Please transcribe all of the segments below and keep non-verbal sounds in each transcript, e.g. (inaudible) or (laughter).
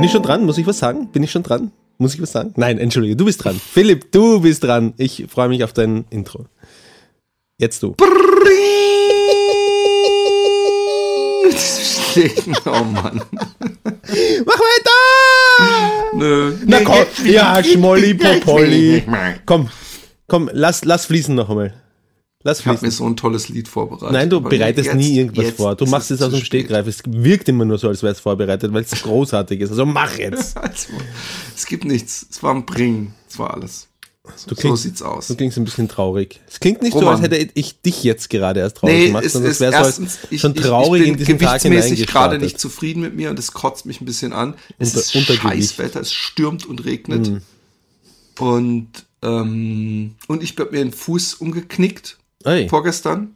Bin ich schon dran? Muss ich was sagen? Bin ich schon dran? Muss ich was sagen? Nein, entschuldige, du bist dran. Philipp, du bist dran. Ich freue mich auf dein Intro. Jetzt du. (laughs) oh Mann. Mach weiter! Nö. Na komm, ja, Schmolli, (laughs) Popolli. Komm, komm, lass, lass fließen noch einmal. Lass Ich habe mir so ein tolles Lied vorbereitet. Nein, du bereitest jetzt- nie irgendwas jetzt vor. Du machst es aus dem. Stegreif. Es wirkt immer nur so, als wäre es vorbereitet, weil es (laughs) großartig ist. Also mach jetzt. (laughs) Also, es gibt nichts. Es war ein Bringen. Es war alles. Du so klingst, sieht's aus. du klingst ein bisschen traurig. Es klingt nicht so, Roman. als hätte ich dich jetzt gerade erst traurig Nee, gemacht, es sondern ist wäre so ich, schon ich, traurig ich bin in diesen Tag gewichtsmäßig gerade hineingestartet. nicht zufrieden mit mir und es kotzt mich ein bisschen an. Es Unter- ist. Scheißwetter, es stürmt und regnet. Mhm. Und, ähm, und ich habe mir den Fuß umgeknickt Ey, vorgestern.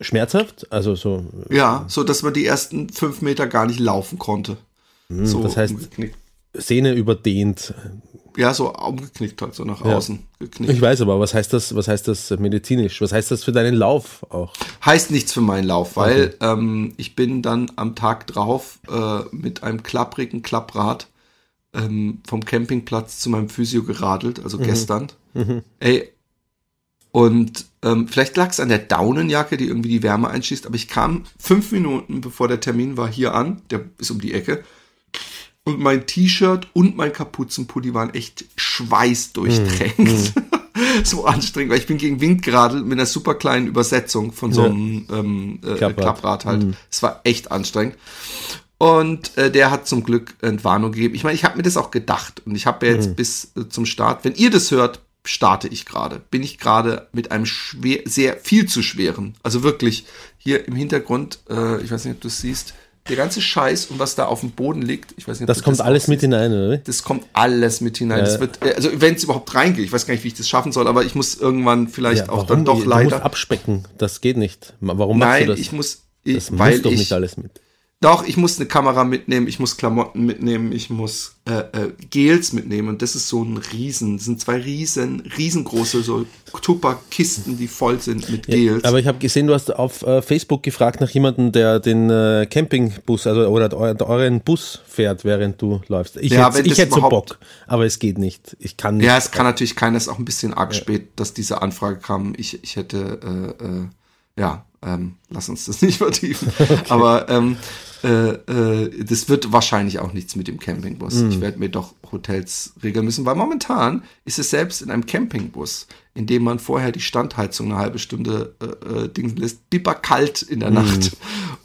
schmerzhaft? Also so. Ja, so dass man die ersten fünf Meter gar nicht laufen konnte. hm, So das heißt, umgeknickt. Sehne überdehnt. Ja, so umgeknickt halt, so nach Ja. außen geknickt. Ich weiß aber, was heißt das, was heißt das medizinisch? Was heißt das für deinen Lauf auch? Heißt nichts für meinen Lauf, weil ähm, ich bin dann am Tag drauf äh, mit einem klapprigen Klapprad ähm, vom Campingplatz zu meinem Physio geradelt, also gestern. Ey, und ähm, vielleicht lag es an der Daunenjacke, die irgendwie die Wärme einschießt, aber ich kam fünf Minuten bevor der Termin war hier an, der ist um die Ecke. Und mein T-Shirt und mein Kapuzenpulli waren echt schweißdurchtränkt. (laughs) so anstrengend, weil ich bin gegen Wind geradelt mit einer super kleinen Übersetzung von so Ja. einem ähm, äh, Klapprad. Klapprad, halt. Es war echt anstrengend. Und äh, der hat zum Glück Entwarnung gegeben. Ich meine, ich habe mir das auch gedacht. Und ich habe ja jetzt bis äh, zum Start, wenn ihr das hört, starte ich gerade. Bin ich gerade mit einem schwer, sehr viel zu schweren. Also wirklich hier im Hintergrund, äh, ich weiß nicht, ob du es siehst, der ganze Scheiß und was da auf dem Boden liegt. Ich weiß nicht, ob Das du kommt auch alles mit hinein, oder? Das kommt alles mit hinein. Ja. Das wird, äh, also wenn es überhaupt reingeht, ich weiß gar nicht, wie ich das schaffen soll, aber ich muss irgendwann vielleicht auch dann doch du leider. musst abspecken. Das geht nicht. Warum machst Nein, du das? ich muss, ich, das weil muss doch ich, nicht alles mit. Doch, ich muss eine Kamera mitnehmen, ich muss Klamotten mitnehmen, ich muss äh, äh, Gels mitnehmen und das ist so ein riesen, das sind zwei riesen, riesengroße so Tupper-Kisten, die voll sind mit Gels. Aber ich habe gesehen, du hast auf äh, Facebook gefragt nach jemandem, der den äh, Campingbus also oder eu- euren Bus fährt, während du läufst. Ich Ja, hätte hätte so Bock, aber es geht nicht. Ich kann nicht. ja, es kann natürlich keiner, es ist auch ein bisschen arg spät, dass diese Anfrage kam. Ich, ich hätte, äh, äh, ja, ähm, lass uns das (laughs) nicht vertiefen. Aber ähm, äh, äh, das wird wahrscheinlich auch nichts mit dem Campingbus. Hm. Ich werde mir doch Hotels regeln müssen, weil momentan ist es selbst in einem Campingbus, in dem man vorher die Standheizung eine halbe Stunde äh, äh, dingen lässt, bipper kalt in der Nacht.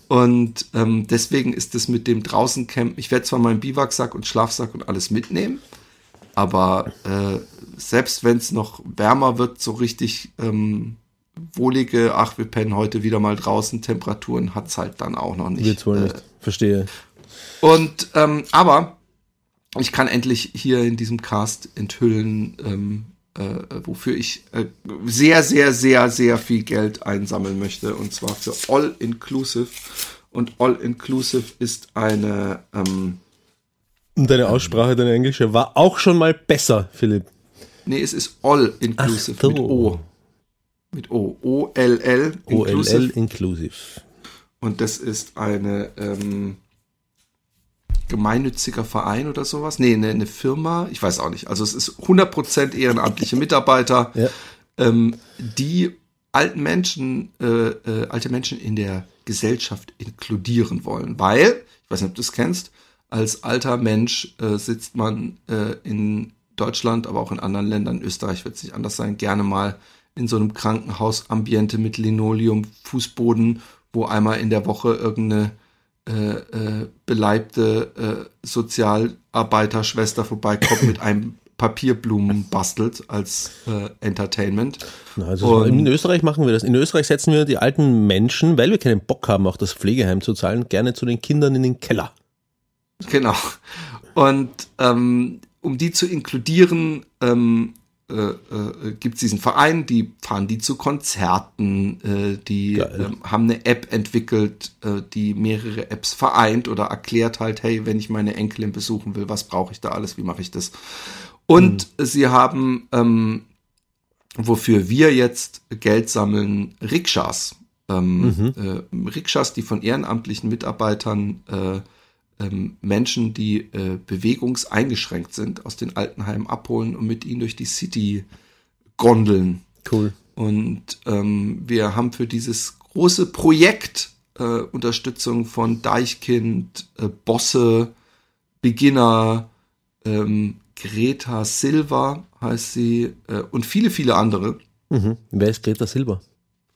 Und ähm, deswegen ist es mit dem draußen Camp, ich werde zwar meinen Biwaksack und Schlafsack und alles mitnehmen, aber äh, selbst wenn es noch wärmer wird, so richtig ähm, wohlige, ach, wir pennen heute wieder mal draußen, Temperaturen hat's halt dann auch noch nicht. Wird's wohl Äh, nicht. Verstehe. und ähm, aber ich kann endlich hier in diesem Cast enthüllen, ähm, äh, wofür ich äh, sehr, sehr, sehr, sehr viel Geld einsammeln möchte. Und zwar für All Inclusive. Und All Inclusive ist eine ähm, Und deine Aussprache, deine englische war auch schon mal besser, Philipp. Nee, es ist All Inclusive Ach so. mit O. Mit O. O-L-L OLL inclusive. Und das ist eine, ähm, gemeinnütziger Verein oder sowas. Nee, eine, eine Firma, ich weiß auch nicht. Also es ist 100% ehrenamtliche Mitarbeiter, (laughs) Ja. ähm, die alten Menschen, äh, äh, alte Menschen in der Gesellschaft inkludieren wollen. Weil, ich weiß nicht, ob du es kennst, als alter Mensch äh, sitzt man äh, in Deutschland, aber auch in anderen Ländern, Österreich wird es nicht anders sein, gerne mal in so einem Krankenhausambiente mit Linoleum, Fußboden, wo einmal in der Woche irgendeine äh, äh, beleibte äh, Sozialarbeiterschwester vorbeikommt mit einem (laughs) Papierblumen bastelt als äh, Entertainment. Na, Also in Österreich machen wir das. In Österreich setzen wir die alten Menschen, weil wir keinen Bock haben, auch das Pflegeheim zu zahlen, gerne zu den Kindern in den Keller. Genau. Und ähm, um die zu inkludieren, ähm, äh, äh, gibt es diesen Verein, die fahren die zu Konzerten, äh, die ähm, haben eine App entwickelt, äh, die mehrere Apps vereint oder erklärt halt, hey, wenn ich meine Enkelin besuchen will, was brauche ich da alles, wie mache ich das? Und sie haben, ähm, wofür wir jetzt Geld sammeln, Rikschas. Ähm, äh, Rikschas, die von ehrenamtlichen Mitarbeitern äh, ähm, Menschen, die äh, bewegungseingeschränkt sind, aus den Altenheimen abholen und mit ihnen durch die City gondeln. Cool. Und ähm, wir haben für dieses große Projekt äh, Unterstützung von Deichkind, äh, Bosse, Beginner, ähm, Greta Silva heißt sie äh, und viele, viele andere. Mhm. Wer ist Greta Silber?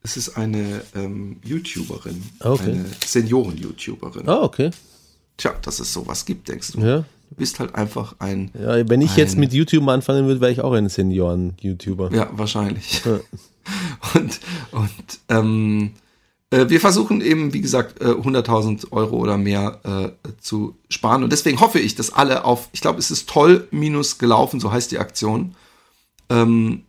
Es ist eine ähm, YouTuberin, Ah, Okay. eine Senioren-YouTuberin. Ah, okay. Tja, dass es sowas gibt, denkst du. Ja. Du bist halt einfach ein, ja wenn ich jetzt Ein- mit YouTube anfangen würde, wäre ich auch ein Senioren-YouTuber. ja, wahrscheinlich. (laughs) Und, und ähm, äh, wir versuchen eben, wie gesagt, äh, 100.000 Euro oder mehr äh, zu sparen. Und deswegen hoffe ich, dass alle auf, ich glaube, es ist toll minus gelaufen, so heißt die Aktion, ähm,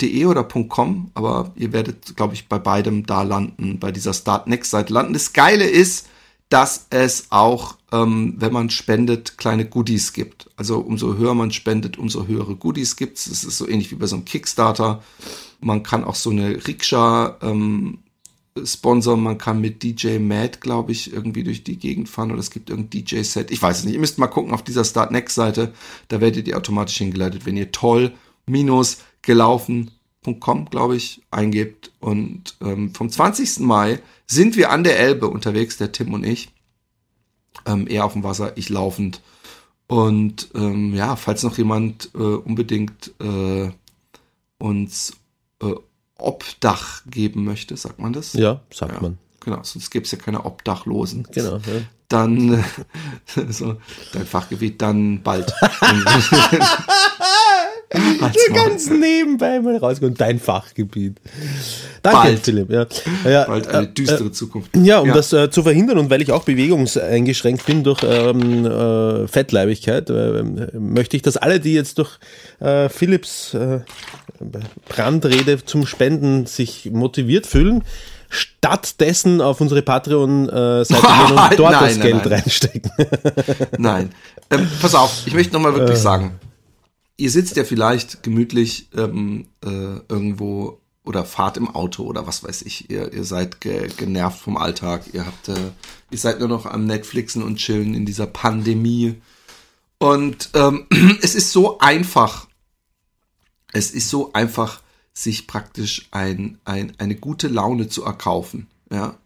.de oder .com, aber ihr werdet, glaube ich, bei beidem da landen, bei dieser Start Next Seite landen. Das Geile ist, dass es auch, ähm, wenn man spendet, kleine Goodies gibt. Also umso höher man spendet, umso höhere Goodies gibt es. Es ist so ähnlich wie bei so einem Kickstarter. Man kann auch so eine Rikscha ähm, sponsern. Man kann mit DJ Mad, glaube ich, irgendwie durch die Gegend fahren oder es gibt irgendein DJ-Set. Ich weiß es nicht. Ihr müsst mal gucken auf dieser Start Next-Seite. Da werdet ihr automatisch hingeleitet, wenn ihr toll minus gelaufen.com, glaube ich, eingebt. Und ähm, vom 20. Mai sind wir an der Elbe unterwegs, der Tim und ich. Ähm, er auf dem Wasser, ich laufend. Und ähm, ja, falls noch jemand äh, unbedingt äh, uns äh, Obdach geben möchte, sagt man das? Ja, sagt Ja. man. Genau, sonst gäbe es ja keine Obdachlosen. Genau. Ja. Dann, (laughs) so, dein Fachgebiet, dann bald. (laughs) So ganz nebenbei mal rauskommen. Dein Fachgebiet. Danke, Bald. Philipp. Ja. Ja, Bald eine äh, düstere Zukunft. Ja, um das äh, zu verhindern und weil ich auch bewegungseingeschränkt bin durch ähm, äh, Fettleibigkeit, äh, möchte ich, dass alle, die jetzt durch äh, Philipps äh, Brandrede zum Spenden sich motiviert fühlen, stattdessen auf unsere Patreon-Seite gehen und (laughs) dort Nein, das nein, Geld nein. reinstecken. (laughs) Nein. Ähm, pass auf, ich möchte nochmal wirklich sagen, ihr sitzt ja vielleicht gemütlich ähm, äh, irgendwo oder fahrt im Auto oder was weiß ich. Ihr, ihr seid ge genervt vom Alltag. Ihr habt, äh, ihr seid nur noch am Netflixen und chillen in dieser Pandemie. Und ähm, (clears throat) es ist so einfach. Es ist so einfach, sich praktisch ein, ein, eine gute Laune zu erkaufen. Ja.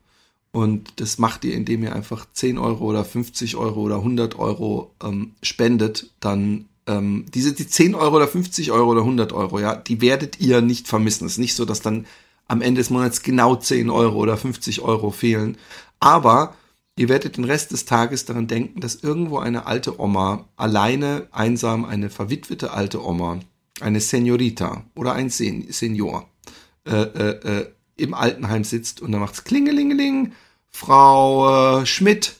Und das macht ihr, indem ihr einfach 10 Euro oder 50 Euro oder 100 Euro ähm, spendet. Dann ähm, diese die 10 Euro oder 50 Euro oder 100 Euro, ja, die werdet ihr nicht vermissen. Es ist nicht so, dass dann am Ende des Monats genau 10 Euro oder 50 Euro fehlen. Aber ihr werdet den Rest des Tages daran denken, dass irgendwo eine alte Oma, alleine, einsam, eine verwitwete alte Oma, eine Senorita oder ein Sen Senior, äh, äh, äh, im Altenheim sitzt und dann macht's Klingelingeling, Frau äh, Schmidt,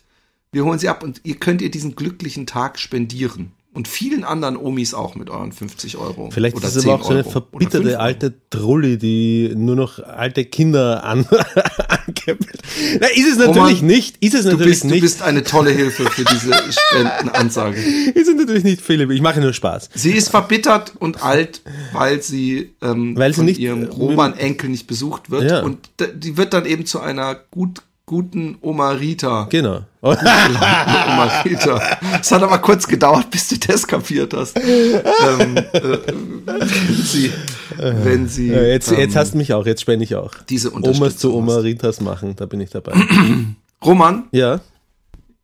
wir holen sie ab und ihr könnt ihr diesen glücklichen Tag spendieren. Und vielen anderen Omis auch mit euren 50 Euro. Vielleicht oder ist es aber 10 auch so eine verbitterte 5 Euro. alte Trulli, die nur noch alte Kinder an (laughs) ankämpft. Na, ist es natürlich Roman, nicht. Ist es Du natürlich bist, du nicht. bist eine tolle Hilfe für diese (laughs) Spendenansage. ist es natürlich nicht, Philipp. Ich mache nur Spaß. Sie ist verbittert und alt, weil sie, ähm, Weil sie von nicht, ihrem Roman-Enkel nicht besucht wird. Ja. Und die wird dann eben zu einer gut guten Oma Rita. Genau. (laughs) Oma Rita. Es hat aber kurz gedauert, bis du das kapiert hast. ähm, äh, wenn sie, wenn sie Ja, jetzt, ähm, jetzt hast du mich auch, jetzt spende ich auch. diese Omas zu Oma. Ritas machen, da bin ich dabei. (clears throat) Roman, ja,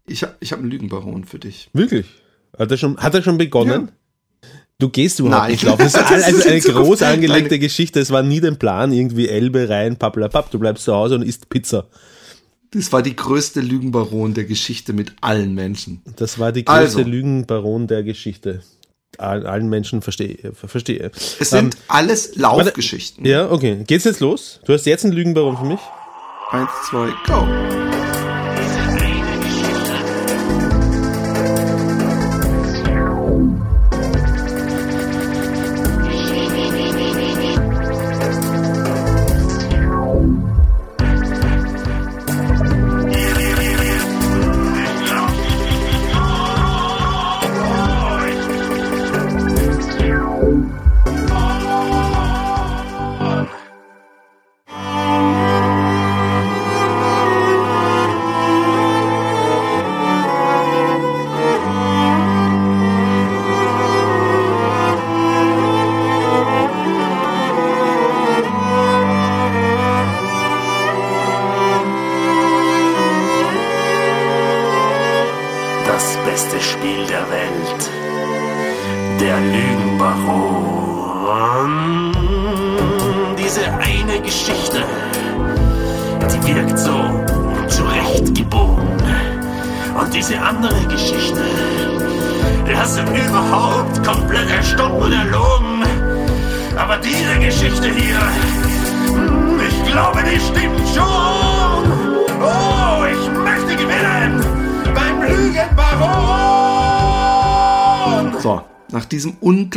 ich, ich habe einen Lügenbaron für dich. wirklich. Hat er schon, hat er schon begonnen? Du gehst überhaupt Nein. nicht laufen. Das ist, (laughs) Das also ist in eine groß angelegte Geschichte. Es war nie dein Plan, irgendwie Elbe rein, pappelapapp. Du bleibst zu Hause und isst Pizza. Das war die größte Lügenbaron der Geschichte mit allen Menschen. Das war die größte Also. Lügenbaron der Geschichte. All, allen Menschen verstehe. verstehe. Es sind alles Laufgeschichten. Ja, okay. Geht's jetzt los? Du hast jetzt einen Lügenbaron für mich? Eins, zwei, go.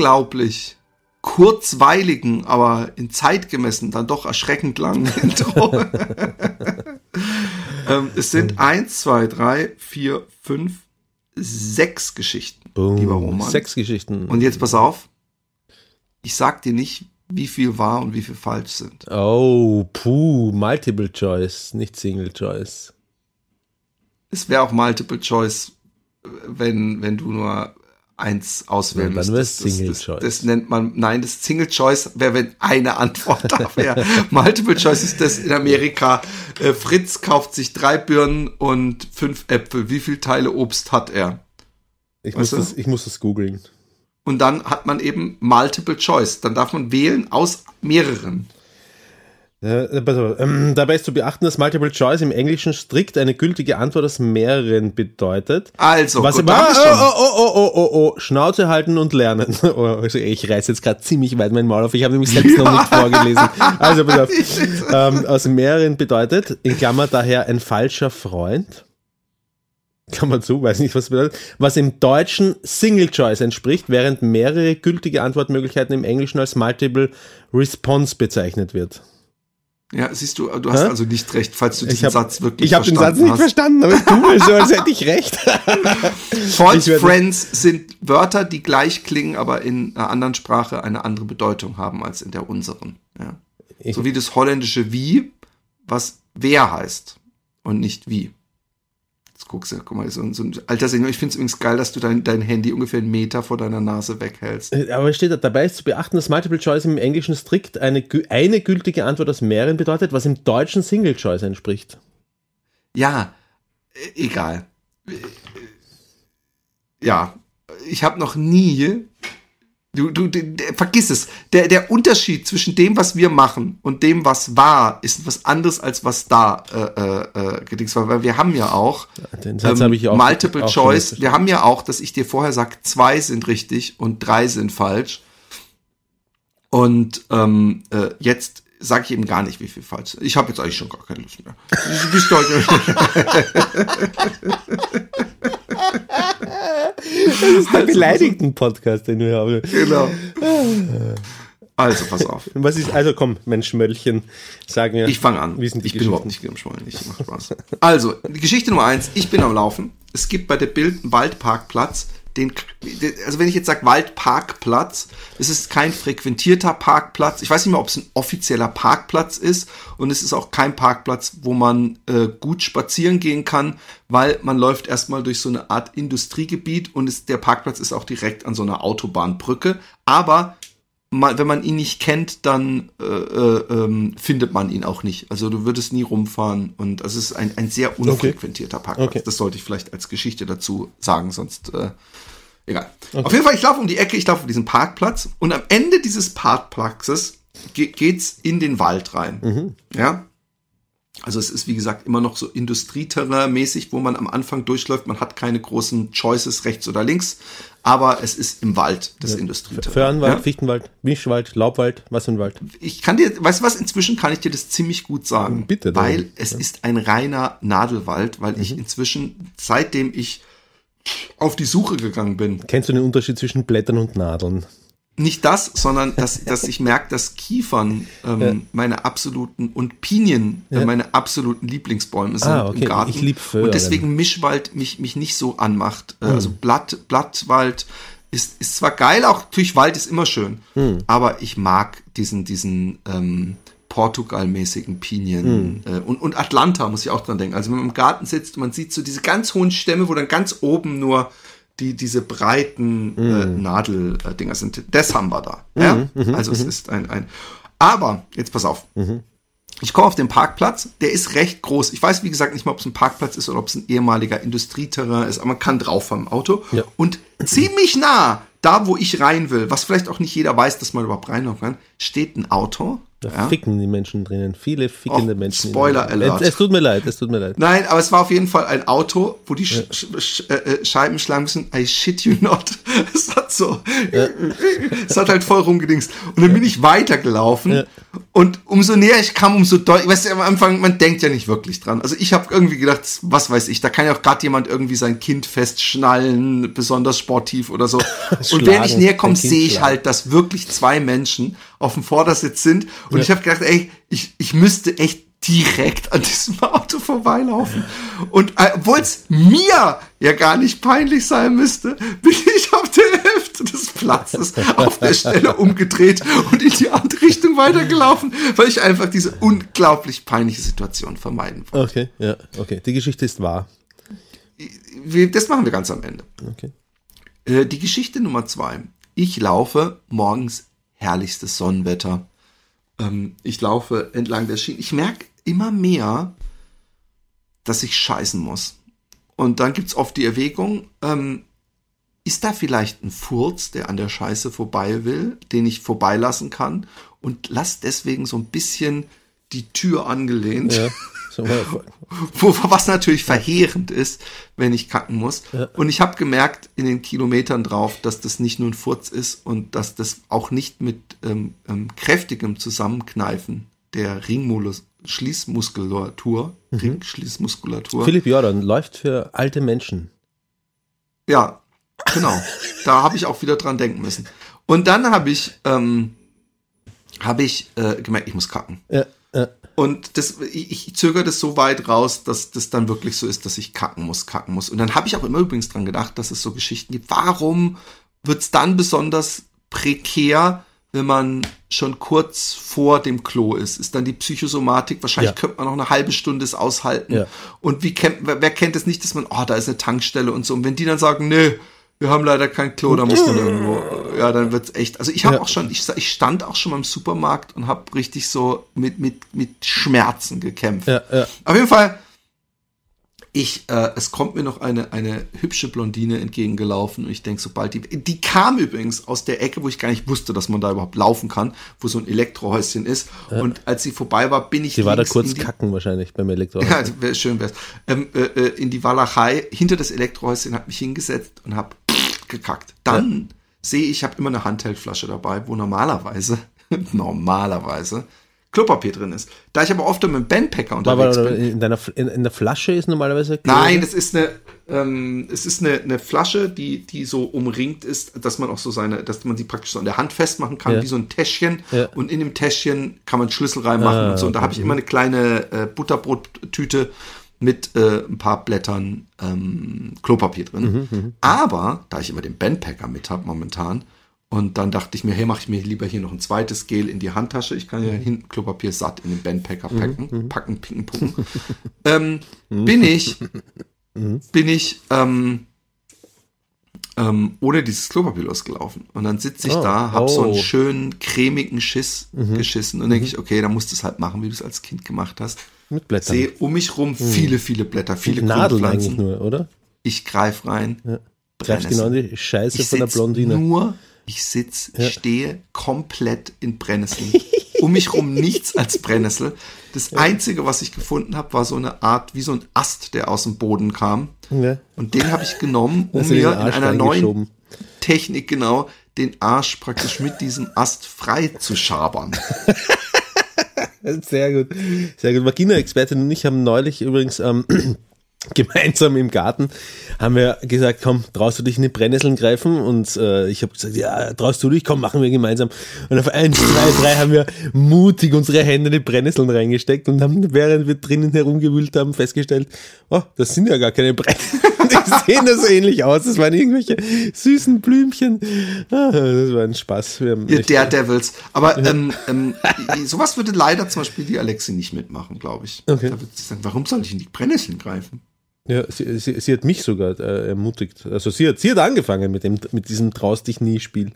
Unglaublich kurzweiligen, aber in Zeit gemessen dann doch erschreckend langen (laughs) Intro. (laughs) ähm, es sind eins, zwei, drei, vier, fünf, sechs Geschichten, lieber Roman. Sechs Geschichten. Und jetzt pass auf. Ich sag dir nicht, wie viel wahr und wie viel falsch sind. oh, puh, Multiple Choice, nicht Single Choice. Es wäre auch Multiple Choice, wenn, wenn du nur eins auswählen Ja, dann müsstest. Das- Single das, Choice. Das nennt man, nein, das Single Choice wäre, wenn eine Antwort da wäre. (laughs) Multiple Choice ist das in Amerika. Äh, Fritz kauft sich drei Birnen und fünf Äpfel. Wie viele Teile Obst hat er? Ich muss, Weißt du? das, ich muss das googeln. Und dann hat man eben Multiple Choice. Dann darf man wählen aus mehreren. Äh, auf, ähm, dabei ist zu beachten, dass Multiple Choice im Englischen strikt eine gültige Antwort aus mehreren bedeutet. Also, Was gut, ah, hab ich schon. oh, oh, oh, oh, oh, oh, Schnauze halten und lernen. (laughs) Oh, also ich reiß jetzt gerade ziemlich weit mein Maul auf. Ich habe nämlich selbst noch nicht vorgelesen. Also pass auf. (laughs) Ähm, aus mehreren bedeutet, in Klammer daher ein falscher Freund. Klammer zu, weiß nicht, was bedeutet. Was im Deutschen Single Choice entspricht, während mehrere gültige Antwortmöglichkeiten im Englischen als Multiple Response bezeichnet wird. Ja, siehst du, du hast Hä? also nicht recht, falls du diesen habe Satz wirklich ich hab den Satz verstanden nicht hast. verstanden, aber ich tue so, als hätte ich recht. (laughs) False Ich Friends sind Wörter, die gleich klingen, aber in einer anderen Sprache eine andere Bedeutung haben als in der unseren. Ja. So wie das holländische wie, was wer heißt und nicht wie. Guckst du, guck mal, so, ein- so ein alter Senior. Ich finde es übrigens geil, dass du dein, dein Handy ungefähr einen Meter vor deiner Nase weghältst. Äh, Aber steht da, dabei ist zu beachten, dass Multiple Choice im Englischen strikt eine, eine gültige Antwort aus mehreren bedeutet, was im Deutschen Single Choice entspricht. Ja, äh, egal. Äh, Ja, ich habe noch nie. Du, du, d- d- vergiss es. Der, der Unterschied zwischen dem, was wir machen und dem, was war, ist was anderes als was da äh, äh, äh, gedings war. Weil wir haben ja auch Den Satz ähm, habe ich auch. Multiple auch Choice. Wir haben ja auch, dass ich dir vorher sage, zwei sind richtig und drei sind falsch. Und ähm, äh, jetzt sage ich eben gar nicht, wie viel falsch. Ich habe jetzt eigentlich schon gar keine Lust mehr. Du bist heute. Der beleidigten Podcast, den wir haben. genau. Also, pass auf. Was ist, also komm, mein Schmöllchen, sag mir. Ich fange an. Ich bin überhaupt nicht geschwollen. Ich mach Spaß. Also, Geschichte Nummer eins. Ich bin am Laufen. Es gibt bei der Bild einen Waldparkplatz den, also wenn ich jetzt sage Waldparkplatz, es ist kein frequentierter Parkplatz. Ich weiß nicht mehr, ob es ein offizieller Parkplatz ist und es ist auch kein Parkplatz, wo man äh, gut spazieren gehen kann, weil man läuft erstmal durch so eine Art Industriegebiet und es, der Parkplatz ist auch direkt an so einer Autobahnbrücke. Aber mal, wenn man ihn nicht kennt, dann äh, äh, ähm, findet man ihn auch nicht. Also du würdest nie rumfahren und es ist ein, ein sehr unfrequentierter Parkplatz. Okay. Das sollte ich vielleicht als Geschichte dazu sagen, sonst äh, egal. Auf jeden Fall, ich laufe um die Ecke, ich laufe auf diesen Parkplatz und am Ende dieses Parkplatzes ge geht's in den Wald rein. Ja. Also es ist wie gesagt immer noch so Industrieterrain-mäßig, wo man am Anfang durchläuft. Man hat keine großen Choices rechts oder links, aber es ist im Wald des Industrieterrain. Föhrenwald, ja? Fichtenwald, Mischwald, Laubwald, was für ein Wald? Ich kann dir, weißt du was, inzwischen kann ich dir das ziemlich gut sagen. Bitte, dann. Weil es ist ein reiner Nadelwald, weil ich inzwischen, seitdem ich auf die Suche gegangen bin, Kennst du den Unterschied zwischen Blättern und Nadeln? Nicht das, sondern (laughs) dass, dass ich merke, dass Kiefern ähm, meine absoluten und Pinien äh, meine absoluten Lieblingsbäume sind Ah, okay. im Garten. Ich lieb Föhren. und deswegen Mischwald mich, mich nicht so anmacht. Hm. Äh, Also Blatt, Blattwald ist, ist zwar geil, auch natürlich Wald ist immer schön, Hm. aber ich mag diesen, diesen ähm, Portugal-mäßigen Pinien Hm. äh, und, und Atlanta muss ich auch dran denken. Also wenn man im Garten sitzt und man sieht so diese ganz hohen Stämme, wo dann ganz oben nur die diese breiten äh, Nadeldinger sind. Das haben wir da. Ja? Also es ist ein, ein. Aber, jetzt pass auf. Ich komme auf den Parkplatz, der ist recht groß. Ich weiß, wie gesagt, nicht mal, ob es ein Parkplatz ist oder ob es ein ehemaliger Industrieterrain ist, aber man kann drauf im Auto. Ja. Und ziemlich nah, da wo ich rein will, was vielleicht auch nicht jeder weiß, dass man überhaupt reinlaufen kann, steht ein Auto. Da Ja. ficken die Menschen drinnen. Viele fickende Oh, Menschen. Spoiler Alert. Es, es tut mir leid, es tut mir leid. Nein, aber es war auf jeden Fall ein Auto, wo die Sch Sch äh, äh, Scheiben schlagen müssen. I shit you not. (laughs) Es hat so, es hat halt voll rumgedingst. Und dann bin ich weitergelaufen und umso näher ich kam, umso deutlich, weißt du, am Anfang, man denkt ja nicht wirklich dran. Also ich habe irgendwie gedacht, was weiß ich, da kann ja auch gerade jemand irgendwie sein Kind festschnallen, besonders sportiv oder so. (laughs) und während ich näher komme, sehe ich halt, dass wirklich zwei Menschen auf dem Vordersitz sind. Und ich habe gedacht, ey, ich, ich müsste echt direkt an diesem (laughs) Auto vorbeilaufen. Und äh, obwohl es mir ja gar nicht peinlich sein müsste, bin ich auf der Hälfte des Platzes auf der Stelle (laughs) umgedreht und in die andere Richtung weitergelaufen, weil ich einfach diese unglaublich peinliche Situation vermeiden wollte. Okay, ja, okay. Die Geschichte ist wahr. Das machen wir ganz am Ende. Okay. Äh, die Geschichte Nummer zwei. Ich laufe morgens herrlichstes Sonnenwetter. Ähm, ich laufe entlang der Schienen. Ich merke immer mehr, dass ich scheißen muss. Und dann gibt's oft die Erwägung, ähm, ist da vielleicht ein Furz, der an der Scheiße vorbei will, den ich vorbeilassen kann und lass deswegen so ein bisschen die Tür angelehnt. Ja. (laughs) (laughs) Was natürlich verheerend ist, wenn ich kacken muss. Und ich habe gemerkt in den Kilometern drauf, dass das nicht nur ein Furz ist und dass das auch nicht mit ähm, ähm, kräftigem Zusammenkneifen der Ringschließmuskulatur, Ringschließmuskulatur, Philipp Jordan läuft für alte Menschen. ja, genau. da habe ich auch wieder dran denken müssen. Und dann habe ich, ähm, habe ich äh, gemerkt, ich muss kacken. Ja, ja. Und das, ich, ich zögere das so weit raus, dass das dann wirklich so ist, dass ich kacken muss, kacken muss. Und dann habe ich auch immer übrigens dran gedacht, dass es so Geschichten gibt. Warum wird's dann besonders prekär, wenn man schon kurz vor dem Klo ist? Ist dann die Psychosomatik, wahrscheinlich Ja. könnte man noch eine halbe Stunde es aushalten. Ja. Und wie kennt, wer, wer kennt es nicht, dass man, oh, da ist eine Tankstelle und so. Und wenn die dann sagen, nö, wir haben leider kein Klo, da muss man irgendwo, ja, dann wird's echt. Also ich habe Ja. auch schon, ich, ich stand auch schon mal im Supermarkt und habe richtig so mit mit mit Schmerzen gekämpft. Ja, ja. Auf jeden Fall, ich, äh, es kommt mir noch eine eine hübsche Blondine entgegengelaufen und ich denke, sobald die, die kam übrigens aus der Ecke, wo ich gar nicht wusste, dass man da überhaupt laufen kann, wo so ein Elektrohäuschen ist. Und als sie vorbei war, bin ich Sie war da kurz in die, kacken wahrscheinlich beim Elektro. ja, wär, schön wär's. Ähm, äh, äh, in die Walachei, hinter das Elektrohäuschen, hat mich hingesetzt und hab gekackt. Dann sehe ich, ich habe immer eine Handheldflasche dabei, wo normalerweise, (laughs) normalerweise Klopapier drin ist. Da ich aber oft mit dem Bandpacker Aber unterwegs bin. in, deiner, in, in der Flasche ist normalerweise. Nein, das ist eine, ähm, es ist eine, eine Flasche, die, die so umringt ist, dass man auch so seine, dass man sie praktisch so an der Hand festmachen kann, Ja. wie so ein Täschchen. Ja. Und in dem Täschchen kann man Schlüssel reinmachen Ah, und so. Und da habe ich immer eine kleine äh, Butterbrottüte mit äh, ein paar Blättern ähm, Klopapier drin. Aber da ich immer den Bandpacker mit habe momentan, und dann dachte ich mir, hey, mache ich mir lieber hier noch ein zweites Gel in die Handtasche. Ich kann ja hinten Klopapier satt in den Bandpacker packen, packen, picken, (laughs) pucken. ähm, bin ich, bin ich ähm, ähm, ohne dieses Klopapier losgelaufen. Und dann sitze ich Oh, da, hab so einen oh. schönen cremigen Schiss geschissen und denke ich, okay, dann musst du es halt machen, wie du es als Kind gemacht hast. Mit Blättern. Sehe um mich rum viele, viele Blätter, viele Nadeln eigentlich nur, oder? Ich greife rein. Greifst genau in die Scheiße Ich von der Blondine. nur, ich sitz, stehe komplett in Brennnesseln. (laughs) um mich rum nichts als Brennnessel. Das Einzige, was ich gefunden habe, war so eine Art, wie so ein Ast, der aus dem Boden kam. Ja. Und den habe ich genommen, (laughs) um mir in einer neuen. Technik genau den Arsch praktisch mit diesem Ast frei zu schabern. (laughs) (laughs) Sehr gut. Sehr gut. Vagina-Expertin und ich haben neulich übrigens ähm, (clears throat) gemeinsam im Garten haben wir gesagt, komm, traust du dich in die Brennnesseln greifen? Und äh, ich habe gesagt, ja, traust du dich? Komm, machen wir gemeinsam. Und auf eins, zwei, drei haben wir mutig unsere Hände in die Brennnesseln reingesteckt und haben, während wir drinnen herumgewühlt haben, festgestellt, oh, das sind ja gar keine Brennnesseln. (laughs) (laughs) Die sehen das so ähnlich aus. Das waren irgendwelche süßen Blümchen. Ah, das war ein Spaß. Wir echt- Daredevils. Aber ähm, ähm, (laughs) sowas würde leider zum Beispiel die Alexi nicht mitmachen, glaube ich. Okay. Da würde sie sagen, warum soll ich in die Brennnesseln greifen? Ja, sie, sie, sie hat mich sogar äh, ermutigt. Also sie hat, sie hat angefangen mit, dem, mit diesem Traust dich nie Spiel.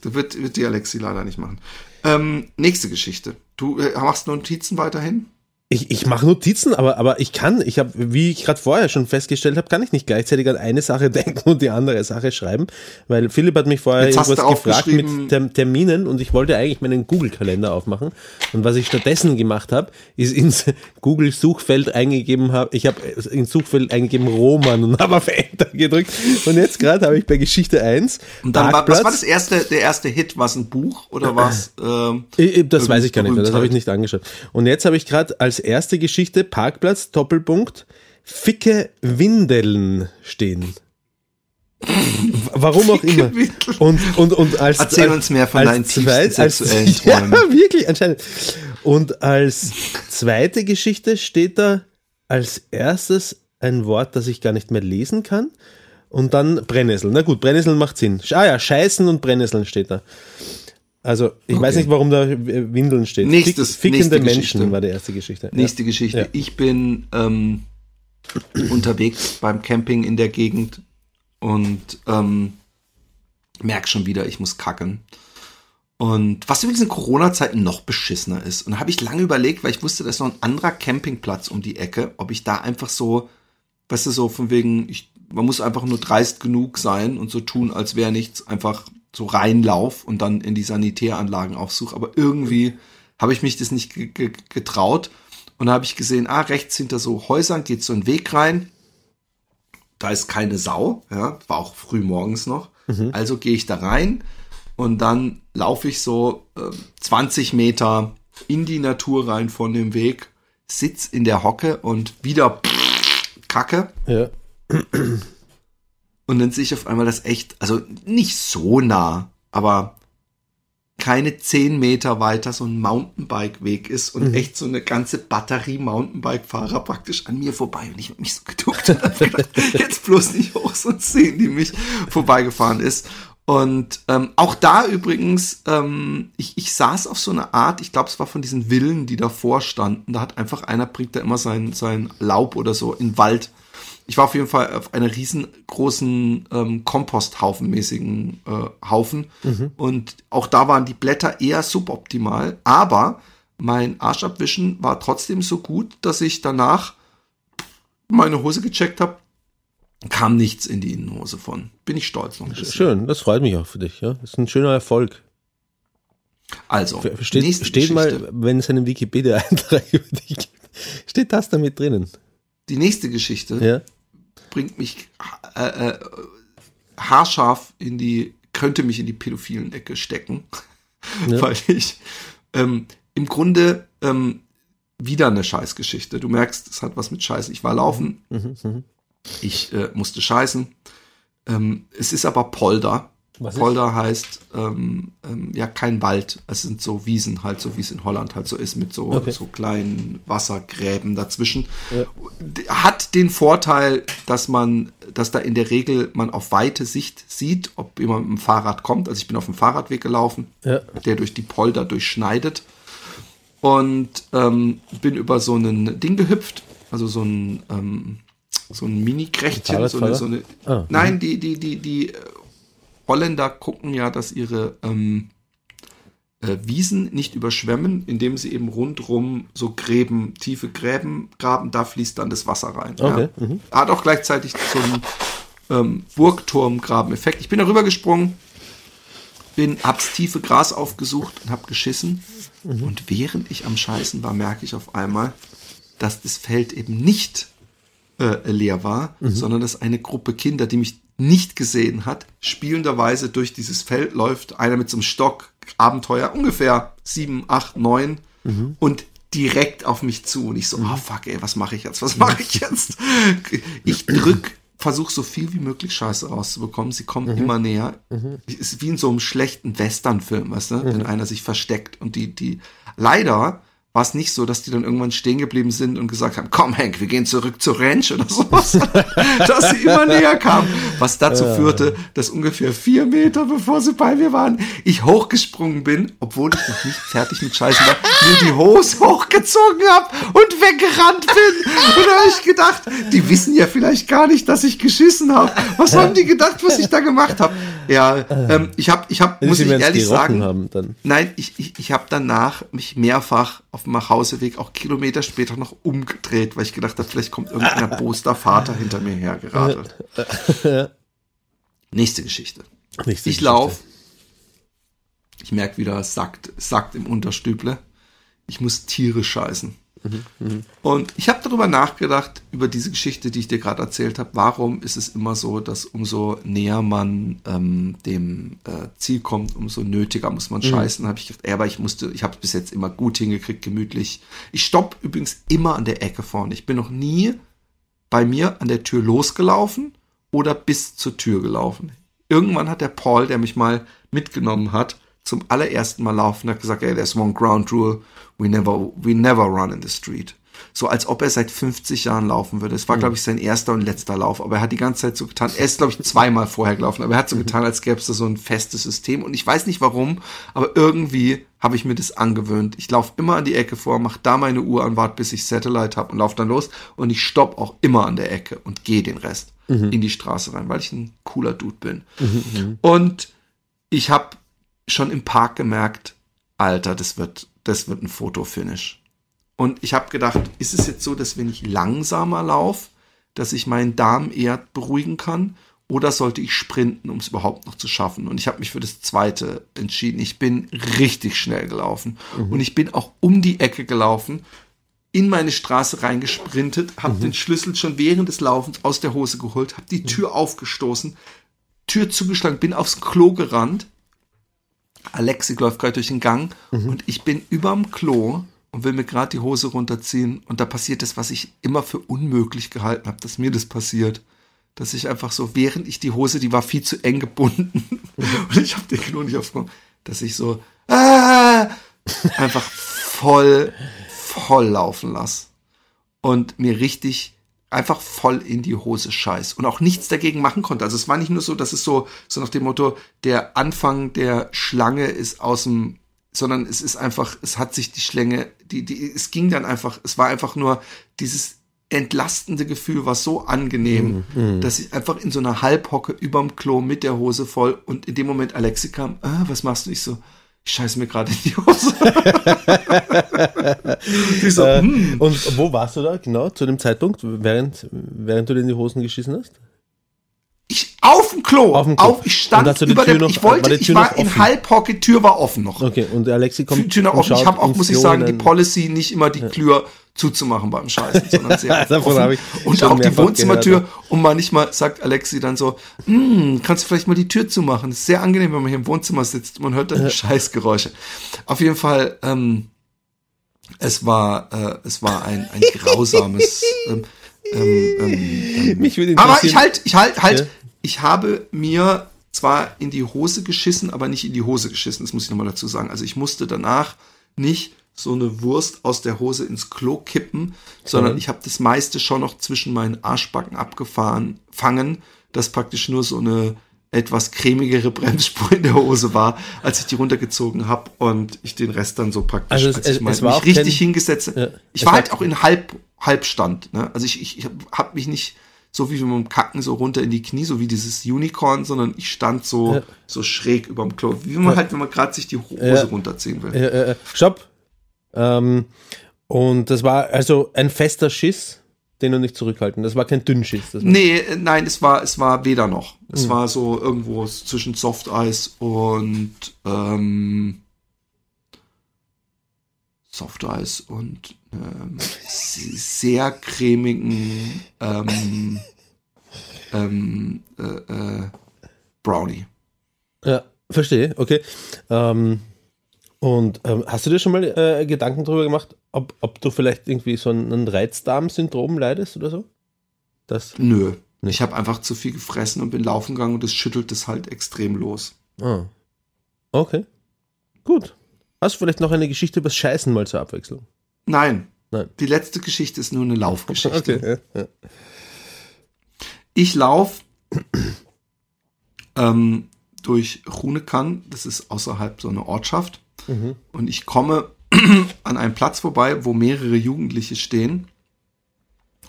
Das wird, wird die Alexi leider nicht machen. Ähm, nächste Geschichte. Du äh, machst Notizen weiterhin? Ich, ich mache Notizen, aber, aber ich kann, ich habe, wie ich gerade vorher schon festgestellt habe, kann ich nicht gleichzeitig an eine Sache (laughs) denken und die andere Sache schreiben, weil Philipp hat mich vorher Jetzt irgendwas gefragt mit Term Terminen und ich wollte eigentlich meinen Google-Kalender aufmachen und was ich stattdessen gemacht habe, ist ins (laughs) Google-Suchfeld eingegeben habe, ich habe ins Suchfeld eingegeben Roman und habe auf Enter gedrückt und jetzt gerade habe ich bei Geschichte 1 Und dann war, was war das erste, der erste Hit? War es ein Buch oder was? Ähm, Ich- ich- Das weiß ich gar nicht mehr, das habe ich nicht angeschaut. Und jetzt habe ich gerade als erste Geschichte Parkplatz, Doppelpunkt, ficke Windeln stehen. Warum auch immer. Und, und, und als, Erzähl als, uns mehr von deinen zweit- als, (laughs) Ja, wirklich, anscheinend. Und als zweite Geschichte steht da als erstes ein Wort, das ich gar nicht mehr lesen kann. Und dann Brennnessel. Na gut, Brennnesseln macht Sinn. Ah ja, Scheißen und Brennnesseln steht da. Also, ich weiß Okay. nicht, warum da äh, Windeln steht. Nächstes- Fick, nächste fickende Geschichte. Menschen war die erste Geschichte. Nächste Geschichte. Ja. Ich bin ähm, unterwegs beim Camping in der Gegend und ähm, merk schon wieder, ich muss kacken. Und was übrigens in Corona-Zeiten noch beschissener ist. Und da habe ich lange überlegt, weil ich wusste, da ist noch ein anderer Campingplatz um die Ecke, ob ich da einfach so, weißt du, so von wegen, ich, man muss einfach nur dreist genug sein und so tun, als wäre nichts, einfach so reinlauf und dann in die Sanitäranlagen aufsuche. Aber irgendwie habe ich mich das nicht ge ge getraut. Und da habe ich gesehen, ah, rechts hinter so Häusern geht so ein Weg rein. Da ist keine Sau, ja, war auch früh morgens noch. Also gehe ich da rein und dann laufe ich so äh, 20 Meter in die Natur rein von dem Weg, sitz in der Hocke und wieder Kacke. Ja. Und dann sehe ich auf einmal das echt, also nicht so nah, aber keine 10 Meter weiter so ein Mountainbike-Weg ist und echt so eine ganze Batterie Mountainbike-Fahrer praktisch an mir vorbei. Und ich habe mich so geduckt gedacht, (laughs) (laughs) jetzt bloß nicht hoch, sonst sehen die mich vorbeigefahren ist. Und ähm, auch da übrigens, ähm, ich, ich saß auf so eine Art, ich glaube, es war von diesen Villen, die davor standen. Da hat einfach einer, bringt da immer sein, sein Laub oder so in den Wald. Ich war auf jeden Fall auf einer riesengroßen ähm, Komposthaufen-mäßigen äh, Haufen. Und auch da waren die Blätter eher suboptimal. Aber mein Arschabwischen war trotzdem so gut, dass ich danach meine Hose gecheckt habe. Kam nichts in die Innenhose von. Bin ich stolz noch ein bisschen. Schön, das freut mich auch für dich. Ja? Das ist ein schöner Erfolg. Also, Steht, nächste steht Geschichte. mal, wenn es einen Wikipedia-Eintrag (laughs) über dich gibt, steht das damit drinnen. Die nächste Geschichte Ja? Bringt mich äh, äh, haarscharf in die, könnte mich in die pädophilen Ecke stecken, (laughs) weil ich ähm, im Grunde ähm, wieder eine Scheißgeschichte. Du merkst, es hat was mit Scheiß. Ich war laufen, ich äh, musste scheißen. Ähm, es ist aber Polder Was ist? Polder heißt ähm, ähm, ja kein Wald. Es sind so Wiesen, halt so wie es in Holland halt so ist, mit so, Okay. so kleinen Wassergräben dazwischen. D- Hat den Vorteil, dass man, dass da in der Regel man auf weite Sicht sieht, ob jemand mit dem Fahrrad kommt. Also ich bin auf dem Fahrradweg gelaufen, Ja. der durch die Polder durchschneidet. Und ähm, bin über so ein Ding gehüpft, also so ein, ähm, so ein Mini-Krächtchen, so eine, so eine Ah, Nein, die, die, die, die äh, Holländer gucken ja, dass ihre ähm, äh, Wiesen nicht überschwemmen, indem sie eben rundrum so Gräben, tiefe Gräben graben, da fließt dann das Wasser rein. Okay, Ja. Hat auch gleichzeitig so einen ähm, Burgturmgraben-Effekt. Ich bin darüber gesprungen, bin, hab's tiefe Gras aufgesucht und hab geschissen. Und während ich am Scheißen war, merke ich auf einmal, dass das Feld eben nicht äh, leer war, sondern dass eine Gruppe Kinder, die mich nicht gesehen hat, spielenderweise durch dieses Feld läuft, einer mit so einem Stock, Abenteuer, ungefähr sieben, acht, neun und direkt auf mich zu und ich so, oh fuck ey, was mache ich jetzt, was mache ich jetzt? (laughs) Ich drück, versuche so viel wie möglich Scheiße rauszubekommen, sie kommen immer näher. Ist wie in so einem schlechten Western-Film, weißt du, wenn einer sich versteckt und die, die, leider war es nicht so, dass die dann irgendwann stehen geblieben sind und gesagt haben, komm Hank, wir gehen zurück zur Ranch oder sowas, (laughs) dass sie immer näher kamen, was dazu führte, dass ungefähr vier Meter bevor sie bei mir waren, ich hochgesprungen bin, obwohl ich noch nicht fertig mit Scheißen war, mir die Hose hochgezogen habe und weggerannt bin. Und da habe ich gedacht, die wissen ja vielleicht gar nicht, dass ich geschissen habe. Was haben die gedacht, was ich da gemacht habe? Ja, ähm, ich habe, ich habe, muss ich ehrlich sagen, haben. Nein, ich, ich, ich habe danach mich mehrfach auf dem Nachhauseweg, auch Kilometer später noch umgedreht, weil ich gedacht habe, vielleicht kommt irgendein erboster (laughs) Vater hinter mir hergeradelt. (laughs) Nächste Geschichte. Nächste Ich Geschichte. lauf. Ich merke wieder, es sackt, es sackt im Unterstüble. Ich muss Tiere scheißen. Und ich habe darüber nachgedacht, über diese Geschichte, die ich dir gerade erzählt habe. Warum ist es immer so, dass umso näher man ähm, dem äh, Ziel kommt, umso nötiger muss man scheißen? Habe ich gedacht, ey, aber ich musste, ich habe es bis jetzt immer gut hingekriegt, gemütlich. Ich stopp übrigens immer an der Ecke vorne. Ich bin noch nie bei mir an der Tür losgelaufen oder bis zur Tür gelaufen. Irgendwann hat der Paul, der mich mal mitgenommen hat, zum allerersten Mal laufen, hat gesagt, hey, there's one ground rule, we never, we never run in the street. So als ob er seit 50 Jahren laufen würde. Es war, glaube ich, sein erster und letzter Lauf, aber er hat die ganze Zeit so getan, er ist, glaube ich, zweimal vorher gelaufen, aber er hat so getan, als gäbe es da so ein festes System. Und ich weiß nicht warum, aber irgendwie habe ich mir das angewöhnt. Ich laufe immer an die Ecke vor, mache da meine Uhr an, warte, bis ich Satellite habe und laufe dann los. Und ich stopp auch immer an der Ecke und gehe den Rest in die Straße rein, weil ich ein cooler Dude bin. Und ich habe schon im Park gemerkt, Alter, das wird, das wird ein Fotofinish. Und ich habe gedacht, ist es jetzt so, dass wenn ich langsamer laufe, dass ich meinen Darm eher beruhigen kann? Oder sollte ich sprinten, um es überhaupt noch zu schaffen? Und ich habe mich für das zweite entschieden. Ich bin richtig schnell gelaufen. Und ich bin auch um die Ecke gelaufen, in meine Straße reingesprintet, habe den Schlüssel schon während des Laufens aus der Hose geholt, habe die Tür aufgestoßen, Tür zugeschlagen, bin aufs Klo gerannt. Alexi läuft gerade durch den Gang und ich bin überm Klo und will mir gerade die Hose runterziehen und da passiert das, was ich immer für unmöglich gehalten habe, dass mir das passiert. Dass ich einfach so, während ich die Hose, die war viel zu eng gebunden (laughs) und ich habe den Klo nicht aufgenommen, dass ich so ah, einfach voll, voll laufen lasse und mir richtig einfach voll in die Hose scheiß und auch nichts dagegen machen konnte. Also es war nicht nur so, dass es so, so nach dem Motto, der Anfang der Schlange ist aus dem, sondern es ist einfach, es hat sich die Schlange, die, die, es ging dann einfach, es war einfach nur dieses entlastende Gefühl war so angenehm, dass ich einfach in so einer Halbhocke überm Klo mit der Hose voll und in dem Moment Alexi kam, ah, was machst du? Ich so, ich scheiße mir gerade in die Hose. (laughs) so, Äh, hm. und wo warst du da genau zu dem Zeitpunkt, während, während du dir in die Hosen geschissen hast? Ich auf dem Klo, Auf dem Klo. Auf, ich stand du die über Tür der, noch- ich wollte, war ich war in offen? Halbhocke, Tür war offen noch. Okay, und Alexi kommt. Tür noch offen. Ich habe auch, muss ich sagen, die. Policy nicht immer die Tür zuzumachen beim Scheißen, sondern (laughs) sehr Davon offen. Und auch die Wohnzimmertür. gehört, Und manchmal sagt Alexi dann so, hm, kannst du vielleicht mal die Tür zumachen? Das ist sehr angenehm, wenn man hier im Wohnzimmer sitzt. Man hört dann Scheißgeräusche. Auf jeden Fall, ähm, es war, äh, es war ein, ein grausames, (laughs) ähm, ähm, ähm, ähm, Mich würde aber ich halt, ich halt, halt, Ja. ich habe mir zwar in die Hose geschissen, aber nicht in die Hose geschissen, das muss ich nochmal dazu sagen. Also ich musste danach nicht so eine Wurst aus der Hose ins Klo kippen, sondern Mhm. ich habe das meiste schon noch zwischen meinen Arschbacken abgefahren, fangen, dass praktisch nur so eine etwas cremigere (laughs) Bremsspur in der Hose war, als ich die runtergezogen habe und ich den Rest dann so praktisch, Also es- als ich mal es war mich richtig kein- hingesetzt Ja, Ich war halt auch in Halb, Halbstand. Ne? Also ich, ich, ich habe mich nicht so wie beim Kacken so runter in die Knie, so wie dieses Unicorn, sondern ich stand so, Ja. so schräg überm Klo. Wie man halt, wenn man gerade sich die Hose Ja. runterziehen will. Stopp. Ähm, und das war also ein fester Schiss, den du nicht zurückhalten. Das war kein Dünnschiss. Das Nee, nein, es war, es war weder noch. Es war so irgendwo zwischen Softeis und ähm, Softeis und ähm, (laughs) sehr cremigen ähm, (laughs) ähm, äh, äh, Brownie. Ja, verstehe, okay. Ähm, und ähm, hast du dir schon mal äh, Gedanken darüber gemacht, ob, ob du vielleicht irgendwie so ein, Reizdarm-Syndrom leidest oder so? Das, Nö. Nee. Ich habe einfach zu viel gefressen und bin laufen gegangen und das schüttelt es halt extrem los. ah. Okay. Gut. Hast du vielleicht noch eine Geschichte übers Scheißen mal zur Abwechslung? Nein. Nein. Die letzte Geschichte ist nur eine Laufgeschichte. (laughs) ja, ja. Ich laufe ähm, durch Runekan, das ist außerhalb so einer Ortschaft, Mhm. und ich komme (clears throat) an einem Platz vorbei, wo mehrere Jugendliche stehen.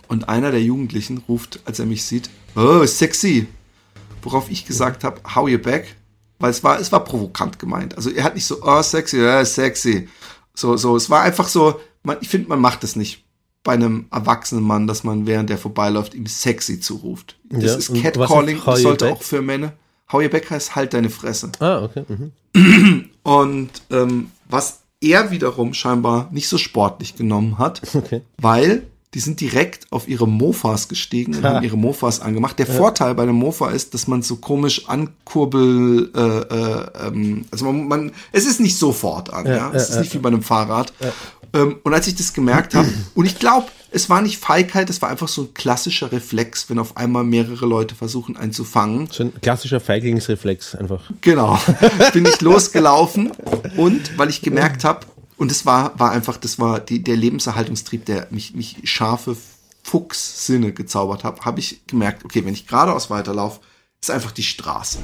Und einer der Jugendlichen ruft, als er mich sieht, oh, sexy. Worauf ich gesagt habe, how you back? Weil es war, es war provokant gemeint. Also er hat nicht so, oh, sexy, ja, sexy. So, so, es war einfach so, man, ich finde, man macht es nicht bei einem erwachsenen Mann, dass man während der vorbeiläuft ihm sexy zuruft. Das Ja, ist Catcalling, das sollte back? auch für Männer. How you back heißt halt deine Fresse. Ah, okay. Mhm. (clears throat) Und ähm, was er wiederum scheinbar nicht so sportlich genommen hat, (laughs) Okay. weil die sind direkt auf ihre Mofas gestiegen und Ha. haben ihre Mofas angemacht. Der Vorteil bei einem Mofa ist, dass man so komisch ankurbel, äh, äh, ähm, also man, man, es ist nicht sofort an, ja, Ja, es ja, ist nicht wie bei einem Fahrrad. Ähm, und als ich das gemerkt habe, und ich glaube, es war nicht Feigheit, es war einfach so ein klassischer Reflex, wenn auf einmal mehrere Leute versuchen, einen zu fangen. So ein klassischer Feiglingsreflex einfach. Genau. (laughs) Bin ich losgelaufen und weil ich gemerkt habe, und es war, war einfach, das war die, der Lebenserhaltungstrieb, der mich, mich scharfe Fuchssinne gezaubert hat, habe ich gemerkt, okay, wenn ich geradeaus weiterlaufe, ist einfach die Straße.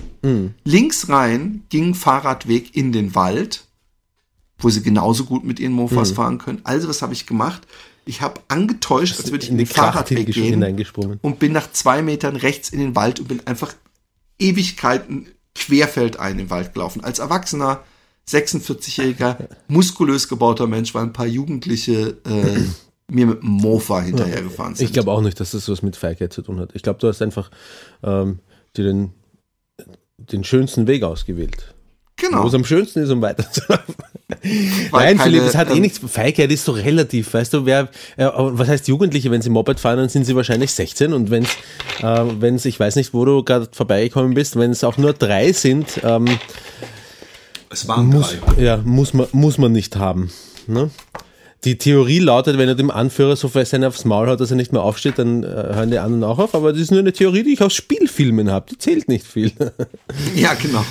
Links rein ging Fahrradweg in den Wald, wo sie genauso gut mit ihren Mofas fahren können. Also was habe ich gemacht? Ich habe angetäuscht, als würde ich in, die den Fahrradweg Kracht gehen hineingesprungen. und bin nach zwei Metern rechts in den Wald und bin einfach Ewigkeiten querfeldein im Wald gelaufen. Als erwachsener, 46-jähriger, (laughs) muskulös gebauter Mensch, weil ein paar Jugendliche äh, (laughs) mir mit dem Mofa hinterhergefahren sind. Ich glaube auch nicht, dass das was mit Feigheit zu tun hat. Ich glaube, du hast einfach ähm, dir den, den schönsten Weg ausgewählt. Genau. Wo es am schönsten ist, um weiterzulaufen. Nein, keine, Philipp, es hat eh ähm, nichts. Feigheit ist so relativ, weißt du, wer, äh, was heißt Jugendliche, wenn sie Moped fahren, dann sind sie wahrscheinlich 16 und wenn es, äh, wenn's, ich weiß nicht, wo du gerade vorbeigekommen bist, wenn es auch nur drei sind, ähm, Es waren muss, drei. ja, muss man, muss man nicht haben. Ne? Die Theorie lautet, wenn er dem Anführer so fest einen aufs Maul hat, dass er nicht mehr aufsteht, dann äh, hören die anderen auch auf. Aber das ist nur eine Theorie, die ich aus Spielfilmen habe. Die zählt nicht viel. Ja, genau.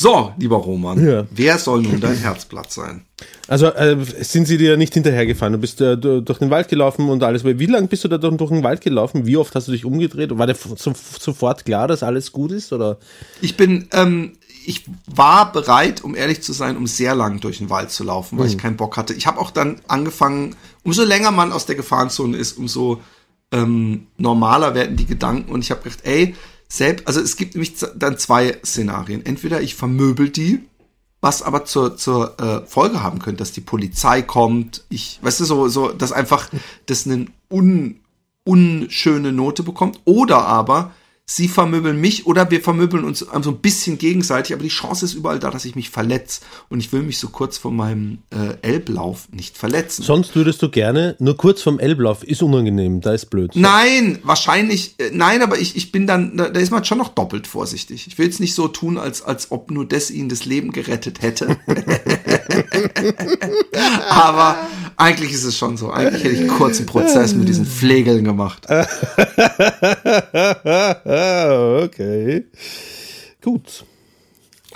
So, lieber Roman, Ja. wer soll nun dein Herzblatt sein? Also äh, sind sie dir nicht hinterhergefahren? Du bist äh, du- durch den Wald gelaufen und alles. Wie lange bist du da durch, durch den Wald gelaufen? Wie oft hast du dich umgedreht? War dir so, sofort klar, dass alles gut ist? Oder? Ich bin, ähm, ich war bereit, um ehrlich zu sein, um sehr lang durch den Wald zu laufen, weil ich keinen Bock hatte. Ich habe auch dann angefangen, umso länger man aus der Gefahrenzone ist, umso ähm, normaler werden die Gedanken und ich habe gedacht, ey, selbst, also es gibt nämlich dann zwei Szenarien. Entweder ich vermöbel die, was aber zur, zur äh, Folge haben könnte, dass die Polizei kommt, ich, weißt du, so, so, dass einfach das eine un, unschöne Note bekommt, oder aber sie vermöbeln mich oder wir vermöbeln uns so ein bisschen gegenseitig, aber die Chance ist überall da, dass ich mich verletze und ich will mich so kurz vor meinem äh, Elblauf nicht verletzen. Sonst würdest du gerne, nur kurz vom Elblauf, ist unangenehm, da ist blöd. Nein, wahrscheinlich, äh, nein, aber ich, ich bin dann, da, da ist man schon noch doppelt vorsichtig. Ich will jetzt nicht so tun, als, als ob nur das ihnen das Leben gerettet hätte. (laughs) aber eigentlich ist es schon so. Eigentlich hätte ich einen kurzen Prozess mit diesen Pflegeln gemacht. (laughs) Ah, okay. Gut.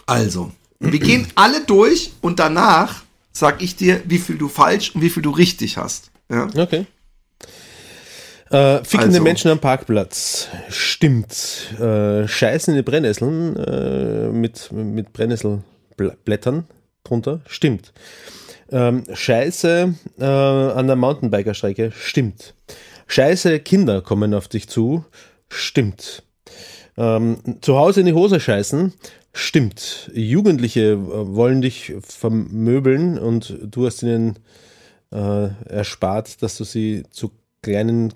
Also, wir gehen alle durch und danach sag ich dir, wie viel du falsch und wie viel du richtig hast. Ja? Okay. Äh, fickende Also. Menschen am Parkplatz. Stimmt. Äh, Scheißen in die Brennnesseln äh, mit, mit Brennnesselblättern drunter. Stimmt. Ähm, Scheiße äh, an der Mountainbiker-Strecke. Stimmt. Scheiße Kinder kommen auf dich zu. Stimmt. Ähm, zu Hause in die Hose scheißen. Stimmt. Jugendliche äh, wollen dich vermöbeln und du hast ihnen äh, erspart, dass du sie zu kleinen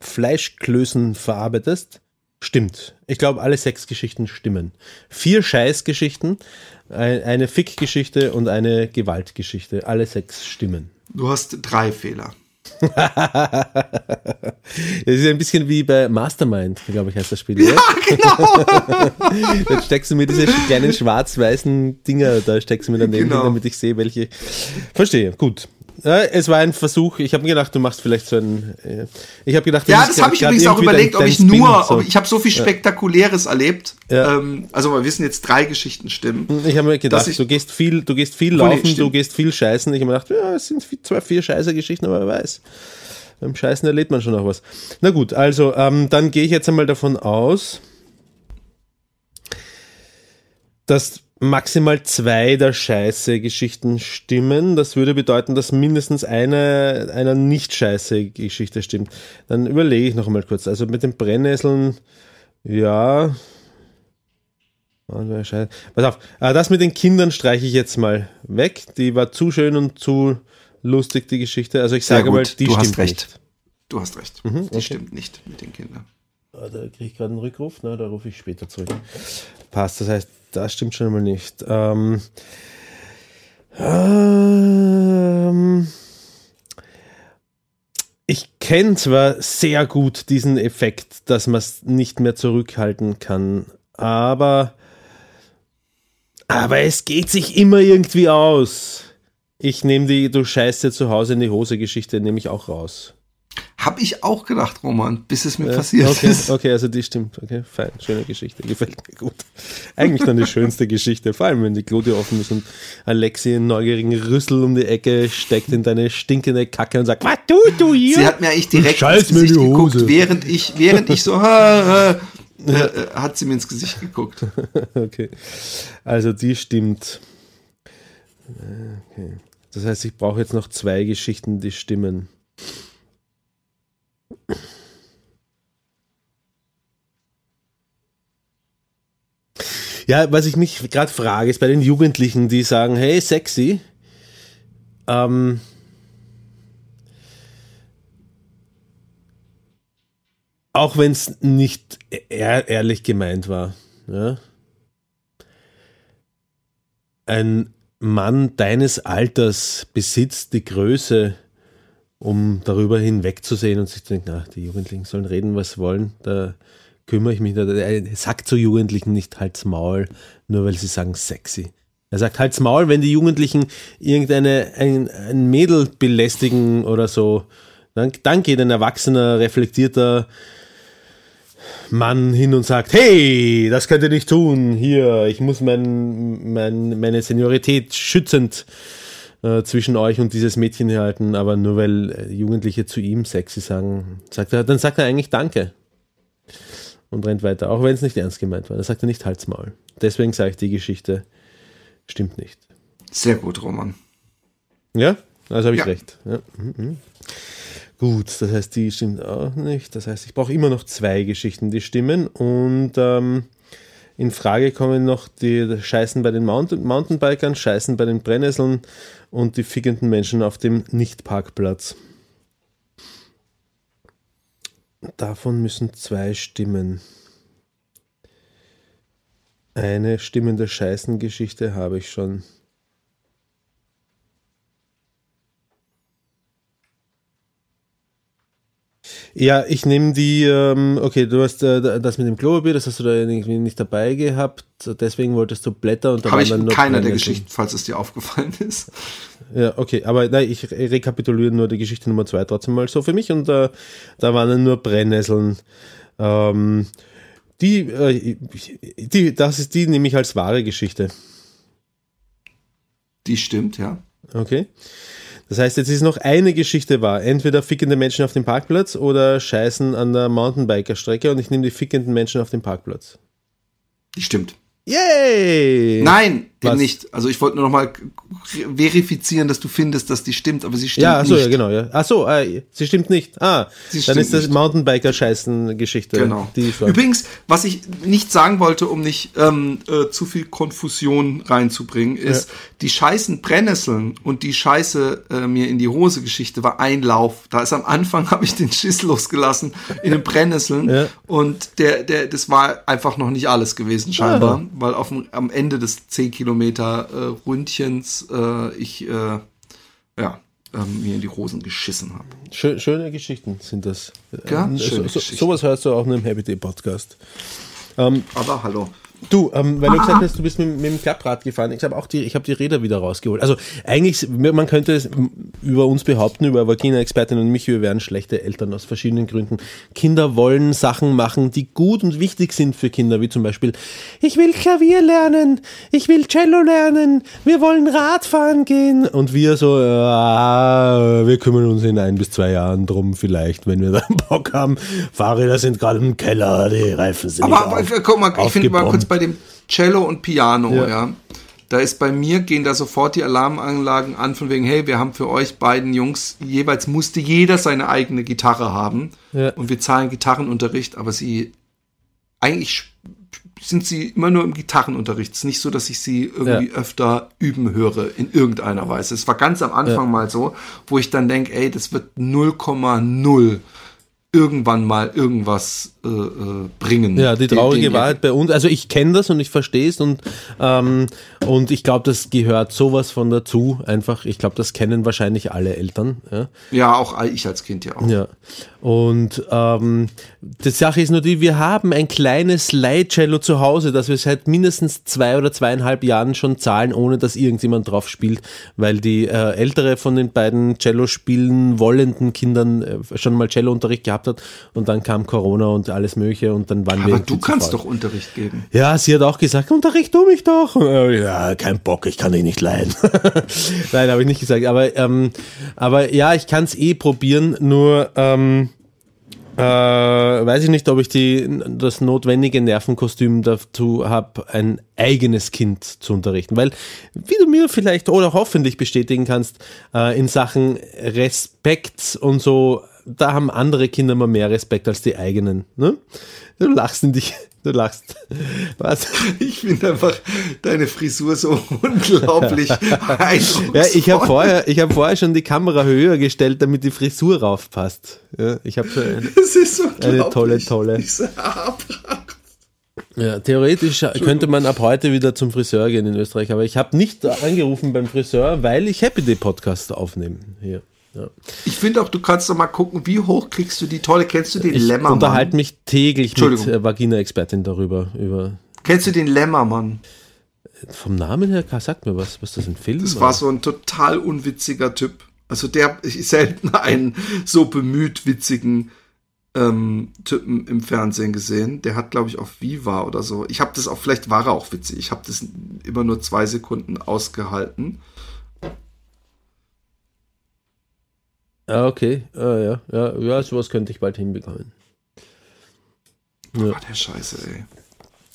Fleischklößen verarbeitest. Stimmt. Ich glaube, alle sechs Geschichten stimmen. Vier Scheißgeschichten, ein, eine Fick-Geschichte und eine Gewaltgeschichte. Alle sechs stimmen. Du hast drei Fehler. (laughs) Das ist ein bisschen wie bei Mastermind, glaube ich, heißt das Spiel. Ja, (laughs) genau. (laughs) Dann steckst du mir diese kleinen schwarz-weißen Dinger, da steckst du mir daneben, Genau. damit ich sehe, welche. Verstehe, gut. Ja, es war ein Versuch. Ich habe mir gedacht, du machst vielleicht so ein. äh, Ich habe gedacht, Ja, das habe ich übrigens auch überlegt, dein- ob ich Spin, nur, so. ob ich habe so viel Spektakuläres erlebt. Ja. Ähm, also wir wissen jetzt drei Geschichten stimmen. Ich habe mir gedacht, ich- du gehst viel, du gehst viel Obwohl, nee, laufen, du gehst viel scheißen. Ich habe mir gedacht, ja, es sind zwar vier scheiße Geschichten, aber wer weiß. Beim Scheißen erlebt man schon noch was. Na gut, also ähm, dann gehe ich jetzt einmal davon aus, dass maximal zwei der scheiße Geschichten stimmen. Das würde bedeuten, dass mindestens eine einer nicht scheiße Geschichte stimmt. Dann überlege ich noch einmal kurz. Also mit den Brennnesseln, ja, Ah. Pass auf, äh, das mit den Kindern streiche ich jetzt mal weg. Die war zu schön und zu lustig, die Geschichte. Also ich sage gut, mal, die du stimmt hast recht. nicht. Du hast recht. Mhm, Die stimmt nicht mit den Kindern. Ah, Da kriege ich gerade einen Rückruf. Na, da rufe ich später zurück. Passt, das heißt, das stimmt schon einmal nicht. Ähm, ähm, ich kenne zwar sehr gut diesen Effekt, dass man es nicht mehr zurückhalten kann, aber, aber es geht sich immer irgendwie aus. Ich nehme die Du scheiße zu Hause in die Hose Geschichte, nehme ich auch raus. Hab ich auch gedacht, Roman, bis es mir Ja, passiert okay, ist. Okay, also die stimmt. Okay, fein. Schöne Geschichte. Gefällt mir gut. Eigentlich dann die schönste Geschichte. Vor allem, wenn die Klotür offen ist und Alexi einen neugierigen Rüssel um die Ecke steckt in deine stinkende Kacke und sagt, was tust du hier? Sie hat mir eigentlich direkt Scheiß ins Gesicht geguckt, während ich, während ich so, (laughs) äh, äh, äh, hat sie mir ins Gesicht geguckt. (laughs) Okay. Also die stimmt. Okay. Das heißt, ich brauche jetzt noch zwei Geschichten, die stimmen. Ja, was ich mich gerade frage, ist bei den Jugendlichen, die sagen, hey, sexy. Ähm, auch wenn es nicht ehr ehrlich gemeint war. Ja? Ein Mann deines Alters besitzt die Größe, um darüber hinwegzusehen und sich zu denken, ach, die Jugendlichen sollen reden, was wollen, da kümmere ich mich nicht. Er sagt zu Jugendlichen nicht halt's Maul, nur weil sie sagen sexy. Er sagt halt's Maul, wenn die Jugendlichen irgendeine ein, ein Mädel belästigen oder so, dann, dann geht ein erwachsener, reflektierter Mann hin und sagt, hey, das könnt ihr nicht tun, hier, ich muss mein, mein, meine Seniorität schützend äh, zwischen euch und dieses Mädchen halten, aber nur weil äh, Jugendliche zu ihm sexy sagen, sagt er, dann sagt er eigentlich Danke und rennt weiter, auch wenn es nicht ernst gemeint war. Dann sagt er nicht Halt's Maul. Deswegen sage ich, die Geschichte stimmt nicht. Sehr gut, Roman. Ja, also habe ich Ja. recht. Ja. mhm, mhm. Gut, das heißt, die stimmt auch nicht. Das heißt, ich brauche immer noch zwei Geschichten, die stimmen. Und ähm, in Frage kommen noch die Scheißen bei den Mountain Mountainbikern, Scheißen bei den Brennnesseln und die fickenden Menschen auf dem Nicht-Parkplatz. Davon müssen zwei stimmen. Eine stimmende Scheißengeschichte habe ich schon. Ja, ich nehme die, ähm, okay, du hast äh, das mit dem Klopapier, das hast du da irgendwie nicht dabei gehabt, deswegen wolltest du Blätter und da Habe ich dann keiner der. Geschichten, falls es dir aufgefallen ist. Ja, okay, aber nein, ich re- rekapituliere nur die Geschichte Nummer zwei trotzdem mal so für mich und äh, da waren dann nur Brennnesseln. Ähm, Die, äh, die, das ist die nehme ich als wahre Geschichte. Die stimmt, ja. Okay. Das heißt, jetzt ist noch eine Geschichte wahr. Entweder fickende Menschen auf dem Parkplatz oder Scheißen an der Mountainbiker-Strecke und ich nehme die fickenden Menschen auf dem Parkplatz. Die stimmt. Yay! Nein? Eben nicht. Also ich wollte nur noch mal verifizieren, dass du findest, dass die stimmt, aber sie stimmt Ja, achso, nicht. ja, genau. Ja. Achso, äh, sie stimmt nicht. Ah, Sie dann stimmt ist das. Mountainbiker-Scheißen-Geschichte. Genau. Übrigens, was ich nicht sagen wollte, um nicht ähm, äh, zu viel Konfusion reinzubringen, ist, die scheißen Brennnesseln und die Scheiße äh, mir in die Hose Geschichte war ein Lauf. Da ist am Anfang (laughs) habe ich den Schiss losgelassen in den Brennnesseln Ja. und der, der, das war einfach noch nicht alles gewesen scheinbar, weil auf dem, am Ende des 10 Kilometer äh, Ründchens äh, ich äh, ja ähm, mir in die Hosen geschissen habe. Schö schöne Geschichten sind das. Ja, Ähm, schöne so, so, sowas hörst du auch nur im Happy Day Podcast. Ähm, Aber hallo. Du, ähm, weil du gesagt hast, du bist mit, mit dem Klapprad gefahren. Ich habe auch die, ich habe die Räder wieder rausgeholt. Also eigentlich, man könnte es über uns behaupten, über Vagina-Expertin und mich, wir wären schlechte Eltern aus verschiedenen Gründen. Kinder wollen Sachen machen, die gut und wichtig sind für Kinder, wie zum Beispiel, ich will Klavier lernen, ich will Cello lernen, wir wollen Radfahren gehen. Und wir so, ah, wir kümmern uns in ein bis zwei Jahren drum vielleicht, wenn wir dann (laughs) Bock haben. Fahrräder sind gerade im Keller, die Reifen sind Aber, nicht aber guck mal, ich finde mal kurz bei dem Cello und Piano, Ja. ja. Da ist bei mir, gehen da sofort die Alarmanlagen an, von wegen, hey, wir haben für euch beiden Jungs, jeweils musste jeder seine eigene Gitarre haben. Ja. Und wir zahlen Gitarrenunterricht, aber sie, eigentlich sind sie immer nur im Gitarrenunterricht. Es ist nicht so, dass ich sie irgendwie Ja. öfter üben höre, in irgendeiner Weise. Es war ganz am Anfang mal so, wo ich dann denke, ey, das wird 0,0 irgendwann mal irgendwas äh, äh, bringen. Ja, die Den- traurige den- Wahrheit bei uns. Also ich kenne das und ich verstehe es und, ähm, und ich glaube, das gehört sowas von dazu. Einfach, ich glaube, das kennen wahrscheinlich alle Eltern. Ja. Ja, auch ich als Kind ja auch. Ja. Und ähm, die Sache ist nur die, wir haben ein kleines Slide-Cello zu Hause, das wir seit mindestens zwei oder zweieinhalb Jahren schon zahlen, ohne dass irgendjemand drauf spielt, weil die äh, ältere von den beiden Cello spielen wollenden Kindern äh, schon mal Cello-Unterricht gehabt hat und dann kam Corona und alles mögliche und dann waren wir Aber du kannst doch Unterricht geben. Ja, sie hat auch gesagt, unterricht du mich doch. Äh, Ja, kein Bock, ich kann dich nicht leiden. (laughs) Nein, habe ich nicht gesagt. Aber, ähm, aber ja, ich kann es eh probieren, nur ähm, äh, weiß ich nicht, ob ich die, das notwendige Nervenkostüm dazu habe, ein eigenes Kind zu unterrichten. Weil, wie du mir vielleicht oder hoffentlich bestätigen kannst, äh, in Sachen Respekt und so, da haben andere Kinder mal mehr Respekt als die eigenen. Ne? Du lachst in dich. Du lachst. Was? Ich finde einfach deine Frisur so (laughs) unglaublich eindrucksvoll. Ja, ich habe vorher, ich habe vorher schon die Kamera höher gestellt, damit die Frisur raufpasst. Ja, ich habe so ein, Das ist so unglaublich. tolle, tolle. Diese Haarpracht. ja, theoretisch könnte man ab heute wieder zum Friseur gehen in Österreich, aber ich habe nicht angerufen beim Friseur, weil ich Happy Day Podcast aufnehme hier. Ja. Ich finde auch, du kannst doch mal gucken, wie hoch kriegst du die tolle, kennst du den Ich Lämmermann? unterhalte mich täglich mit äh, Vagina-Expertin darüber. Über, Kennst du den Lämmermann? vom Namen her, sag mir was, was das ein Film? Das war so ein total unwitziger Typ. Also der ich selten einen so bemüht witzigen ähm, Typen im Fernsehen gesehen. Der hat, glaube ich, auf Viva oder so. Ich habe das auch, vielleicht war er auch witzig. Ich habe das immer nur zwei Sekunden ausgehalten. Ah, okay. Ah, ja, ja, ja, sowas könnte ich bald hinbekommen. Boah, der Scheiße, ey.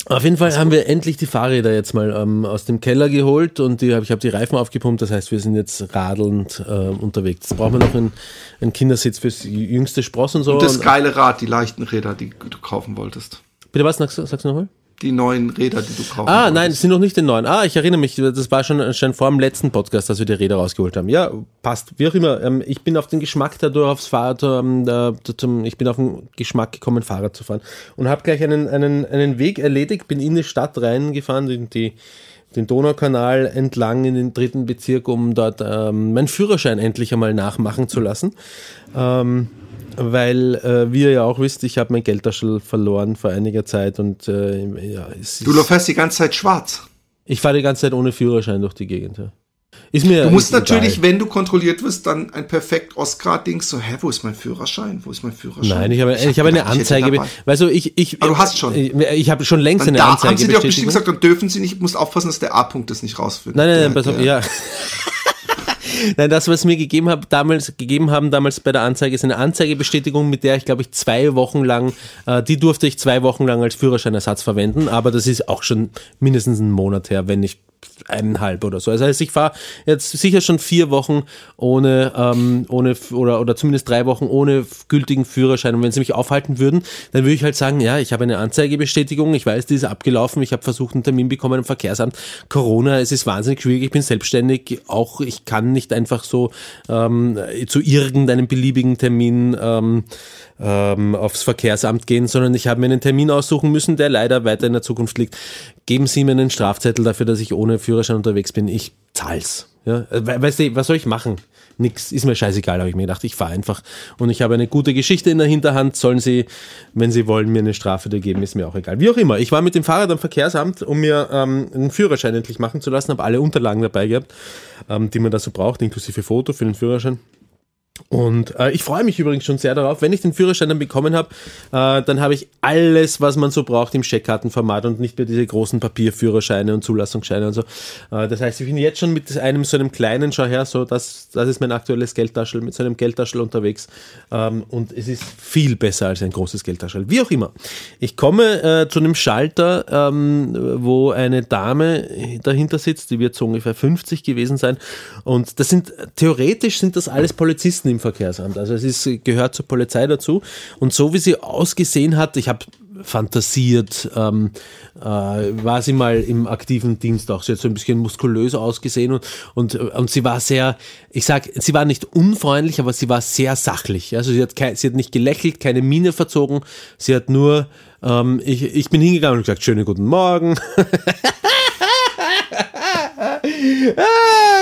Auf jeden Fall haben wir endlich die Fahrräder jetzt mal ähm, aus dem Keller geholt und die, ich habe die Reifen aufgepumpt, das heißt, wir sind jetzt radelnd äh, unterwegs. Jetzt brauchen wir noch einen, einen Kindersitz fürs jüngste Spross und so. Und das geile Rad, die leichten Räder, die du kaufen wolltest. Bitte was, sagst, du- sagst du nochmal? Die neuen Räder, die du kaufen Ah, nein, es sind noch nicht den neuen. Ah, ich erinnere mich, das war schon, schon vor dem letzten Podcast, dass wir die Räder rausgeholt haben. Ja, passt. Wie auch immer. Ähm, ich bin auf den Geschmack dadurch aufs Fahrrad, ähm, ich bin auf den Geschmack gekommen, Fahrrad zu fahren. Und habe gleich einen, einen, einen Weg erledigt, bin in die Stadt reingefahren, in die, den Donaukanal entlang in den dritten Bezirk, um dort ähm, meinen Führerschein endlich einmal nachmachen zu lassen. Ähm, weil, äh, wie ihr ja auch wisst, ich habe mein Geldtaschel verloren vor einiger Zeit und äh, ja, Du fährst die ganze Zeit schwarz. ich fahre die ganze Zeit ohne Führerschein durch die Gegend. Ja. Ist mir Du musst egal. natürlich, wenn du kontrolliert wirst, dann ein perfekt Oscar-Dings so, hä, wo ist mein Führerschein? Wo ist mein Führerschein? Nein, ich habe, ich, hab habe eine ich Anzeige. dabei. Weißt du, ich, ich, Aber du hast schon. Ich, ich habe schon längst Dann eine da Anzeige. haben sie dir auch bestimmt gesagt, dann dürfen sie nicht, ich muss aufpassen, dass der A-Punkt das nicht rausfindet. Nein, nein, nein, Der- pass auf, ja. (laughs) Nein, das, was mir gegeben, hab, damals, gegeben haben damals bei der Anzeige, ist eine Anzeigebestätigung, mit der ich, glaube ich, zwei Wochen lang, äh, die durfte ich zwei Wochen lang als Führerscheinersatz verwenden, aber das ist auch schon mindestens einen Monat her, wenn nicht eineinhalb oder so. Also heißt, ich fahre jetzt sicher schon vier Wochen ohne, ähm, ohne oder, oder zumindest drei Wochen ohne gültigen Führerschein. Und wenn sie mich aufhalten würden, dann würde ich halt sagen, ja, ich habe eine Anzeigebestätigung, ich weiß, die ist abgelaufen, ich habe versucht, einen Termin bekommen im Verkehrsamt. Corona, es ist wahnsinnig schwierig, ich bin selbstständig, auch ich kann nicht einfach so ähm, zu irgendeinem beliebigen Termin ähm, ähm, aufs Verkehrsamt gehen, sondern ich habe mir einen Termin aussuchen müssen, der leider weiter in der Zukunft liegt. Geben Sie mir einen Strafzettel dafür, dass ich ohne Führerschein unterwegs bin. Ich zahl's. Ja, we- weißt du, was soll ich machen? Nix, ist mir scheißegal, habe ich mir gedacht. Ich fahre einfach. Und ich habe eine gute Geschichte in der Hinterhand. Sollen Sie, wenn Sie wollen, mir eine Strafe da geben, ist mir auch egal. Wie auch immer. Ich war mit dem Fahrrad am Verkehrsamt, um mir ähm, einen Führerschein endlich machen zu lassen, habe alle Unterlagen dabei gehabt, ähm, die man da so braucht, inklusive Foto für den Führerschein. Und äh, ich freue mich übrigens schon sehr darauf. Wenn ich den Führerschein dann bekommen habe, äh, dann habe ich alles, was man so braucht im Scheckkartenformat und nicht mehr diese großen Papierführerscheine und Zulassungsscheine und so. Äh, das heißt, ich bin jetzt schon mit einem so einem kleinen, schau her, so das, das ist mein aktuelles Geldtaschel, mit so einem Geldtaschel unterwegs. Ähm, und es ist viel besser als ein großes Geldtaschel. Wie auch immer. Ich komme äh, zu einem Schalter, ähm, wo eine Dame dahinter sitzt, die wird so ungefähr 50 gewesen sein. Und das sind, theoretisch sind das alles Polizisten im Verkehrsamt. Also es ist, gehört zur Polizei dazu. Und so wie sie ausgesehen hat, ich habe fantasiert, ähm, äh, war sie mal im aktiven Dienst auch. Sie hat so ein bisschen muskulös ausgesehen und, und, und sie war sehr, ich sag, sie war nicht unfreundlich, aber sie war sehr sachlich. Also sie hat, kein, sie hat nicht gelächelt, keine Miene verzogen, sie hat nur, ähm, ich, ich bin hingegangen und gesagt, schönen guten Morgen. (laughs) Ah,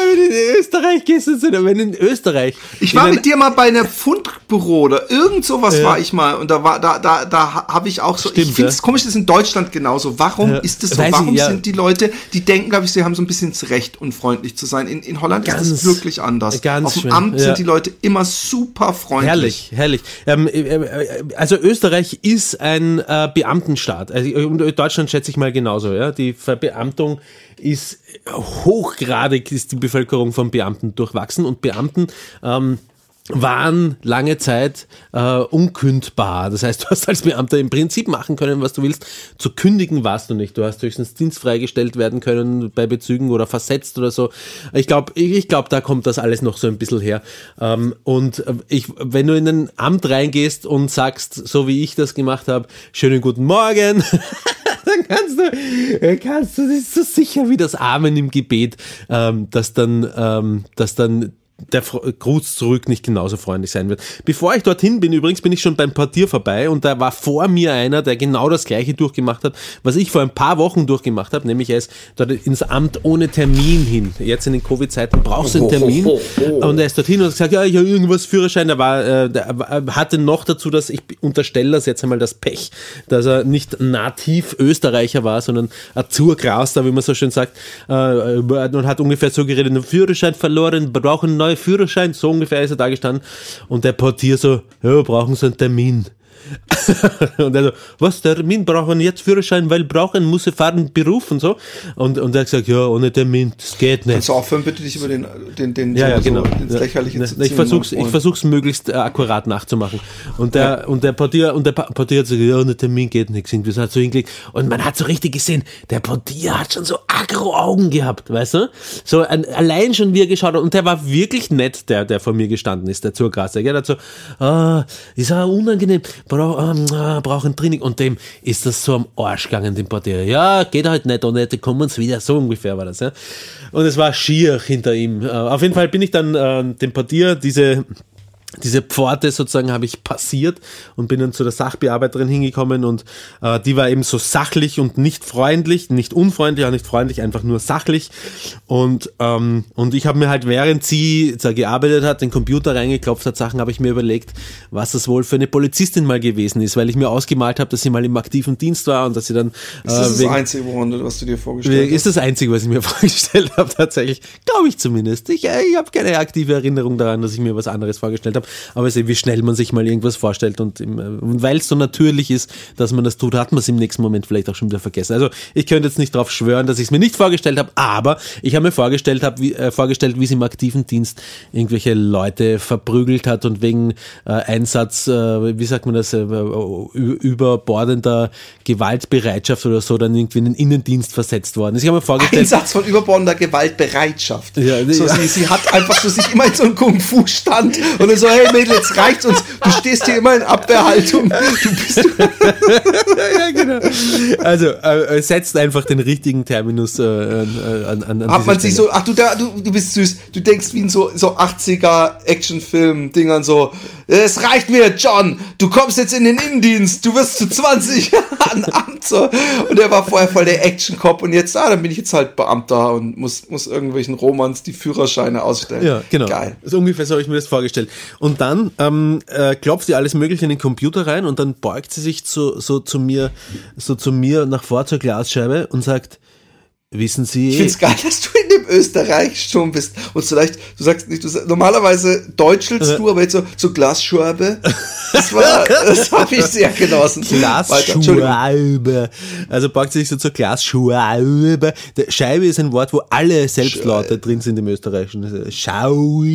wenn du in Österreich gehst du zu wenn in Österreich. Ich war mit dir mal bei einer Fundbüro oder irgend sowas war ich mal und da war da da da habe ich auch so Stimmt, ich finde es ja. komisch, das ist in Deutschland genauso. Warum Ja. ist das so? Weiß ich, Warum ja. sind die Leute, die denken, glaube ich, sie haben so ein bisschen das Recht unfreundlich zu sein. In, in Holland ist Ganz- das wirklich anders. ganz Auf dem schön, Amt ja. sind die Leute immer super freundlich. Herrlich, herrlich. Ähm, äh, äh, also Österreich ist ein äh, Beamtenstaat. Also, äh, und Deutschland schätze ich mal genauso. Ja? Die Verbeamtung ist hochgradig, ist die Bevölkerung von Beamten durchwachsen und Beamten ähm, waren lange Zeit äh, unkündbar. Das heißt, du hast als Beamter im Prinzip machen können, was du willst. Zu kündigen warst du nicht. Du hast höchstens dienstfreigestellt werden können bei Bezügen oder versetzt oder so. Ich glaube, ich, ich glaub, da kommt das alles noch so ein bisschen her. Ähm, und äh, ich, wenn du in ein Amt reingehst und sagst, so wie ich das gemacht habe, schönen guten Morgen, (laughs) dann kannst du, äh, kannst du, das ist so sicher wie das Amen im Gebet, ähm, dass dann, ähm, dass dann der Gruß zurück nicht genauso freundlich sein wird. Bevor ich dorthin bin, übrigens bin ich schon beim Portier vorbei und da war vor mir einer, der genau das gleiche durchgemacht hat, was ich vor ein paar Wochen durchgemacht habe, nämlich er ist dort ins Amt ohne Termin hin. Jetzt in den Covid-Zeiten brauchst du einen Termin und er ist dorthin und hat gesagt, ja, ich habe irgendwas Führerschein, der war, äh, der war- hatte noch dazu, dass ich unterstelle das jetzt einmal das Pech, dass er nicht nativ Österreicher war, sondern Azurgrauster, wie man so schön sagt, äh, und hat ungefähr so geredet, einen Führerschein verloren, brauchen neuen Führerschein, so ungefähr ist er da gestanden und der Portier so, ja, brauchen Sie einen Termin. (laughs) und er so, was, Termin brauchen jetzt Führerschein, weil brauchen, muss er fahren, Beruf und so. Und, und er hat gesagt, ja, ohne Termin, das geht nicht. Kannst du aufhören, bitte dich über den, den, den Ja, ja, so, genau. ins Lächerliche Ja, zu ich ziehen, versuch's, mein ich versuch's möglichst äh, akkurat nachzumachen. Und der, und der Portier, und der Portier hat gesagt, ja, ohne Termin geht nichts. Irgendwie hat so hingelegt. Und man hat so richtig gesehen, der Portier hat schon so aggro Augen gehabt, weißt du? So ein, allein schon wie er geschaut hat. Und der war wirklich nett, der, der vor mir gestanden ist, der Zurgrasser. Der hat so, ah, ist ja unangenehm, brauch, ähm, ah, brauch ein Training. Und dem ist das so am Arsch gegangen, dem Portier. Ja, geht halt nicht, und nicht, kommen uns wieder. So ungefähr war das, ja. Und es war schier hinter ihm. Äh, auf jeden Fall bin ich dann äh, dem Portier diese diese Pforte sozusagen habe ich passiert und bin dann zu der Sachbearbeiterin hingekommen und äh, die war eben so sachlich und nicht freundlich, nicht unfreundlich, auch nicht freundlich, einfach nur sachlich und ähm, und ich habe mir halt während sie da gearbeitet hat, den Computer reingeklopft hat, Sachen habe ich mir überlegt, was das wohl für eine Polizistin mal gewesen ist, weil ich mir ausgemalt habe, dass sie mal im aktiven Dienst war und dass sie dann äh, Ist das das wegen- Einzige, woran was du dir vorgestellt hast? ist das Einzige, was ich mir (laughs) vorgestellt habe, tatsächlich. Glaube ich zumindest. Ich, äh, ich habe keine aktive Erinnerung daran, dass ich mir was anderes vorgestellt habe. Aber es ist, wie schnell man sich mal irgendwas vorstellt und, äh, und weil es so natürlich ist, dass man das tut, hat man es im nächsten Moment vielleicht auch schon wieder vergessen. Also ich könnte jetzt nicht darauf schwören, dass ich es mir nicht vorgestellt habe, aber ich habe mir vorgestellt, hab, wie, äh, vorgestellt, wie sie im aktiven Dienst irgendwelche Leute verprügelt hat und wegen äh, Einsatz, äh, wie sagt man das, äh, überbordender Gewaltbereitschaft oder so dann irgendwie in den Innendienst versetzt worden ist. Ich habe mir vorgestellt, Einsatz von überbordender Gewaltbereitschaft. Ja, so, ja. Sie, sie hat einfach so sich immer in so einen Kung-Fu-Stand und dann so, hey Mädel, jetzt reicht's uns. Du stehst hier immer in Abwehrhaltung. Du bist (laughs) ja, genau. Also äh, setzt einfach den richtigen Terminus äh, äh, an, an, an Hat man sich so, ach du da, du, du bist süß. Du denkst wie in so, so 80er Actionfilm-Dingern so, es reicht mir, John, du kommst jetzt in den Innendienst, du wirst zu 20 Jahren (laughs) Amt. So. Und er war vorher voll der Action-Cop und jetzt, ah, dann bin ich jetzt halt Beamter und muss, muss irgendwelchen Romans die Führerscheine ausstellen. Ja, genau. Geil. So ungefähr so habe ich mir das vorgestellt. Und dann ähm, äh, klopft sie alles Mögliche in den Computer rein und dann beugt sie sich zu, so zu mir, so zu mir nach vor zur Glasscheibe und sagt, wissen Sie, Ich find's geil, dass du dem Österreich schon bist. Und vielleicht, du sagst nicht, du sagst, normalerweise deutschelst du, aber jetzt so, so Glasschörbe. Das war, (laughs) das habe ich sehr genossen. Glasscheibe. Also packt sie sich so zur Glasscheibe. Der Scheibe ist ein Wort, wo alle Selbstlaute drin sind im Österreichischen. Scheibe.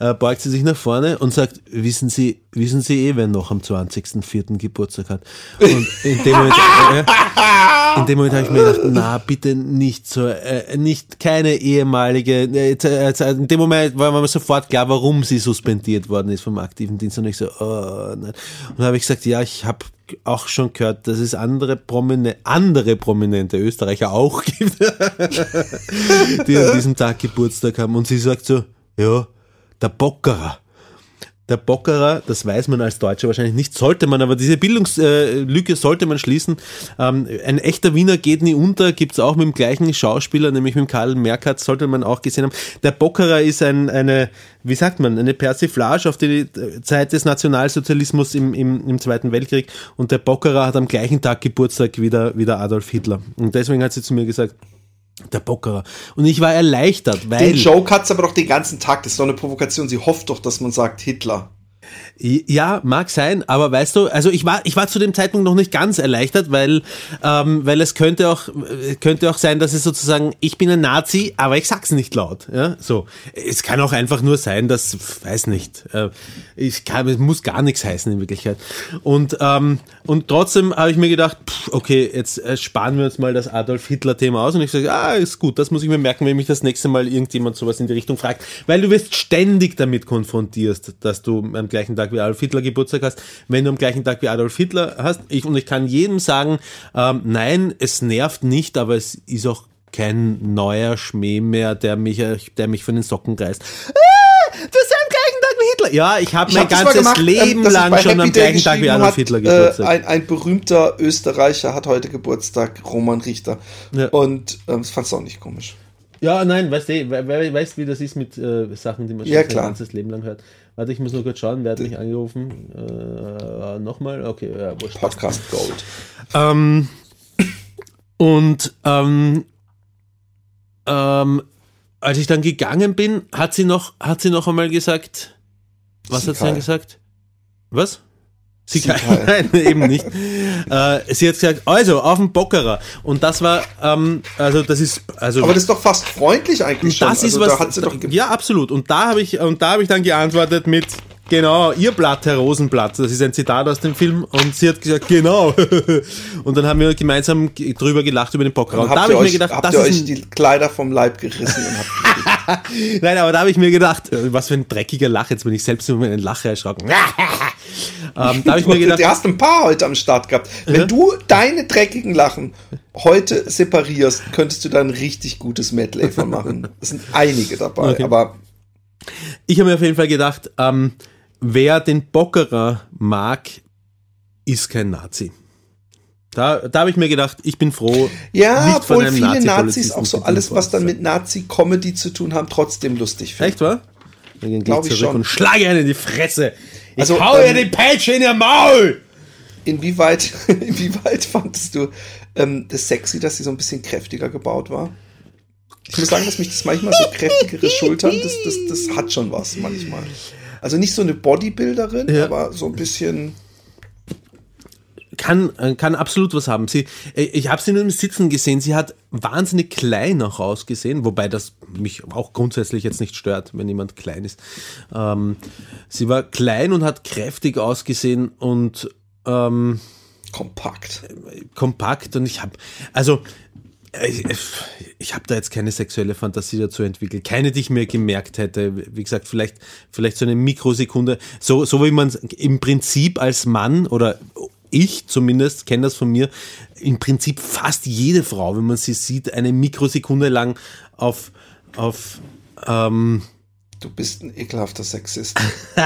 Äh, beugt sie sich nach vorne und sagt, wissen Sie, wissen Sie eh, wer noch am 20.04. Geburtstag hat? Und in dem Moment, äh, in dem Moment habe ich mir gedacht, na, bitte nicht so, äh, nicht keine ehemalige, äh, äh, äh, in dem Moment war mir sofort klar, warum sie suspendiert worden ist vom aktiven Dienst und ich so, oh, nein. Und dann habe ich gesagt, ja, ich habe auch schon gehört, dass es andere prominente, andere prominente Österreicher auch gibt, (laughs) die an diesem Tag Geburtstag haben. Und sie sagt so, ja, der Bockerer. Der Bockerer, das weiß man als Deutscher wahrscheinlich nicht, sollte man, aber diese Bildungslücke sollte man schließen. Ähm, ein echter Wiener geht nie unter, gibt's auch mit dem gleichen Schauspieler, nämlich mit Karl Merkert, sollte man auch gesehen haben. Der Bockerer ist ein, eine, wie sagt man, eine Persiflage auf die Zeit des Nationalsozialismus im, im, im Zweiten Weltkrieg und der Bockerer hat am gleichen Tag Geburtstag wie der, wie der Adolf Hitler. Und deswegen hat sie zu mir gesagt, der Bockerer. Und ich war erleichtert, weil... Den Joke hat's aber doch den ganzen Tag. Das ist doch eine Provokation. Sie hofft doch, dass man sagt Hitler. Ja, mag sein, aber weißt du, also ich war, ich war zu dem Zeitpunkt noch nicht ganz erleichtert, weil, ähm, weil es könnte auch, könnte auch sein, dass es sozusagen, ich bin ein Nazi, aber ich sag's nicht laut, ja, so. Es kann auch einfach nur sein, dass, weiß nicht, äh, ich kann, es muss gar nichts heißen in Wirklichkeit. Und, ähm, und trotzdem habe ich mir gedacht, pff, okay, jetzt äh, sparen wir uns mal das Adolf Hitler Thema aus und ich sage, ah, ist gut, das muss ich mir merken, wenn mich das nächste Mal irgendjemand sowas in die Richtung fragt, weil du wirst ständig damit konfrontiert, dass du am gleichen Tag wie Adolf Hitler Geburtstag hast, wenn du am gleichen Tag wie Adolf Hitler hast. Ich, und ich kann jedem sagen, ähm, nein, es nervt nicht, aber es ist auch kein neuer Schmäh mehr, der mich, der mich von den Socken reißt. Ah, du bist am gleichen Tag wie Hitler. Ja, ich habe mein ganzes gemacht, ähm, Leben ich lang schon am gleichen Tag wie Adolf hat, Hitler Äh, Geburtstag. ein, ein berühmter Österreicher hat heute Geburtstag, Roman Richter. Ja. Und ähm, das fandst du auch nicht komisch. Ja, nein, weißt du, we- we- weißt wie das ist mit äh, Sachen, die man schon Ja, sein ganzes Leben lang hört. Warte, ich muss nur kurz schauen, wer hat mich angerufen? Äh, Nochmal? Okay, ja, wurscht. Podcast Gold. Ähm, und ähm, ähm, als ich dann gegangen bin, hat sie noch, hat sie noch einmal gesagt, was hat sie dann gesagt? Was? Sie Sikal. (laughs) Nein, eben nicht. äh, sie hat gesagt, also auf den Bockerer. Und das war, ähm, also das ist, also Aber das ist doch fast freundlich eigentlich schon. das ist also, was. Da ja, absolut. Und da habe ich und da habe ich dann geantwortet mit genau ihr Blatt, Herr Rosenblatt. Das ist ein Zitat aus dem Film. Und sie hat gesagt genau. (laughs) und dann haben wir gemeinsam drüber gelacht über den Bocker. Und da habe ich mir euch, gedacht, habt das ihr euch ein, die Kleider vom Leib gerissen (laughs) nein, aber da habe ich mir gedacht, äh, was für ein dreckiger Lach. Jetzt bin ich selbst über meinen Lache erschrocken. (laughs) ähm, da habe ich mir gedacht, du hast ein paar heute am Start gehabt. Wenn du deine dreckigen Lachen heute separierst, könntest du da ein richtig gutes Medley von machen. Es sind einige dabei, Okay. aber Ich habe mir auf jeden Fall gedacht, ähm, wer den Bockerer mag, ist kein Nazi. Da, da habe ich mir gedacht, ich bin froh. Ja, nicht von obwohl einem viele Nazis Nazi-Polizisten auch so alles, was dann mit Nazi-Comedy zu tun haben, trotzdem lustig finden. Echt, wa? Dann gehe Glaub ich ich zurück schon. und schlage einen in die Fresse. Ich Also, hau ähm, die Peitsche in ihr Maul! Inwieweit, (laughs) inwieweit fandest du ähm, das sexy, dass sie so ein bisschen kräftiger gebaut war? Ich muss sagen, dass mich das manchmal so kräftigere Schultern, das, das, das hat schon was manchmal. Also nicht so eine Bodybuilderin, Ja. aber so ein bisschen. kann, äh, kann absolut was haben. Sie, äh, ich habe sie nur im Sitzen gesehen. Sie hat wahnsinnig klein auch ausgesehen, wobei das mich auch grundsätzlich jetzt nicht stört, wenn jemand klein ist. Ähm, sie war klein und hat kräftig ausgesehen und ähm, Kompakt. kompakt und ich habe, also ich, ich habe da jetzt keine sexuelle Fantasie dazu entwickelt, keine, die ich mir gemerkt hätte. Wie gesagt, vielleicht, vielleicht so eine Mikrosekunde, so, so wie man im Prinzip als Mann oder ich zumindest kenne das von mir, im Prinzip fast jede Frau, wenn man sie sieht, eine Mikrosekunde lang auf, auf ähm, Du bist ein ekelhafter Sexist. (laughs)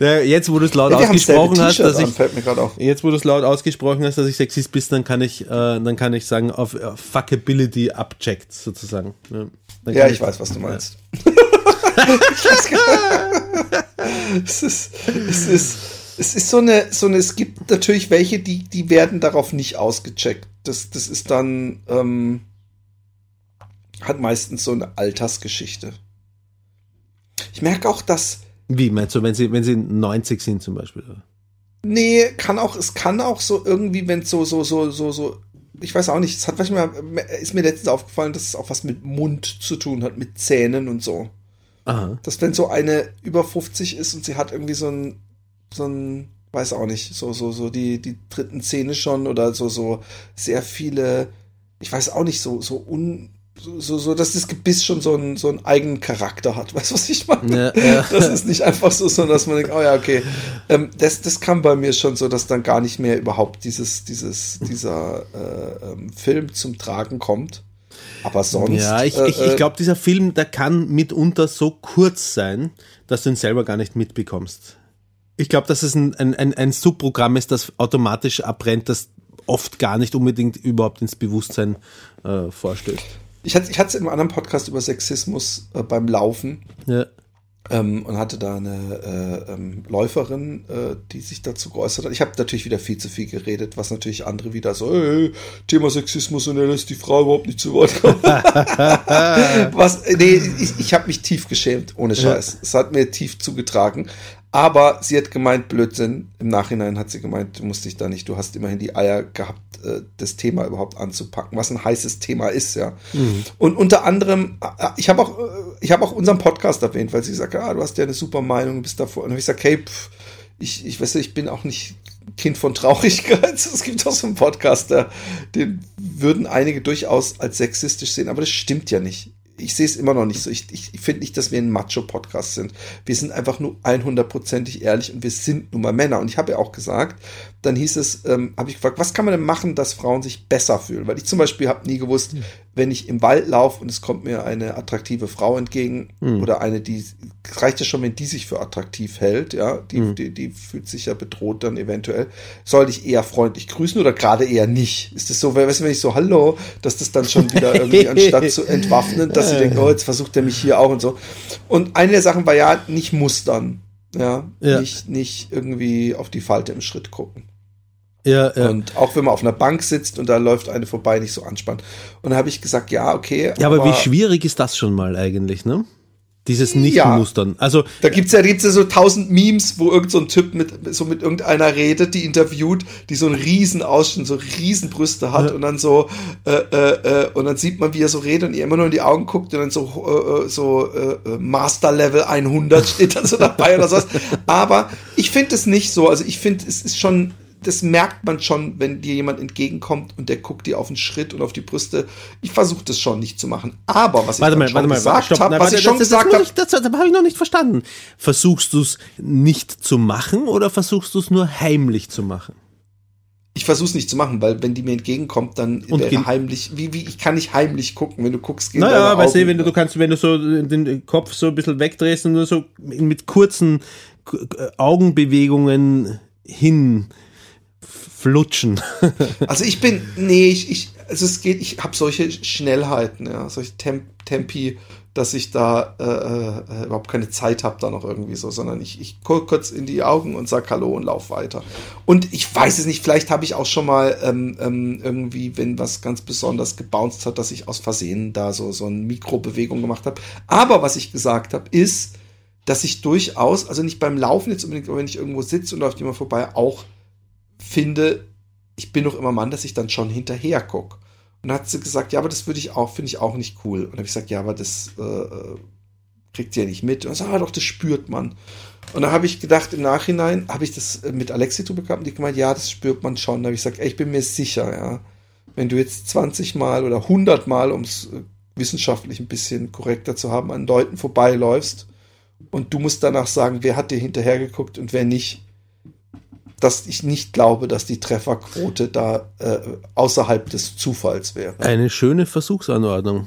Ja, jetzt, wo du es laut Ja, ausgesprochen hast, dass an, ich, auf. jetzt, wo du es laut ausgesprochen hast, dass ich Sexist bist, dann kann ich, äh, dann kann ich sagen, auf äh, Fuckability abcheckt, sozusagen. Ja, Dann Ja, kann ich weiß, was du meinst. Ich (laughs) gar- es ist, es ist, es ist so eine, so eine, es gibt natürlich welche, die, die werden darauf nicht ausgecheckt. Das, das ist dann, ähm, hat meistens so eine Altersgeschichte. Ich merke auch, dass, Wie meinst du, wenn sie, wenn sie 90 sind zum Beispiel? nee, kann auch, es kann auch so irgendwie, wenn es so, so, so, so, so, ich weiß auch nicht, es hat manchmal, ist mir letztens aufgefallen, dass es auch was mit Mund zu tun hat, mit Zähnen und so. Aha. dass wenn so eine über 50 ist und sie hat irgendwie so ein, so ein, weiß auch nicht, so, so, so die, die dritten Zähne schon oder so, so sehr viele, ich weiß auch nicht, so, so un, so, so, so dass das Gebiss schon so einen, so einen eigenen Charakter hat. (laughs) Weißt du, was ich meine? Ja, ja. (laughs) Das ist nicht einfach so, sondern dass man denkt, oh ja, okay. Ähm, das, das kam bei mir schon so, dass dann gar nicht mehr überhaupt dieses, dieses, dieser äh, ähm, Film zum Tragen kommt. Aber sonst. Ja, ich, äh, ich, ich glaube, dieser Film, der kann mitunter so kurz sein, dass du ihn selber gar nicht mitbekommst. Ich glaube, dass es ein, ein, ein, ein Subprogramm ist, das automatisch abbrennt, das oft gar nicht unbedingt überhaupt ins Bewusstsein äh, vorstößt. Ich hatte ich hatte es in einem anderen Podcast über Sexismus äh, beim Laufen Ja. ähm, und hatte da eine äh, ähm, Läuferin, äh, die sich dazu geäußert hat. Ich habe natürlich wieder viel zu viel geredet, was natürlich andere wieder so, hey, Thema Sexismus und er lässt die Frau überhaupt nicht zu Wort kommen. (laughs) was, nee, ich, ich habe mich tief geschämt, ohne Scheiß. Es hat mir tief zugetragen. Aber sie hat gemeint, Blödsinn. Im Nachhinein hat sie gemeint, du musst dich da nicht, du hast immerhin die Eier gehabt, äh, das Thema überhaupt anzupacken, was ein heißes Thema ist, ja. Und unter anderem, äh, ich habe auch, äh, ich habe auch unseren Podcast erwähnt, weil sie sagt, ah, du hast ja eine super Meinung, du bist davor. Und ich gesagt, hey, pff, ich, ich weiß, nicht, ich bin auch nicht Kind von Traurigkeit. (laughs) Es gibt auch so einen Podcast, der, den würden einige durchaus als sexistisch sehen, aber das stimmt ja nicht. Ich sehe es immer noch nicht so. Ich, ich, ich finde nicht, dass wir ein Macho-Podcast sind. Wir sind einfach nur 100%ig ehrlich und wir sind nun mal Männer. Und ich habe ja auch gesagt, dann hieß es, ähm, habe ich gefragt, was kann man denn machen, dass Frauen sich besser fühlen? Weil ich zum Beispiel habe nie gewusst, wenn ich im Wald laufe und es kommt mir eine attraktive Frau entgegen oder eine, die, reicht ja schon, wenn die sich für attraktiv hält, ja, die, die, die fühlt sich ja bedroht dann eventuell, soll ich eher freundlich grüßen oder gerade eher nicht? Ist das so, weißt du, wenn ich so, hallo, dass das dann schon wieder (laughs) irgendwie, anstatt zu entwaffnen, dass sie denken, oh, jetzt versucht er mich hier auch und so. Und eine der Sachen war ja, nicht mustern. Ja, Ja. Nicht, nicht irgendwie auf die Falte im Schritt gucken. Ja, ja. Und auch wenn man auf einer Bank sitzt und da läuft eine vorbei, nicht so anspannen. Und dann habe ich gesagt, ja, okay. ja, aber wie schwierig ist das schon mal eigentlich, ne? Dieses Ja. Nicht-Mustern. Also, Da gibt's ja, gibt's ja so tausend Memes, wo irgend so ein Typ mit, so mit irgendeiner redet, die interviewt, die so einen riesen Ausschnitt, so riesen Brüste hat und dann so, äh, äh, äh, und dann sieht man, wie er so redet und ihr immer nur in die Augen guckt und dann so, äh, äh, so äh, Master Level 100 steht dann so dabei oder sowas. (laughs) Aber ich finde es nicht so, also ich finde, es ist schon, das merkt man schon, wenn dir jemand entgegenkommt und der guckt dir auf den Schritt und auf die Brüste. Ich versuche das schon nicht zu machen. Aber was ich warte dann mal, schon warte mal, gesagt habe, was warte, ich schon das, gesagt habe, das, das, das habe ich noch nicht verstanden. Versuchst du es nicht zu machen oder versuchst du es nur heimlich zu machen? ich versuche es nicht zu machen, weil wenn die mir entgegenkommt, dann Und wäre heimlich, wie, wie, ich kann nicht heimlich gucken, wenn du guckst, gehen Naja, weißt du, wenn du, du kannst, wenn du so den Kopf so ein bisschen wegdrehst und nur so mit kurzen Augenbewegungen hin flutschen. (laughs) Also ich bin, nee, ich, ich also es geht, ich habe solche Schnellheiten, ja, solche Temp Tempi, dass ich da äh, äh, überhaupt keine Zeit habe da noch irgendwie so, sondern ich, ich gucke kurz in die Augen und sag Hallo und lauf weiter. Und ich weiß es nicht, vielleicht habe ich auch schon mal ähm, ähm, irgendwie, wenn was ganz besonders gebounced hat, dass ich aus Versehen da so, so eine Mikrobewegung gemacht habe. Aber was ich gesagt habe, ist, dass ich durchaus, also nicht beim Laufen jetzt unbedingt, aber wenn ich irgendwo sitze und läuft jemand vorbei, auch finde, ich bin doch immer Mann, dass ich dann schon hinterher gucke. Und dann hat sie gesagt, ja, aber das würde ich auch, finde ich auch nicht cool. Und dann habe ich gesagt, ja, aber das äh, kriegt ihr ja nicht mit. Und so, ah, doch, das spürt man. Und dann habe ich gedacht, im Nachhinein habe ich das äh, mit Alexi drüber gehabt und die gemeint, ja, das spürt man schon. Da habe ich gesagt, ey, ich bin mir sicher, ja, wenn du jetzt 20 Mal oder 100 Mal, um es äh, wissenschaftlich ein bisschen korrekter zu haben, an Leuten vorbeiläufst und du musst danach sagen, wer hat dir hinterher geguckt und wer nicht, dass ich nicht glaube, dass die Trefferquote da äh, außerhalb des Zufalls wäre. Eine schöne Versuchsanordnung.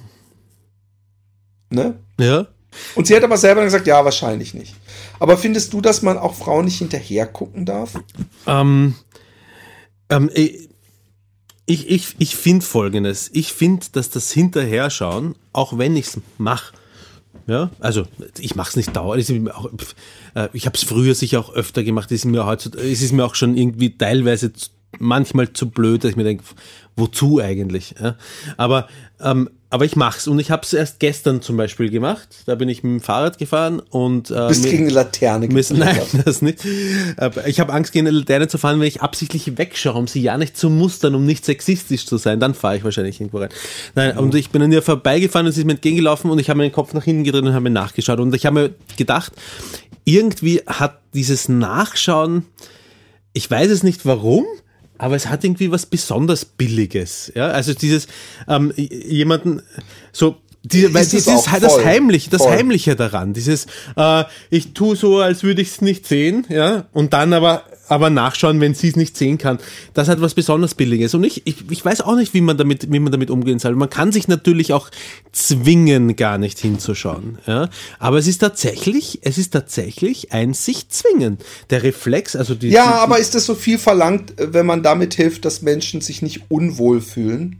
Ne? Ja. Und sie hat aber selber gesagt, ja, wahrscheinlich nicht. Aber findest du, dass man auch Frauen nicht hinterher gucken darf? Ähm, ähm, ich ich, ich, ich finde folgendes. Ich finde, dass das Hinterherschauen, auch wenn ich es mache, ja, also ich mache es nicht dauernd. äh, Ich habe es früher sicher auch öfter gemacht. Es ist mir heutzutage, es ist mir auch schon irgendwie teilweise zu, manchmal zu blöd, dass ich mir denke, wozu eigentlich? Ja? Aber ähm, aber ich mach's und ich habe es erst gestern zum Beispiel gemacht. Da bin ich mit dem Fahrrad gefahren und äh, Bist mir- gegen eine Laterne geballert. Nein, (laughs) das nicht. Ich habe Angst, gegen eine Laterne zu fahren, wenn ich absichtlich wegschaue, um sie ja nicht zu mustern, um nicht sexistisch zu sein. Dann fahre ich wahrscheinlich irgendwo rein. Nein, und ich bin an ihr vorbeigefahren und sie ist mir entgegengelaufen und ich habe meinen Kopf nach hinten gedreht und habe mir nachgeschaut. Und ich habe mir gedacht, irgendwie hat dieses Nachschauen, ich weiß es nicht warum, aber es hat irgendwie was besonders Billiges. Ja, also dieses ähm, jemanden so die, weil Ist es dieses auch das. Heimliche, das Voll. Heimliche daran, dieses äh, ich tu so, als würde ich es nicht sehen, ja, und dann aber aber nachschauen, wenn sie es nicht sehen kann. Das hat was besonders Billiges. Und ich, ich, ich weiß auch nicht, wie man damit, wie man damit umgehen soll. Man kann sich natürlich auch zwingen, gar nicht hinzuschauen. Ja? Aber es ist tatsächlich, es ist tatsächlich ein sich zwingen. Der Reflex, also die, Ja, die, aber ist das so viel verlangt, wenn man damit hilft, dass Menschen sich nicht unwohl fühlen?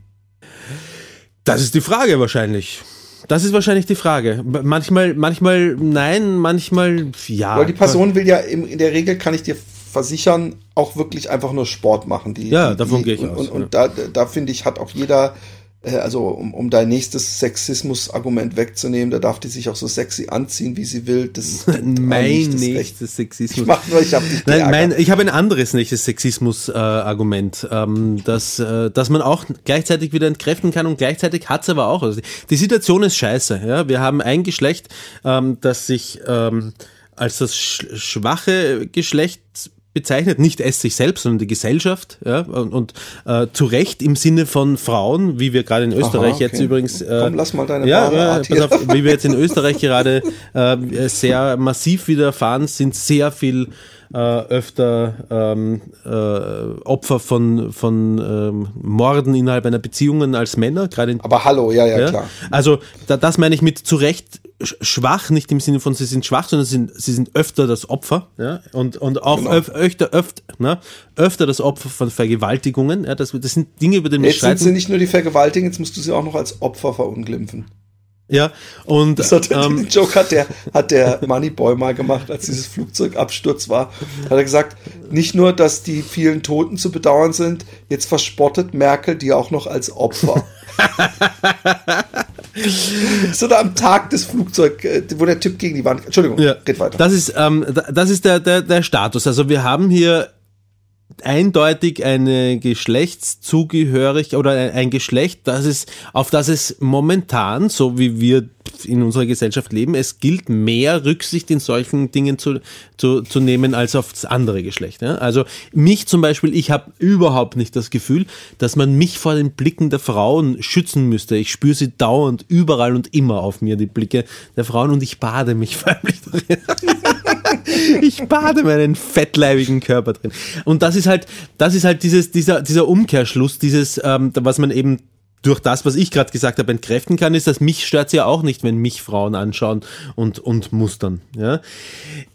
Das ist die Frage wahrscheinlich. Das ist wahrscheinlich die Frage. Manchmal, manchmal nein, manchmal ja. Weil die Person will ja in der Regel, kann ich dir versichern, auch wirklich einfach nur Sport machen. Die, Ja, die, davon gehe ich und, aus, Und, ja. und da, da finde ich, hat auch jeder, äh, also um, um dein nächstes Sexismus-Argument wegzunehmen, da darf die sich auch so sexy anziehen, wie sie will. Das (laughs) mein das nächstes Sexismus. Ich mach nur, ich hab dich Nein, mein, ich habe ein anderes nächstes Sexismus-Argument, ähm, dass, äh, dass man auch gleichzeitig wieder entkräften kann und gleichzeitig hat's aber auch. Also die, Situation ist scheiße. Ja? Wir haben ein Geschlecht, ähm, das sich ähm, als das sch schwache Geschlecht bezeichnet, nicht es sich selbst, sondern die Gesellschaft, ja, und, und äh, zu Recht im Sinne von Frauen, wie wir gerade in Österreich okay. jetzt übrigens. Äh, Komm, lass mal deine ja, ja, Art pass auf, wie wir jetzt in (laughs) Österreich gerade äh, sehr massiv wieder erfahren, sind sehr viel äh, öfter ähm, äh, Opfer von, von ähm, Morden innerhalb einer Beziehung als Männer, gerade in Aber hallo, ja, ja, ja? klar. Also da, das meine ich mit zu Recht schwach, nicht im Sinne von sie sind schwach, sondern sie sind, sie sind öfter das Opfer ja? und, und auch Genau. öf, öfter, öfter, ne? öfter das Opfer von Vergewaltigungen. Ja? Das, das sind Dinge, über die wir Jetzt sind sie streiten. nicht nur die Vergewaltigen, jetzt musst du sie auch noch als Opfer verunglimpfen. Ja, und Das hat, ähm, den Joke hat der, hat der Moneyboy mal gemacht, als dieses Flugzeugabsturz war. Hat er gesagt, nicht nur, dass die vielen Toten zu bedauern sind, jetzt verspottet Merkel die auch noch als Opfer. (laughs) (laughs) so da am Tag des Flugzeug, äh, wo der Typ gegen die Wand. Entschuldigung, Ja, red weiter. Das ist, ähm, da- das ist der, der, der Status. Also wir haben hier eindeutig eine Geschlechtszugehörig oder ein, Geschlecht, das ist, auf das es momentan, so wie wir in unserer Gesellschaft leben, es gilt mehr Rücksicht in solchen Dingen zu, zu, zu nehmen als auf das andere Geschlecht. Ja? Also mich zum Beispiel, ich habe überhaupt nicht das Gefühl, dass man mich vor den Blicken der Frauen schützen müsste. Ich spüre sie dauernd, überall und immer auf mir, die Blicke der Frauen und ich bade mich (laughs) förmlich darin. (laughs) ich bade meinen fettleibigen Körper drin. Und das ist halt, das ist halt dieses, dieser, dieser Umkehrschluss, dieses, ähm, was man eben durch das, was ich gerade gesagt habe, entkräften kann, ist, dass mich stört ja auch nicht, wenn mich Frauen anschauen und, und mustern. Ja?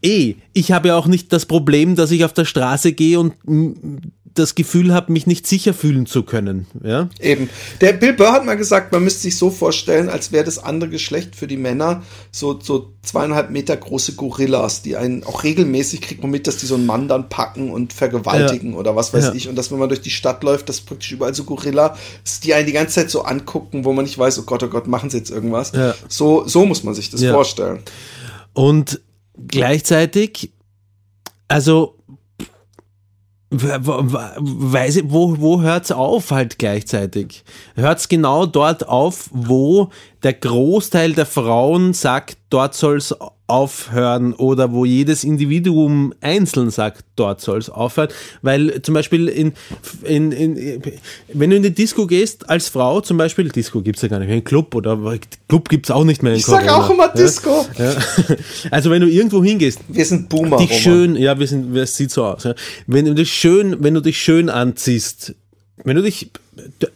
Eh, ich habe ja auch nicht das Problem, dass ich auf der Straße gehe und das Gefühl habe, mich nicht sicher fühlen zu können. Ja? Eben. Der Bill Burr hat mal gesagt, man müsste sich so vorstellen, als wäre das andere Geschlecht für die Männer so, so zweieinhalb Meter große Gorillas, die einen auch regelmäßig kriegt man mit, dass die so einen Mann dann packen und vergewaltigen oder was weiß Ja. ich. Und dass wenn man durch die Stadt läuft, dass praktisch überall so Gorilla, die einen die ganze Zeit so angucken, wo man nicht weiß, oh Gott, oh Gott, machen sie jetzt irgendwas. Ja. So, so muss man sich das Ja. vorstellen. Und gleichzeitig, also weiß ich, wo, wo hört's auf halt gleichzeitig? Hört's genau dort auf, wo der Großteil der Frauen sagt, dort soll's aufhören oder wo jedes Individuum einzeln sagt, dort soll's aufhören, weil zum Beispiel in, in, in wenn du in die Disco gehst als Frau zum Beispiel, Disco gibt's ja gar nicht mehr, ein Club oder Club gibt's auch nicht mehr in Ich sag Corona, auch immer ja? Disco. Ja. (laughs) Also wenn du irgendwo hingehst, Wir sind Boomer. dich Roman. schön, ja, wir sind, es sieht so aus. Ja. Wenn du dich schön, wenn du dich schön anziehst, wenn du dich,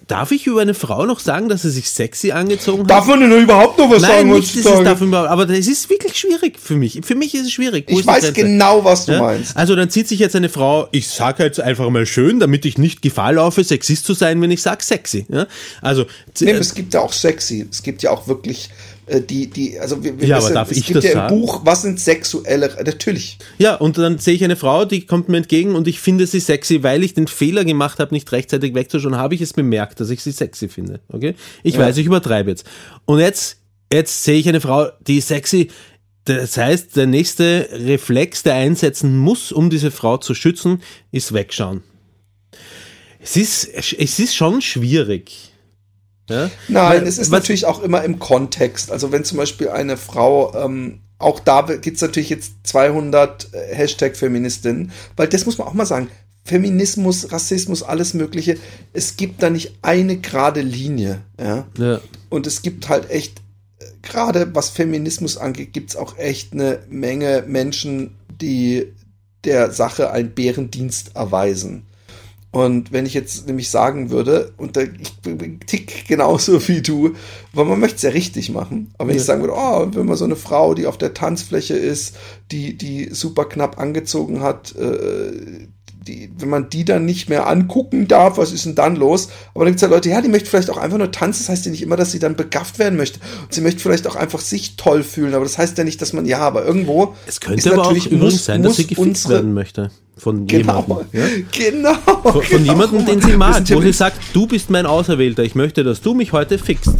darf ich über eine Frau noch sagen, dass sie sich sexy angezogen hat? Darf man denn überhaupt noch was Nein, sagen nicht, das ist heutzutage? dafür, aber das ist wirklich schwierig für mich. Für mich ist es schwierig. Wo Ich weiß Grenze? genau, was du Ja? meinst. Also dann zieht sich jetzt eine Frau, ich sage jetzt einfach mal schön, damit ich nicht Gefahr laufe, Sexist zu sein, wenn ich sage sexy. Ja? Also Nee, äh, es gibt ja auch sexy. Es gibt ja auch wirklich die, die, also wir, wir Ja, aber wissen, darf es ich gibt das ja im sagen? Buch, was sind sexuelle, natürlich. Ja, und dann sehe ich eine Frau, die kommt mir entgegen und ich finde sie sexy, weil ich den Fehler gemacht habe, nicht rechtzeitig wegzuschauen, habe ich es bemerkt, dass ich sie sexy finde. Okay? Ich weiß, ich übertreibe jetzt. Und jetzt, jetzt sehe ich eine Frau, die ist sexy. Das heißt, der nächste Reflex, der einsetzen muss, um diese Frau zu schützen, ist wegschauen. Es ist, es ist schon schwierig. Ja? Nein, Weil- es ist natürlich auch immer im Kontext. Also wenn zum Beispiel eine Frau, ähm, auch da gibt es natürlich jetzt 200 äh, Hashtag-Feministinnen, weil das muss man auch mal sagen. Feminismus, Rassismus, alles Mögliche. Es gibt da nicht eine gerade Linie. Ja? Ja. Und es gibt halt echt, äh, gerade was Feminismus angeht, gibt es auch echt eine Menge Menschen, die der Sache einen Bärendienst erweisen. Und wenn ich jetzt nämlich sagen würde, und da, ich tick genauso wie du, weil man möchte es ja richtig machen, aber wenn ich sagen würde, oh, wenn man so eine Frau, die auf der Tanzfläche ist, die, die super knapp angezogen hat, äh, die, wenn man die dann nicht mehr angucken darf, was ist denn dann los? Aber dann gibt es ja Leute, ja, die möchten vielleicht auch einfach nur tanzen, das heißt ja nicht immer, dass sie dann begafft werden möchte. Und sie möchte vielleicht auch einfach sich toll fühlen, aber das heißt ja nicht, dass man, ja, aber irgendwo. Es könnte aber auch übrigens sein, dass sie gefixt werden möchte. Von Genau, jemandem. Ja? genau. Von, von genau. jemandem, den sie mag, wo sie sagt, du bist mein Auserwählter, ich möchte, dass du mich heute fixt.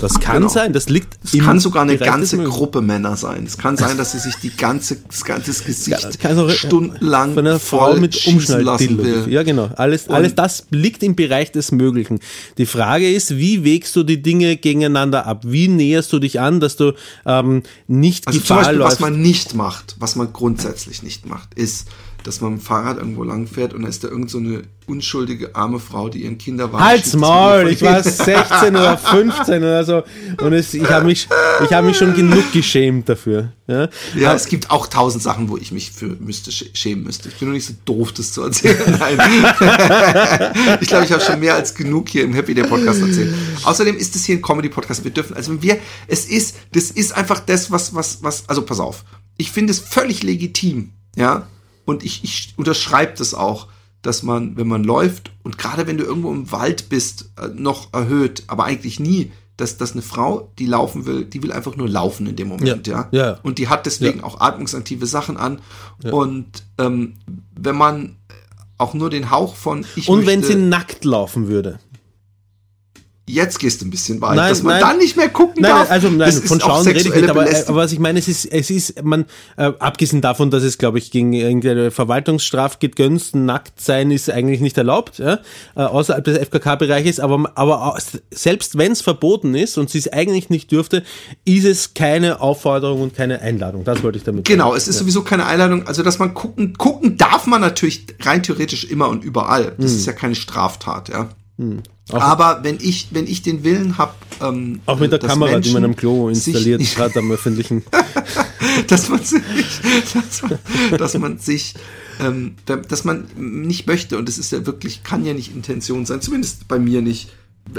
Das kann Genau. sein, das liegt Es kann sogar eine ganze. Gruppe Männer sein. Es kann sein, dass sie sich die ganze, das ganze Gesicht Ja, auch, stundenlang von einer Frau voll mit schießen lassen will. Ja, genau. Alles, alles das liegt im Bereich des Möglichen. Die Frage ist, wie wägst du die Dinge gegeneinander ab? Wie näherst du dich an, dass du ähm, nicht Also zum Gefahr Beispiel, läufst? was man nicht macht, was man grundsätzlich nicht macht, ist, dass man mit dem Fahrrad irgendwo lang fährt und da ist da irgend so eine unschuldige arme Frau, die ihren Kinderwagen Halt's Maul, ich war 16 oder 15 oder so und es, ich habe mich, ich habe mich schon genug geschämt dafür. Ja, Ja, es gibt auch tausend Sachen, wo ich mich für müsste, sch- schämen müsste. Ich bin nur nicht so doof, das zu erzählen. (laughs) Nein. (laughs) ich glaube, ich habe schon mehr als genug hier im Happy Day Podcast erzählt. Außerdem ist es hier ein Comedy Podcast. Wir dürfen, also wenn wir, es ist, das ist einfach das, was, was, was, also pass auf. Ich finde es völlig legitim, ja. Und ich, ich unterschreibe das auch, dass man, wenn man läuft und gerade wenn du irgendwo im Wald bist, äh, noch erhöht, aber eigentlich nie, dass, dass eine Frau, die laufen will, die will einfach nur laufen in dem Moment, ja. Ja, ja. Und die hat deswegen auch atmungsaktive Sachen an. Und ähm, wenn man auch nur den Hauch von ich Und wenn sie nackt laufen würde. Jetzt gehst du ein bisschen weit, Nein, dass man nein. dann nicht mehr gucken Nein, darf. also nein, von Schauen rede ich nicht, aber, äh, aber was ich meine, es ist, es ist, man, äh, abgesehen davon, dass es, glaube ich, gegen irgendeine Verwaltungsstraf geht, Günsten, nackt sein ist eigentlich nicht erlaubt, ja, äh, außerhalb des FKK-Bereiches, aber, aber selbst wenn es verboten ist und sie es eigentlich nicht dürfte, ist es keine Aufforderung und keine Einladung. Das wollte ich damit Genau, sagen. es ist sowieso keine Einladung. Also, dass man gucken, gucken darf man natürlich rein theoretisch immer und überall. Das Hm. ist ja keine Straftat, ja. Aber wenn ich, wenn ich den Willen habe, ähm, Auch mit der dass Kamera, die man Menschen am Klo installiert hat, am öffentlichen. (laughs) dass man sich, dass man, dass man sich, ähm, dass man nicht möchte, und es ist ja wirklich, kann ja nicht Intention sein, zumindest bei mir nicht,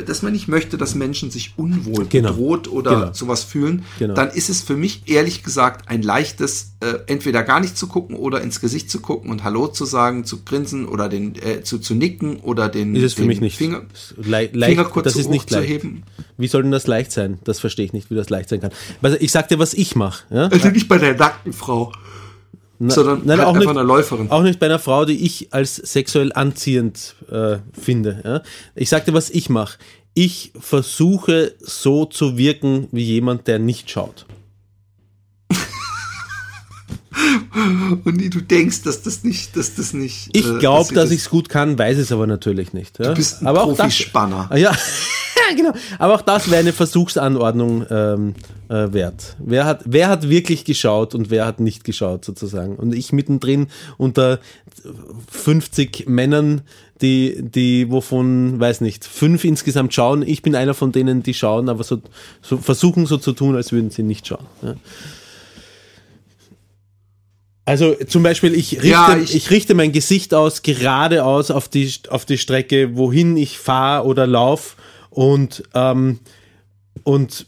dass man nicht möchte, dass Menschen sich unwohl, Genau. bedroht oder Genau. sowas fühlen, Genau. dann ist es für mich ehrlich gesagt ein leichtes, äh, entweder gar nicht zu gucken oder ins Gesicht zu gucken und Hallo zu sagen, zu grinsen oder den, äh, zu, zu nicken oder den, Ist es für mich nicht. Finger, Le leicht, Finger kurz das ist nicht hoch zu leicht. heben. Wie soll denn das leicht sein? Das verstehe ich nicht, wie das leicht sein kann. Also ich sag dir, was ich mache. Ja? Also nicht bei der nackten Frau, sondern nein, halt auch einfach nicht, einer Läuferin. Auch nicht bei einer Frau, die ich als sexuell anziehend äh, finde. Ja? Ich sag dir, was ich mache. Ich versuche so zu wirken wie jemand, der nicht schaut. Und du denkst, dass das nicht, dass das nicht. Ich äh, glaube, dass das- ich es gut kann, weiß es aber natürlich nicht. Ja? Du bist ein aber auch das, Profispanner. Ah, ja, (laughs) genau. Aber auch das wäre eine Versuchsanordnung ähm, äh, wert. Wer hat, wer hat wirklich geschaut und wer hat nicht geschaut sozusagen? Und ich mittendrin unter 50 Männern, die, die, wovon, weiß nicht, fünf insgesamt schauen. Ich bin einer von denen, die schauen, aber so, so versuchen so zu tun, als würden sie nicht schauen. Ja. Also zum Beispiel, ich richte, Ja, ich, ich- richte mein Gesicht aus, geradeaus auf die, auf die Strecke, wohin ich fahre oder lauf und, ähm, und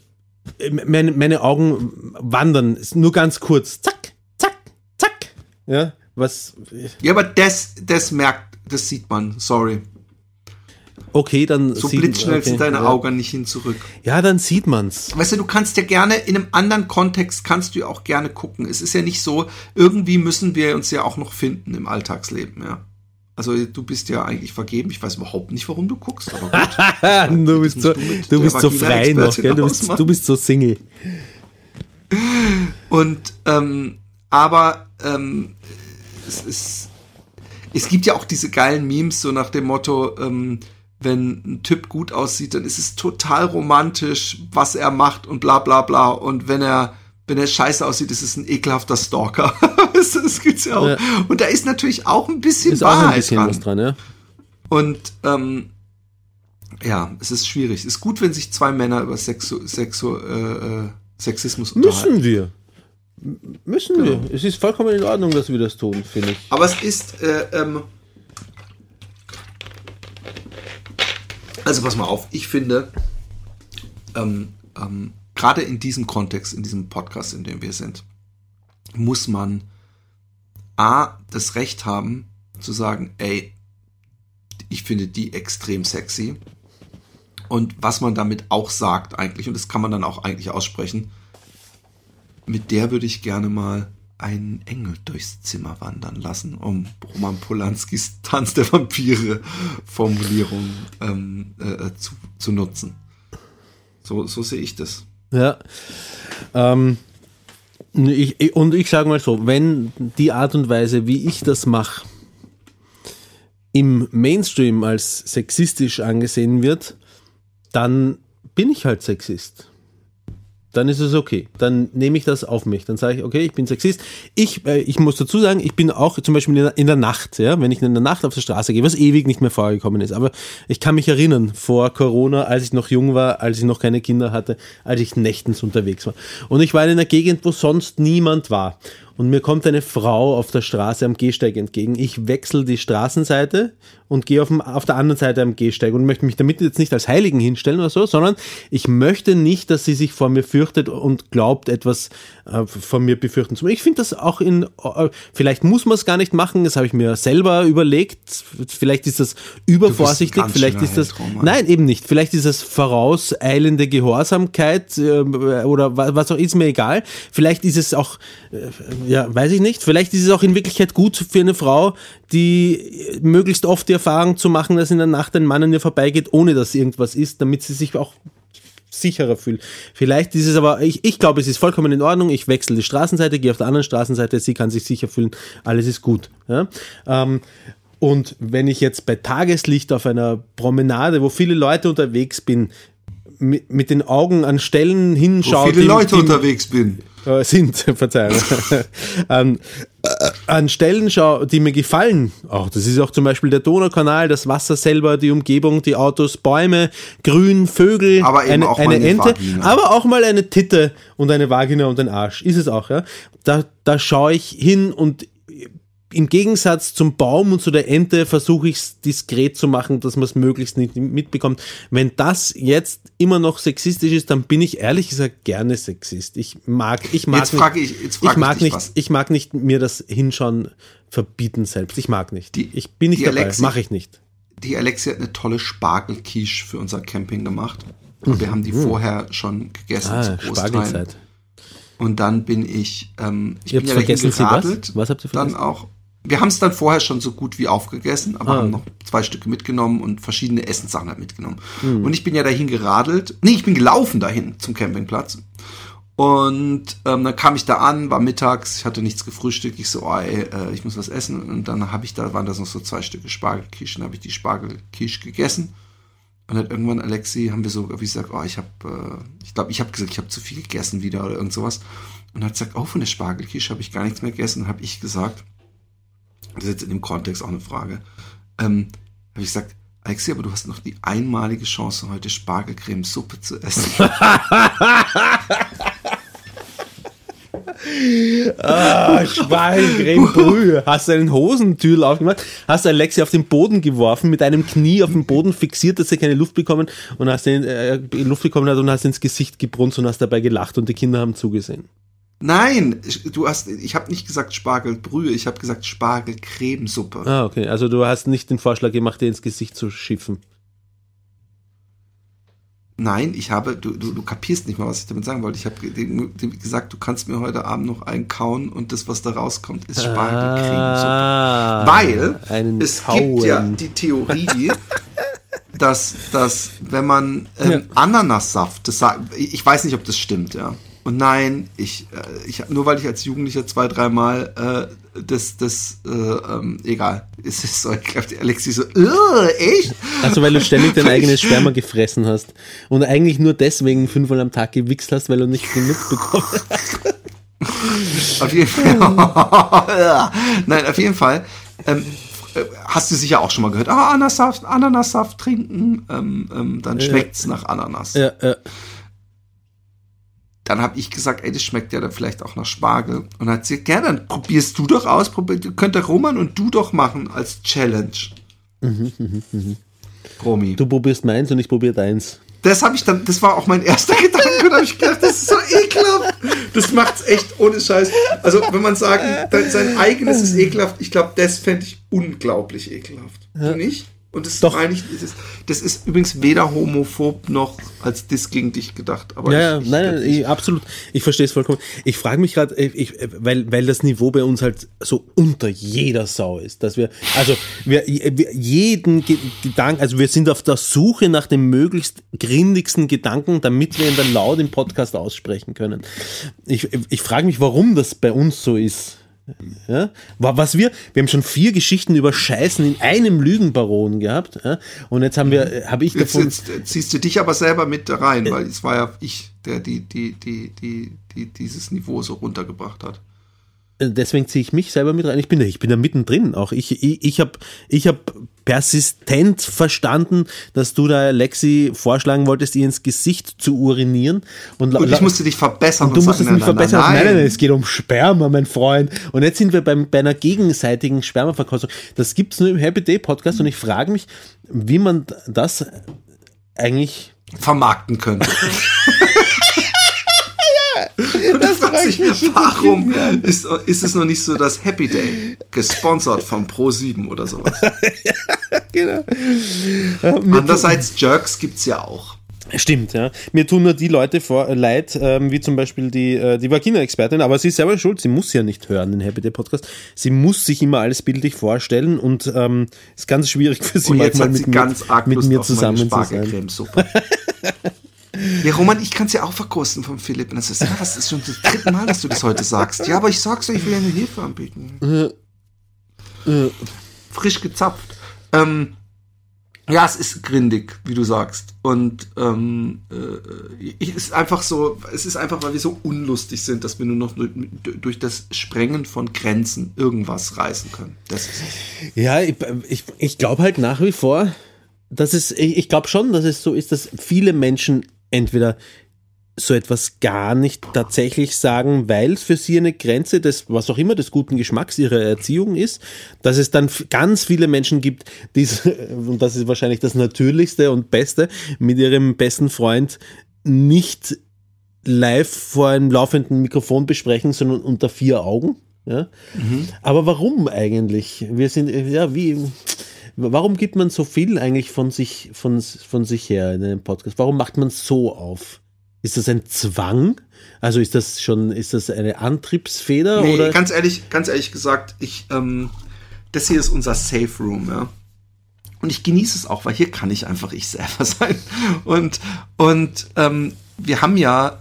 meine, meine Augen wandern, nur ganz kurz, zack, zack, zack. Ja, was, Ja, aber das, das merkt, das sieht man. Sorry. Okay, dann So blitzschnell okay, sind deine ja. Augen nicht hin zurück. Ja, dann sieht man's. Weißt du, du kannst ja gerne in einem anderen Kontext kannst du ja auch gerne gucken. Es ist ja nicht so, irgendwie müssen wir uns ja auch noch finden im Alltagsleben, ja. Also du bist ja eigentlich vergeben. Ich weiß überhaupt nicht, warum du guckst, aber gut. (laughs) du bist so, du bist so frei noch, gell? Du bist, du bist so Single. Und ähm, aber ähm, es ist es gibt ja auch diese geilen Memes so nach dem Motto, ähm, wenn ein Typ gut aussieht, dann ist es total romantisch, was er macht und bla bla bla. Und wenn er wenn er scheiße aussieht, ist es ein ekelhafter Stalker. (laughs) das, das gibt's ja auch. Ja. Und da ist natürlich auch ein bisschen Ist auch Wahrheit ein bisschen dran. dran, ja. Und ähm, ja, es ist schwierig. Es ist gut, wenn sich zwei Männer über Sexu Sexu äh, äh, Sexismus unterhalten. Müssen wir. M- Müssen wir. Es ist vollkommen in Ordnung, dass wir das tun, finde ich. Aber es ist, äh, ähm, also pass mal auf, ich finde, ähm, ähm, gerade in diesem Kontext, in diesem Podcast, in dem wir sind, muss man A, das Recht haben, zu sagen, ey, ich finde die extrem sexy. Und was man damit auch sagt eigentlich, und das kann man dann auch eigentlich aussprechen, mit der würde ich gerne mal einen Engel durchs Zimmer wandern lassen, um Roman Polanskis Tanz der Vampire Formulierung ähm, äh, zu, zu nutzen. So, so sehe ich das. Ja. Ähm, ich- und ich sage mal so, wenn die Art und Weise, wie ich das mache, im Mainstream als sexistisch angesehen wird, dann bin ich halt Sexist. Dann ist es okay. Dann nehme ich das auf mich. Dann sage ich, okay, ich bin Sexist. Ich, äh, ich muss dazu sagen, ich bin auch zum Beispiel in der, in der Nacht, ja, wenn ich in der Nacht auf der Straße gehe, was ewig nicht mehr vorgekommen ist. Aber ich kann mich erinnern, vor Corona, als ich noch jung war, als ich noch keine Kinder hatte, als ich nächtens unterwegs war. Und ich war in einer Gegend, wo sonst niemand war. Und mir kommt eine Frau auf der Straße am Gehsteig entgegen. Ich wechsle die Straßenseite und gehe auf, dem, auf der anderen Seite am Gehsteig und möchte mich damit jetzt nicht als Heiligen hinstellen oder so, sondern ich möchte nicht, dass sie sich vor mir fürchtet und glaubt, etwas äh, von mir befürchten zu müssen. Ich finde das auch in, äh, vielleicht muss man es gar nicht machen, das habe ich mir selber überlegt. Vielleicht ist das übervorsichtlich, ganz vielleicht ist das, Roman. nein, eben nicht. Vielleicht ist es vorauseilende Gehorsamkeit äh, oder wa- was auch, ist mir egal. Vielleicht ist es auch, äh, ja, weiß ich nicht. Vielleicht ist es auch in Wirklichkeit gut für eine Frau, die möglichst oft die Erfahrung zu machen, dass in der Nacht ein Mann an ihr vorbeigeht, ohne dass irgendwas ist, damit sie sich auch sicherer fühlt. Vielleicht ist es aber, ich, ich glaube, es ist vollkommen in Ordnung. Ich wechsle die Straßenseite, gehe auf der anderen Straßenseite, sie kann sich sicher fühlen, alles ist gut. Ja? Ähm, und wenn ich jetzt bei Tageslicht auf einer Promenade, wo viele Leute unterwegs bin, mit, mit den Augen an Stellen Wo hinschaue, viele die- Leute die, unterwegs bin. Äh, sind, (laughs) Verzeihung. an, äh, an Stellen, schau, die mir gefallen. Auch das ist auch zum Beispiel der Donaukanal, das Wasser selber, die Umgebung, die Autos, Bäume, Grün, Vögel, Aber eine eine Ente, Vagina. aber auch mal eine Titte und eine Vagina und ein Arsch. Ist es auch, ja. Da, da schaue ich hin und im Gegensatz zum Baum und zu der Ente versuche ich es diskret zu machen, dass man es möglichst nicht mitbekommt. Wenn das jetzt immer noch sexistisch ist, dann bin ich ehrlich gesagt gerne Sexist. Ich mag, ich mag Jetzt frage ich- jetzt frage ich mag ich nicht, was. ich mag nicht mir das Hinschauen verbieten selbst. Ich mag nicht. Die- ich bin nicht dabei, mache ich nicht. Die Alexia hat eine tolle Spargelquiche für unser Camping gemacht. Und wir haben die vorher schon gegessen Mhm. Ah. Spargelzeit. Und dann bin ich, ähm, ich Ihr bin ja vergessen, Sie was? geradelt. Was habt ihr Dann vergessen? auch. Wir haben es dann vorher schon so gut wie aufgegessen, aber Ah. haben noch zwei Stücke mitgenommen und verschiedene Essenssachen halt mitgenommen. Hm. Und ich bin ja dahin geradelt. Nee, ich bin gelaufen dahin zum Campingplatz. Und ähm, dann kam ich da an, war mittags, ich hatte nichts gefrühstückt. Ich so, oh, ey, äh, ich muss was essen. Und dann habe ich da, waren das noch so zwei Stücke Spargelquiche. Dann habe ich die Spargelquiche gegessen. Und dann irgendwann, Alexi, haben wir so wie gesagt, oh, ich habe, äh, ich glaube, ich habe gesagt, ich habe zu viel gegessen wieder oder irgend sowas. Und hat gesagt, oh, von der Spargelquiche habe ich gar nichts mehr gegessen. Und habe ich gesagt, das ist jetzt in dem Kontext auch eine Frage, ähm, habe ich gesagt, Alexi, aber du hast noch die einmalige Chance, heute Spargelcremesuppe zu essen. (laughs) Ah, Schweincremebrühe. Hast du einen Hosentürl aufgemacht, hast Alexi auf den Boden geworfen, mit einem Knie auf den Boden fixiert, dass er keine Luft bekommen und hast ihn, äh, Luft bekommen hat und hast ins Gesicht gebrunzt und hast dabei gelacht und die Kinder haben zugesehen. Nein, du hast, ich habe nicht gesagt Spargelbrühe, ich habe gesagt Spargelcremesuppe. Ah, okay. Also du hast nicht den Vorschlag gemacht, dir ins Gesicht zu schiffen. Nein, ich habe, du, du, du kapierst nicht mal, was ich damit sagen wollte. Ich habe dem, dem gesagt, du kannst mir heute Abend noch einen kauen und das, was da rauskommt, ist Spargelcremesuppe. Ah, Weil es Kauen. gibt ja die Theorie, (laughs) dass, dass wenn man ähm, Ja. Ananassaft, das ich weiß nicht, ob das stimmt, ja. Und nein, ich, äh, ich nur weil ich als Jugendlicher zwei, dreimal äh, das, das, äh, ähm, egal, (laughs) es ist so, ich glaube, die Alexi so, "Ugh, echt? Also weil du ständig dein (laughs) eigenes Sperma gefressen hast und eigentlich nur deswegen fünfmal am Tag gewichst hast, weil du nicht genug bekommen hast. (laughs) Auf jeden Fall. Nein, auf jeden Fall. Ähm, äh, hast du sicher auch schon mal gehört, ah, Ananassaft, Ananassaft trinken, ähm, ähm, dann schmeckt's nach Ananas. Ja, ja. Dann habe ich gesagt, ey, das schmeckt ja dann vielleicht auch nach Spargel. Und hat sie, ja, dann probierst du doch aus, probier, könnt der Roman und du doch machen als Challenge. Romy. Du probierst meins und ich probiere deins. Das habe ich dann, das war auch mein erster (laughs) Gedanke, und da habe ich gedacht, das ist so ekelhaft. Das macht's echt ohne Scheiß. Also, wenn man sagen, da- sein eigenes ist ekelhaft, ich glaube, das fände ich unglaublich ekelhaft. Du nicht? Und das Doch. meine ich, das ist, das ist übrigens weder homophob noch als Diss gegen dich gedacht. Aber Ja, ich, ich, nein, nein, ich, absolut. Ich verstehe es vollkommen. Ich frage mich gerade, weil, weil das Niveau bei uns halt so unter jeder Sau ist, dass wir, also wir, wir jeden Ge Gedanken, also wir sind auf der Suche nach dem möglichst grindigsten Gedanken, damit wir ihn dann laut im Podcast aussprechen können. Ich, ich frage mich, warum das bei uns so ist. Ja? Wa- Was wir, wir haben schon vier Geschichten über Scheißen in einem Lügenbaron gehabt. Ja? Und jetzt haben wir, habe ich jetzt, davon. jetzt äh, ziehst du dich aber selber mit rein, weil es war ja ich, der die, die, die, die, die dieses Niveau so runtergebracht hat. deswegen ziehe ich mich selber mit rein. Ich bin da, ich bin da mittendrin. Auch ich, ich, ich habe ich hab persistent verstanden, dass du da Lexi vorschlagen wolltest, ihr ins Gesicht zu urinieren. Und, Und ich musste dich verbessern und du musstest mich verbessern. Nein, nein, nein, es geht um Sperma, mein Freund. Und jetzt sind wir beim, bei einer gegenseitigen Spermaverkostung. Das gibt's nur im Happy Day Podcast und ich frage mich, wie man das eigentlich vermarkten könnte. (laughs) (laughs) Und das fragt sich, warum (laughs) ist, ist es noch nicht so das Happy Day, gesponsert von Pro7 oder sowas. (laughs) genau. Andererseits, Jerks gibt's ja auch. Stimmt, ja. Mir tun nur die Leute vor, äh, leid, ähm, wie zum Beispiel die, äh, die Vagina-Expertin, aber sie ist selber schuld, sie muss ja nicht hören, den Happy Day Podcast. Sie muss sich immer alles bildlich vorstellen und ähm, ist ganz schwierig für sie Und jetzt manchmal hat sie mit, mir- ganz arg mit Lust mir zusammen zu sein. (laughs) Ja, Roman, ich kann es ja auch verkosten von Philipp. Und das ist, ja, das ist schon das dritte Mal, dass du das heute sagst. Ja, aber ich sag's dir, ich will ja eine Hilfe anbieten. Äh, Frisch gezapft. Ähm, Ja, es ist grindig, wie du sagst. Und ähm, äh, es ist einfach so, es ist einfach, weil wir so unlustig sind, dass wir nur noch durch, durch das Sprengen von Grenzen irgendwas reißen können. Ja, ich, ich, ich glaube halt nach wie vor, dass es, ich, ich glaube schon, dass es so ist, dass viele Menschen entweder so etwas gar nicht tatsächlich sagen, weil es für sie eine Grenze des, was auch immer, des guten Geschmacks ihrer Erziehung ist, dass es dann ganz viele Menschen gibt, die, (laughs) und das ist wahrscheinlich das Natürlichste und Beste, mit ihrem besten Freund nicht live vor einem laufenden Mikrofon besprechen, sondern unter vier Augen. Ja? Aber warum eigentlich? Wir sind, ja, wie, warum gibt man so viel eigentlich von sich, von, von sich her in einem Podcast? Warum macht man es so auf? Ist das ein Zwang? Also ist das schon, ist das eine Antriebsfeder Nee, oder? ganz ehrlich, ganz ehrlich gesagt, ich, ähm, das hier ist unser Safe Room, ja. Und ich genieße es auch, weil hier kann ich einfach ich selber (laughs) sein. Und, und ähm, wir haben ja,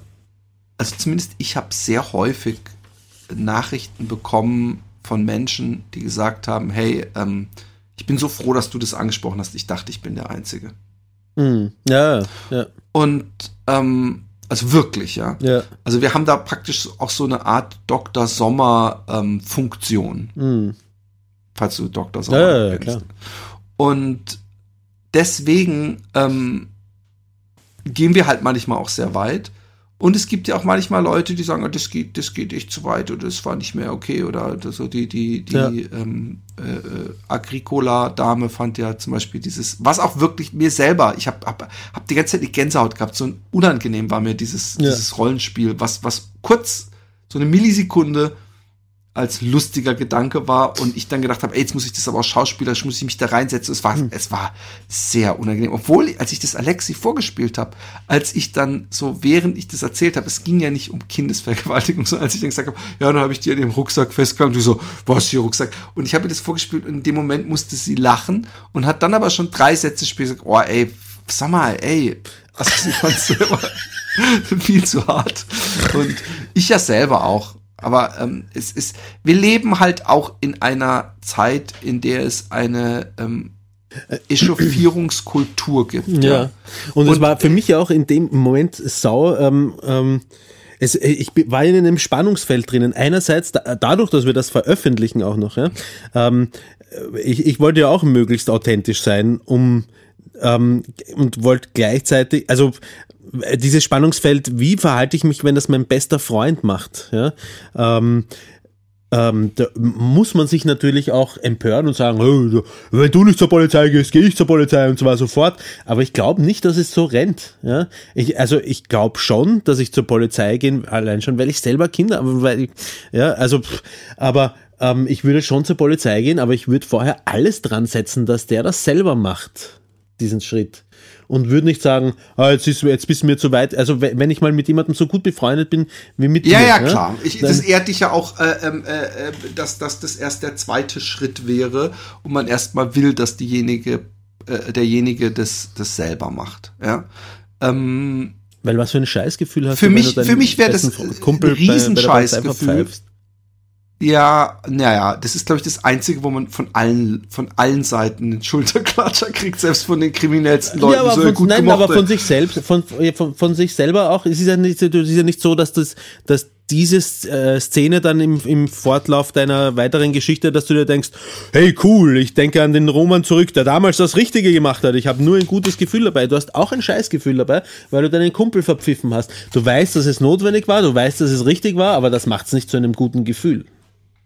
also zumindest ich habe sehr häufig Nachrichten bekommen von Menschen, die gesagt haben, hey, ähm, ich bin so froh, dass du das angesprochen hast. Ich dachte, ich bin der Einzige. Hm, ja, ja, Und ähm, also wirklich, ja. ja. Also wir haben da praktisch auch so eine Art Dr. Sommer ähm, Funktion, Hm. falls du Dr. Sommer Ja, ja, kennst. klar. Und deswegen ähm, gehen wir halt manchmal auch sehr weit. Und es gibt ja auch manchmal Leute, die sagen, ah, das geht, das geht echt zu weit oder das war nicht mehr okay oder so die die die Ja. ähm, äh, äh, Agricola-Dame fand ja zum Beispiel dieses, was auch wirklich mir selber, ich habe hab, hab die ganze Zeit die Gänsehaut gehabt, so unangenehm war mir dieses Ja. dieses Rollenspiel, was was kurz so eine Millisekunde als lustiger Gedanke war und ich dann gedacht habe, ey, jetzt muss ich das aber auch schauspielerisch, muss ich mich da reinsetzen. Es war, Hm. es war sehr unangenehm. Obwohl, als ich das Alexi vorgespielt habe, als ich dann so, während ich das erzählt habe, es ging ja nicht um Kindesvergewaltigung, (laughs) sondern als ich dann gesagt habe, ja, dann habe ich dir in dem Rucksack festgehalten, du so, was hier Rucksack? Und ich habe ihr das vorgespielt und in dem Moment musste sie lachen und hat dann aber schon drei Sätze später gesagt, oh, ey, sag mal, ey, also sie fand selber viel zu hart. Und ich ja selber auch. Aber ähm, es ist, wir leben halt auch in einer Zeit, in der es eine ähm, Echauffierungskultur gibt. Ja. Und, es Und- war für mich ja auch in dem Moment sau, ähm, ähm, es, ich war in einem Spannungsfeld drinnen. Einerseits da, dadurch, dass wir das veröffentlichen auch noch, ja, ähm, ich, ich wollte ja auch möglichst authentisch sein, um ähm, und wollte gleichzeitig, also äh, dieses Spannungsfeld, wie verhalte ich mich, wenn das mein bester Freund macht, ja, ähm, ähm, da muss man sich natürlich auch empören und sagen, "Oh, du- wenn du nicht zur Polizei gehst, gehe ich zur Polizei und so weiter und so fort. Aber ich glaube nicht, dass es so rennt. Ja? Ich, also ich glaube schon, dass ich zur Polizei gehe, allein schon, weil ich selber Kinder habe. Weil ich, ja, also, aber ähm, ich würde schon zur Polizei gehen, aber ich würde vorher alles dran setzen, dass der das selber macht, diesen Schritt. Und würde nicht sagen, ah, jetzt, ist, jetzt bist du mir zu weit. Also wenn wenn ich mal mit jemandem so gut befreundet bin wie mit Ja, dir. ja, klar. Ich, das ehrt dich ja auch, äh, ähm, äh, äh, dass, dass das erst der zweite Schritt wäre und man erstmal will, dass diejenige, äh, derjenige das, das selber macht. Ja. Ähm, Weil was für ein Scheißgefühl hast Für du, wenn mich- du deinen für mich wär das Kumpel ein bei- bei der Riesenscheißgefühl. Polizei verpfeifst? Ja, naja, das ist, glaube ich, das Einzige, wo man von allen, von allen Seiten einen Schulterklatscher kriegt, selbst von den kriminellsten Leuten. Ja, aber so, von, gut nein, aber von sich selbst, von, von, von sich selber auch. Es ist ja nicht, es ist ja nicht so, dass das, dass diese äh, Szene dann im, im Fortlauf deiner weiteren Geschichte, dass du dir denkst, hey cool, ich denke an den Roman zurück, der damals das Richtige gemacht hat. Ich habe nur ein gutes Gefühl dabei. Du hast auch ein Scheißgefühl dabei, weil du deinen Kumpel verpfiffen hast. Du weißt, dass es notwendig war, du weißt, dass es richtig war, aber das macht es nicht zu einem guten Gefühl.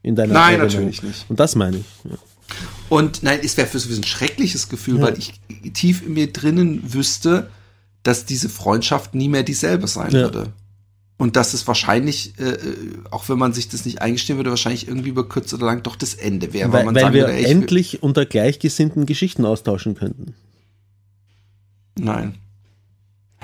In deiner Nein, Erinnerung. natürlich nicht. Und das meine ich. Ja. Und nein, es wäre für sowieso ein schreckliches Gefühl, weil ich tief in mir drinnen wüsste, dass diese Freundschaft nie mehr dieselbe sein Ja. würde. Und dass es wahrscheinlich, äh, auch wenn man sich das nicht eingestehen würde, wahrscheinlich irgendwie über kurz oder lang doch das Ende wäre. Weil, man weil sagen wir würde, endlich unter Gleichgesinnten Geschichten austauschen könnten. Nein.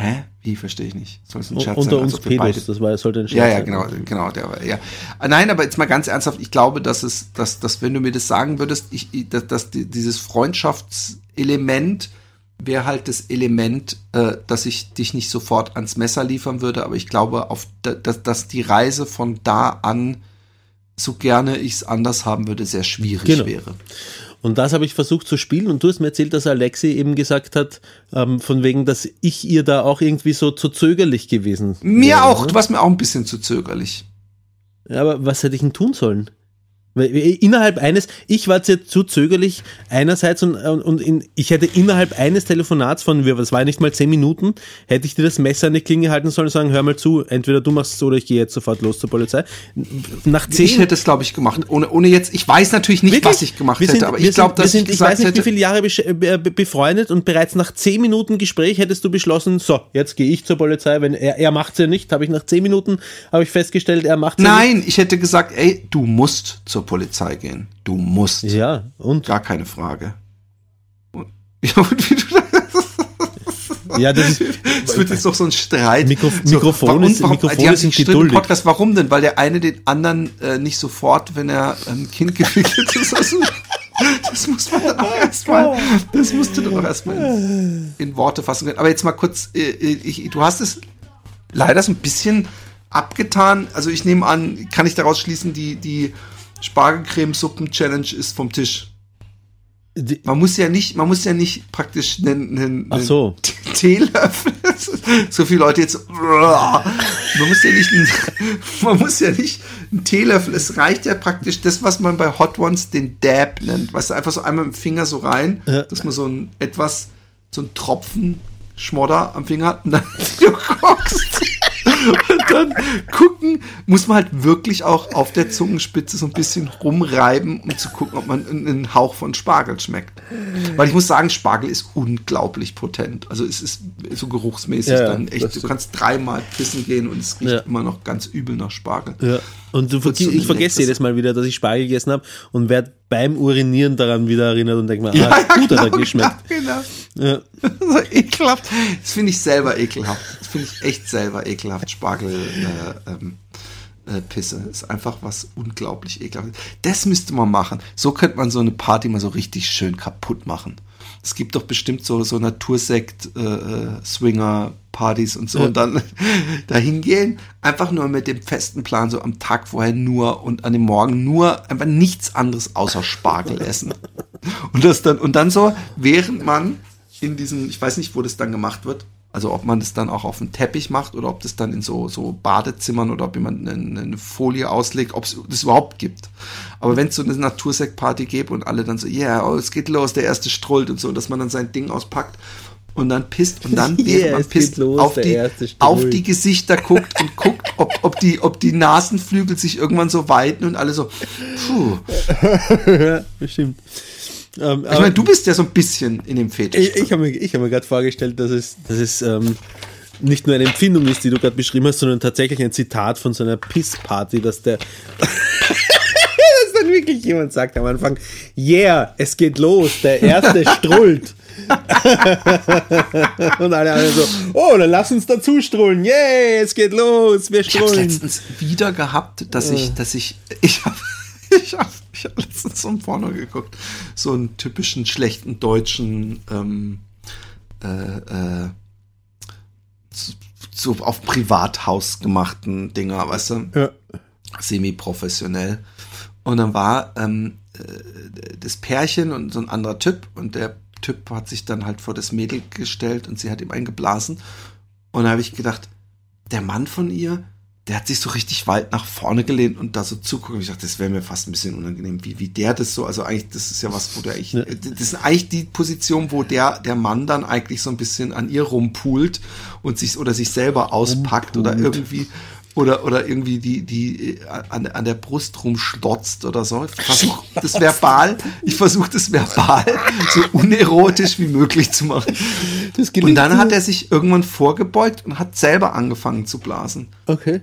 Hä? Wie verstehe ich nicht? Soll es ein Scherz unter sein, uns beide Pedos, das war, sollte ein Scherz Ja, ja, sein. genau, genau, der war, ja. Nein, aber jetzt mal ganz ernsthaft, ich glaube, dass es, dass, dass wenn du mir das sagen würdest, ich, dass, dass die- dieses Freundschaftselement wäre halt das Element, äh, dass ich dich nicht sofort ans Messer liefern würde, aber ich glaube, auf, da- dass, dass die Reise von da an, so gerne ich es anders haben würde, sehr schwierig Genau. wäre. Und das habe ich versucht zu spielen und du hast mir erzählt, dass Alexi eben gesagt hat, ähm, von wegen, dass ich ihr da auch irgendwie so zu zögerlich gewesen Mir wäre, auch, ne? du warst mir auch ein bisschen zu zögerlich. Ja, aber was hätte ich denn tun sollen? Weil innerhalb eines, ich war jetzt zu zögerlich einerseits und, und in, ich hätte innerhalb eines Telefonats von, das war ja nicht mal zehn Minuten, hätte ich dir das Messer in die Klinge halten sollen und sagen, hör mal zu, entweder du machst es oder ich gehe jetzt sofort los zur Polizei. Nach zehn Ich hätte es, glaube ich, gemacht. Ohne, ohne jetzt, ich weiß natürlich nicht, was ich gemacht sind, hätte, aber ich glaube, dass sind, ich ich weiß nicht, hätte. wie viele Jahre äh, be- befreundet und bereits nach zehn Minuten Gespräch hättest du beschlossen, so, jetzt gehe ich zur Polizei, wenn er, er macht es ja nicht, habe ich nach zehn Minuten, habe ich festgestellt, er macht es ja Nein, ich hätte gesagt, ey, du musst zur Polizei gehen. Du musst. Ja, und? Gar keine Frage. Und, (laughs) ja, und wie du Ja, das ist, Es wird jetzt doch so ein Streit. Mikro- Mikrofone sind- Mikrofone die haben sind sich gestritten im geduldig. Podcast. Warum denn? Weil der eine den anderen äh, nicht sofort, wenn er ein Kind gewickelt ist. Also, das muss man dann auch erstmal, das musst du dann auch erstmal in, in Worte fassen können. Aber jetzt mal kurz, äh, ich, du hast es leider so ein bisschen abgetan. Also ich nehme an, kann ich daraus schließen, die, die Spargelcremesuppen-Challenge ist vom Tisch. Man muss ja nicht, man muss ja nicht praktisch einen, einen, Ach so. (laughs) einen Teelöffel. (laughs) So viele Leute jetzt. (laughs) Man muss ja nicht, einen, man muss ja nicht einen Teelöffel. Es reicht ja praktisch das, was man bei Hot Ones den Dab nennt. Weißt du, einfach so einmal mit dem Finger so rein, Ja. dass man so ein etwas, so ein Tropfen Schmodder am Finger hat und dann du guckst. Und dann gucken, muss man halt wirklich auch auf der Zungenspitze so ein bisschen rumreiben, um zu gucken, ob man einen Hauch von Spargel schmeckt. Weil ich muss sagen, Spargel ist unglaublich potent. Also es ist so geruchsmäßig Ja, dann echt. Du kannst dreimal pissen gehen und es riecht Ja. immer noch ganz übel nach Spargel. ja. Und du, so ich vergesse jedes Mal wieder, dass ich Spargel gegessen habe und werde beim Urinieren daran wieder erinnert und denke mir, Ja, ah, ja, gut hat er genau, geschmeckt. Genau, Ja. (laughs) so ekelhaft. Das finde ich selber ekelhaft. Das finde ich echt selber ekelhaft. Spargel, äh, ähm, äh, Pisse. Ist einfach was unglaublich ekelhaftes. Das müsste man machen. So könnte man so eine Party mal so richtig schön kaputt machen. Es gibt doch bestimmt so, so Natursekt, äh, äh, und so. Und dann (laughs) dahin gehen, einfach nur mit dem festen Plan, so am Tag vorher nur und an dem Morgen nur einfach nichts anderes außer Spargel essen. (laughs) Und das dann, und dann so, während man in diesem, ich weiß nicht, wo das dann gemacht wird, also ob man das dann auch auf dem Teppich macht oder ob das dann in so, so Badezimmern oder ob jemand eine, eine Folie auslegt, ob es das überhaupt gibt. Aber wenn es so eine Natursekt-Party gibt und alle dann so, ja, yeah, oh, es geht los, der erste strollt und so, dass man dann sein Ding auspackt und dann pisst und dann, (laughs) während Yeah, man pisst, los, auf, die, auf die Gesichter guckt und guckt, ob, ob, die, ob die Nasenflügel sich irgendwann so weiten und alle so, puh. (laughs) ja, bestimmt. Ähm, Ich meine, du bist ja so ein bisschen in dem Fetisch. Ich, ich habe mir, ich hab mir gerade vorgestellt, dass es, dass es ähm, nicht nur eine Empfindung ist, die du gerade beschrieben hast, sondern tatsächlich ein Zitat von so einer Pissparty, dass der. (laughs) dass dann wirklich jemand sagt am Anfang: Yeah, es geht los, der erste (laughs) strullt. (laughs) Und alle anderen so: Oh, dann lass uns dazu strullen. Yeah, es geht los, wir Ich habe strullen. letztens wieder gehabt, dass ich, dass ich, ich habe ich hab, ich hab letztens so ein Porno geguckt, so einen typischen schlechten deutschen, ähm, äh, äh, so, so auf Privathaus gemachten Dinger, weißt du? Ja. semi-professionell. Und dann war ähm, äh, das Pärchen und so ein anderer Typ und der Typ hat sich dann halt vor das Mädel gestellt und sie hat ihm eingeblasen. Und da habe ich gedacht, der Mann von ihr, der hat sich so richtig weit nach vorne gelehnt und da so zugucken. Ich dachte, das wäre mir fast ein bisschen unangenehm, wie, wie der das so, also eigentlich, das ist ja was, wo der ich, das ist eigentlich die Position, wo der, der Mann dann eigentlich so ein bisschen an ihr rumpult und sich, oder sich selber auspackt oder irgendwie, oder, oder irgendwie die, die äh, an, an der Brust rumschlotzt oder so. Ich versuche das verbal, ich versuche das verbal so unerotisch wie möglich zu machen. Und dann hat er sich irgendwann vorgebeugt und hat selber angefangen zu blasen. Okay.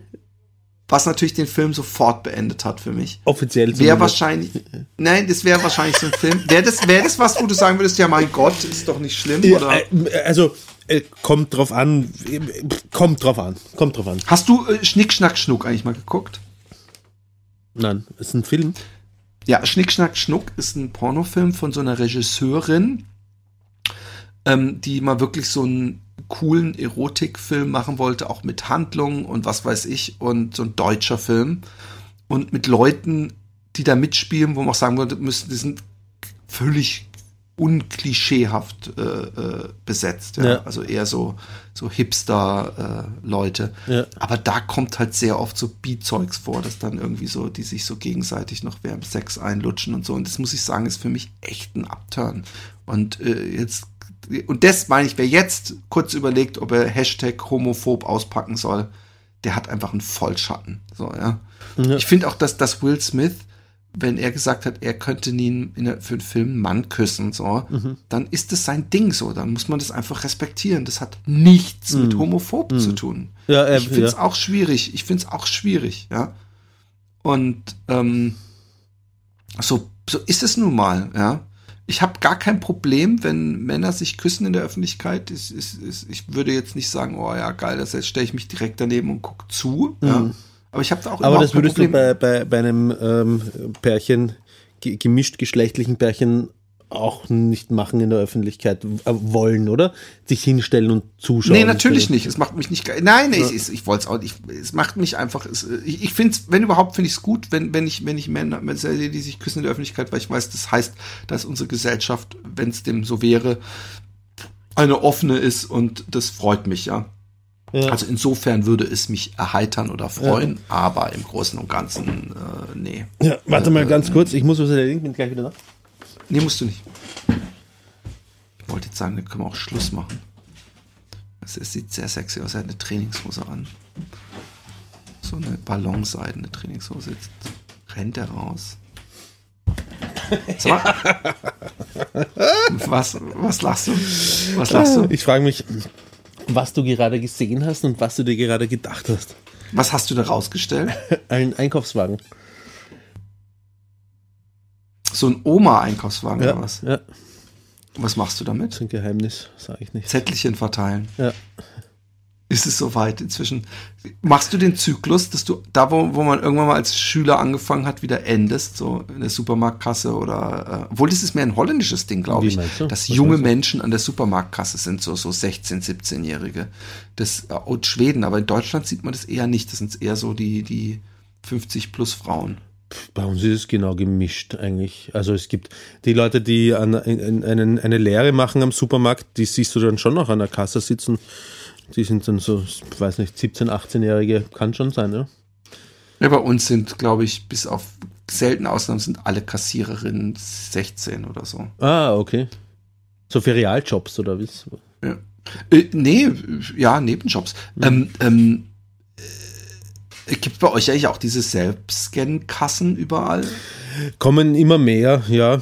Was natürlich den Film sofort beendet hat für mich. Offiziell Wäre wahrscheinlich, nein, das wäre wahrscheinlich so ein Film. Wäre das, wäre das was, wo du sagen würdest, ja mein Gott, ist doch nicht schlimm? Oder? äh, also, äh, kommt drauf an. Kommt drauf an. Kommt drauf an. Hast du äh, Schnick, Schnack, Schnuck eigentlich mal geguckt? Nein, ist ein Film. Ja, Schnick, Schnack, Schnuck ist ein Pornofilm von so einer Regisseurin, ähm, die mal wirklich so einen coolen Erotikfilm machen wollte, auch mit Handlungen und was weiß ich, und so ein deutscher Film. Und mit Leuten, die da mitspielen, wo man auch sagen würde, müssen, die sind völlig unklischeehaft äh, äh, besetzt. Ja? Ja. Also eher so, so Hipster-Leute. Ja. Aber da kommt halt sehr oft so Beat-Zeugs vor, dass dann irgendwie so, die sich so gegenseitig noch während Sex einlutschen und so. Und das muss ich sagen, ist für mich echt ein Upturn. Und äh, jetzt, und das meine ich, wer jetzt kurz überlegt, ob er Hashtag homophob auspacken soll, der hat einfach einen Vollschatten. So, ja. Ich finde auch, dass, dass Will Smith, wenn er gesagt hat, er könnte nie in für einen Film einen Mann küssen, so, dann ist das sein Ding so. Dann muss man das einfach respektieren. Das hat nichts mit homophob zu tun. Ja, äh, ich finde es ja. auch schwierig. Ich finde es auch schwierig, ja. Und ähm, so, so ist es nun mal, ja. Ich habe gar kein Problem, wenn Männer sich küssen in der Öffentlichkeit. Ich, ich, ich, würde jetzt nicht sagen, oh ja, geil, das stelle ich mich direkt daneben und gucke zu. Ja. Aber ich habe da auch. Aber das würdest du bei, bei, bei einem ähm, Pärchen, ge gemischt geschlechtlichen Pärchen auch nicht machen in der Öffentlichkeit äh, wollen, oder? Sich hinstellen und zuschauen. Nee, natürlich nicht. Es macht mich nicht geil. Nein, nee, ich, ich wollte es auch nicht. Es macht mich einfach. Es, ich ich finde es, wenn überhaupt, finde ich es gut, wenn, wenn ich, wenn ich Männer, wenn sehe, die sich küssen in der Öffentlichkeit, weil ich weiß, das heißt, dass unsere Gesellschaft, wenn es dem so wäre, eine offene ist und das freut mich, ja. Ja. Also insofern würde es mich erheitern oder freuen, aber im Großen und Ganzen, äh, nee. Ja, warte mal ganz kurz, ich muss was erledigen, bin gleich wieder da. Nee, musst du nicht. Ich wollte jetzt sagen, dann können wir auch Schluss machen. Es sieht sehr sexy aus. Er hat eine Trainingshose an. So eine ballonseidene Trainingshose. Jetzt rennt er raus. Sag mal. (laughs) Was, was lachst du? Was lachst du? Ich frage mich, was du gerade gesehen hast und was du dir gerade gedacht hast. Was hast du da rausgestellt? (laughs) Ein Einkaufswagen. So ein Oma-Einkaufswagen oder was? ja, Was machst du damit? das ist ein Geheimnis, sage ich nicht. Zettelchen verteilen. Ja. Ist es soweit inzwischen? Machst du den Zyklus, dass du da, wo, wo man irgendwann mal als Schüler angefangen hat, wieder endest, so in der Supermarktkasse oder, äh, obwohl das ist mehr ein holländisches Ding, glaube ich, dass Was junge? Menschen an der Supermarktkasse sind, so, so 16-, 17-Jährige. Das, äh, und Schweden, aber in Deutschland sieht man das eher nicht. Das sind eher so die, die 50 plus Frauen. Bei uns ist es genau gemischt eigentlich. Also es gibt die Leute, die an, in, einen, eine Lehre machen am Supermarkt, die siehst du dann schon noch an der Kasse sitzen. Die sind dann so, ich weiß nicht, 17-, 18-Jährige, kann schon sein, ja. Ja, bei uns sind, glaube ich, bis auf seltene Ausnahmen sind alle Kassiererinnen 16 oder so. Ah, okay. So für Realjobs oder wie? Ja. Äh, nee, ja, Nebenjobs. Ähm, ähm, äh, gibt bei euch eigentlich auch diese Selbstscan-Kassen überall? Kommen immer mehr, ja.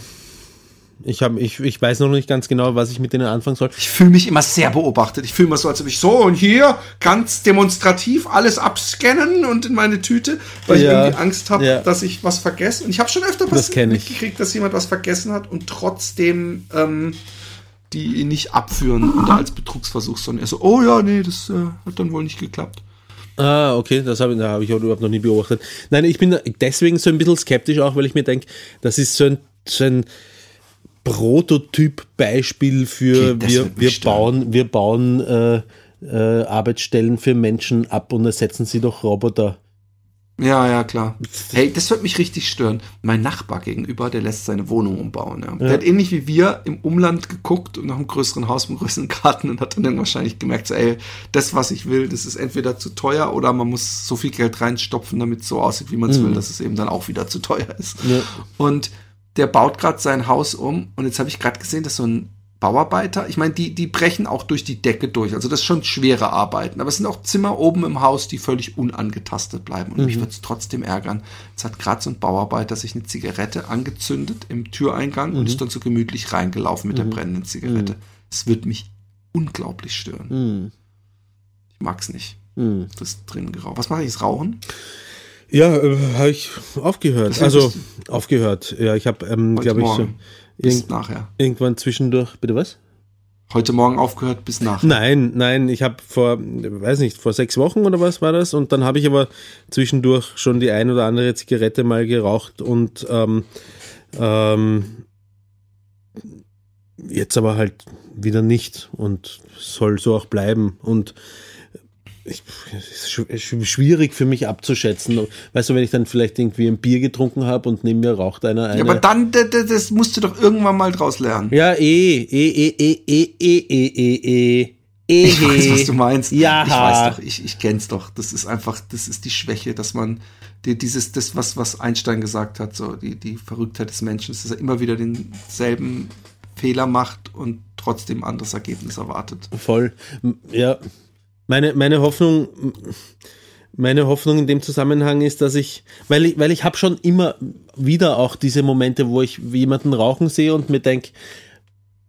Ich, hab, ich, ich weiß noch nicht ganz genau, was ich mit denen anfangen soll. Ich fühle mich immer sehr beobachtet. Ich fühle mich so, als ob ich so und hier ganz demonstrativ alles abscannen und in meine Tüte, weil Ja, ich irgendwie Angst habe, ja. dass ich was vergesse. Und ich habe schon öfter Das mitgekriegt, dass jemand was vergessen hat und trotzdem ähm, die ihn nicht abführen und als Betrugsversuch, sondern er so, oh ja, nee, das äh, hat dann wohl nicht geklappt. Ah, okay, das habe da hab ich überhaupt noch nie beobachtet. Nein, ich bin deswegen so ein bisschen skeptisch auch, weil ich mir denke, das ist so ein, so ein Prototyp-Beispiel für Okay, wir, wir bauen, wir bauen äh, äh, Arbeitsstellen für Menschen ab und ersetzen sie durch Roboter. Ja, ja, klar. Hey, das wird mich richtig stören. Mein Nachbar gegenüber, der lässt seine Wohnung umbauen. Ja. Der hat ähnlich wie wir im Umland geguckt und nach einem größeren Haus, einem größeren Garten und hat dann, wahrscheinlich gemerkt, so, ey, das, was ich will, das ist entweder zu teuer oder man muss so viel Geld reinstopfen, damit es so aussieht, wie man es will, dass es eben dann auch wieder zu teuer ist. Ja. Und der baut gerade sein Haus um und jetzt habe ich gerade gesehen, dass so ein Bauarbeiter, ich meine, die, die brechen auch durch die Decke durch. Also das ist schon schwere Arbeiten. Aber es sind auch Zimmer oben im Haus, die völlig unangetastet bleiben. Und mich würde es trotzdem ärgern. Jetzt hat gerade so ein Bauarbeiter sich eine Zigarette angezündet im Türeingang und ist dann so gemütlich reingelaufen mit der brennenden Zigarette. Es wird mich unglaublich stören. Ich mag's nicht. Das drin geraucht. Was mache ich jetzt? Rauchen? Ja, äh, habe ich aufgehört. Also aufgehört. Ja, ich habe, ähm, glaube ich, so Morgen. Bis nachher. irgendwann zwischendurch. Bitte was? Heute Morgen aufgehört bis nachher. Nein, nein, ich habe vor, weiß nicht, vor sechs Wochen oder was war das? Und dann habe ich aber zwischendurch schon die ein oder andere Zigarette mal geraucht und ähm, ähm, jetzt aber halt wieder nicht und soll so auch bleiben. Und ich, schwierig für mich abzuschätzen. Weißt du, wenn ich dann vielleicht irgendwie ein Bier getrunken habe und neben mir raucht einer eine. Ja, aber dann, das musst du doch irgendwann mal draus lernen. ja, eh, eh, eh, eh, eh, eh, eh, eh, eh. Eh, Ich weiß, was du meinst. Ja. Ich weiß doch, ich, ich kenn's doch. Das ist einfach, das ist die Schwäche, dass man die, dieses, das, was, was Einstein gesagt hat, so die, die Verrücktheit des Menschen, dass er immer wieder denselben Fehler macht und trotzdem anderes Ergebnis erwartet. Voll. Ja. Meine, meine Hoffnung, meine Hoffnung in dem Zusammenhang ist, dass ich, weil ich, weil ich habe schon immer wieder auch diese Momente, wo ich jemanden rauchen sehe und mir denke,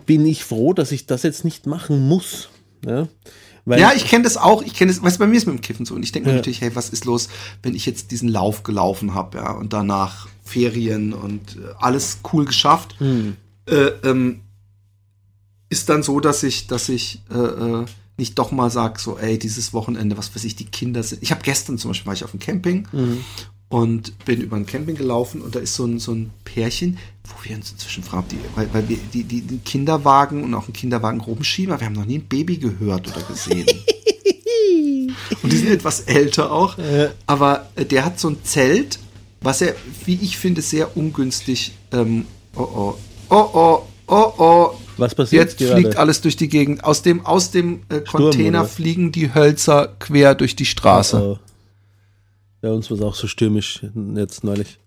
bin ich froh, dass ich das jetzt nicht machen muss. Ja, weil, ja, ich kenne das auch. Ich kenne das, weißt du, bei mir ist mit dem Kiffen so. Und ich denke Ja. natürlich, hey, was ist los, wenn ich jetzt diesen Lauf gelaufen habe, ja, und danach Ferien und äh, alles cool geschafft. Hm. Äh, ähm, ist dann so, dass ich, dass ich äh, äh, nicht doch mal sag, so, ey, dieses Wochenende, was weiß ich, die Kinder sind. Ich habe gestern zum Beispiel war ich auf dem Camping Mhm. und bin über ein Camping gelaufen und da ist so ein, so ein Pärchen, wo wir uns inzwischen fragen, die, weil, weil wir die, die, den Kinderwagen und auch einen Kinderwagen rumschieben, aber wir haben noch nie ein Baby gehört oder gesehen. (laughs) und die sind etwas älter auch. Aber äh, der hat so ein Zelt, was er, wie ich finde, sehr ungünstig, ähm, oh oh, oh oh, oh oh, Was passiert Jetzt gerade? fliegt alles durch die Gegend. Aus dem, aus dem äh, Container oder? fliegen die Hölzer quer durch die Straße. Oh. Bei uns war es auch so stürmisch jetzt neulich.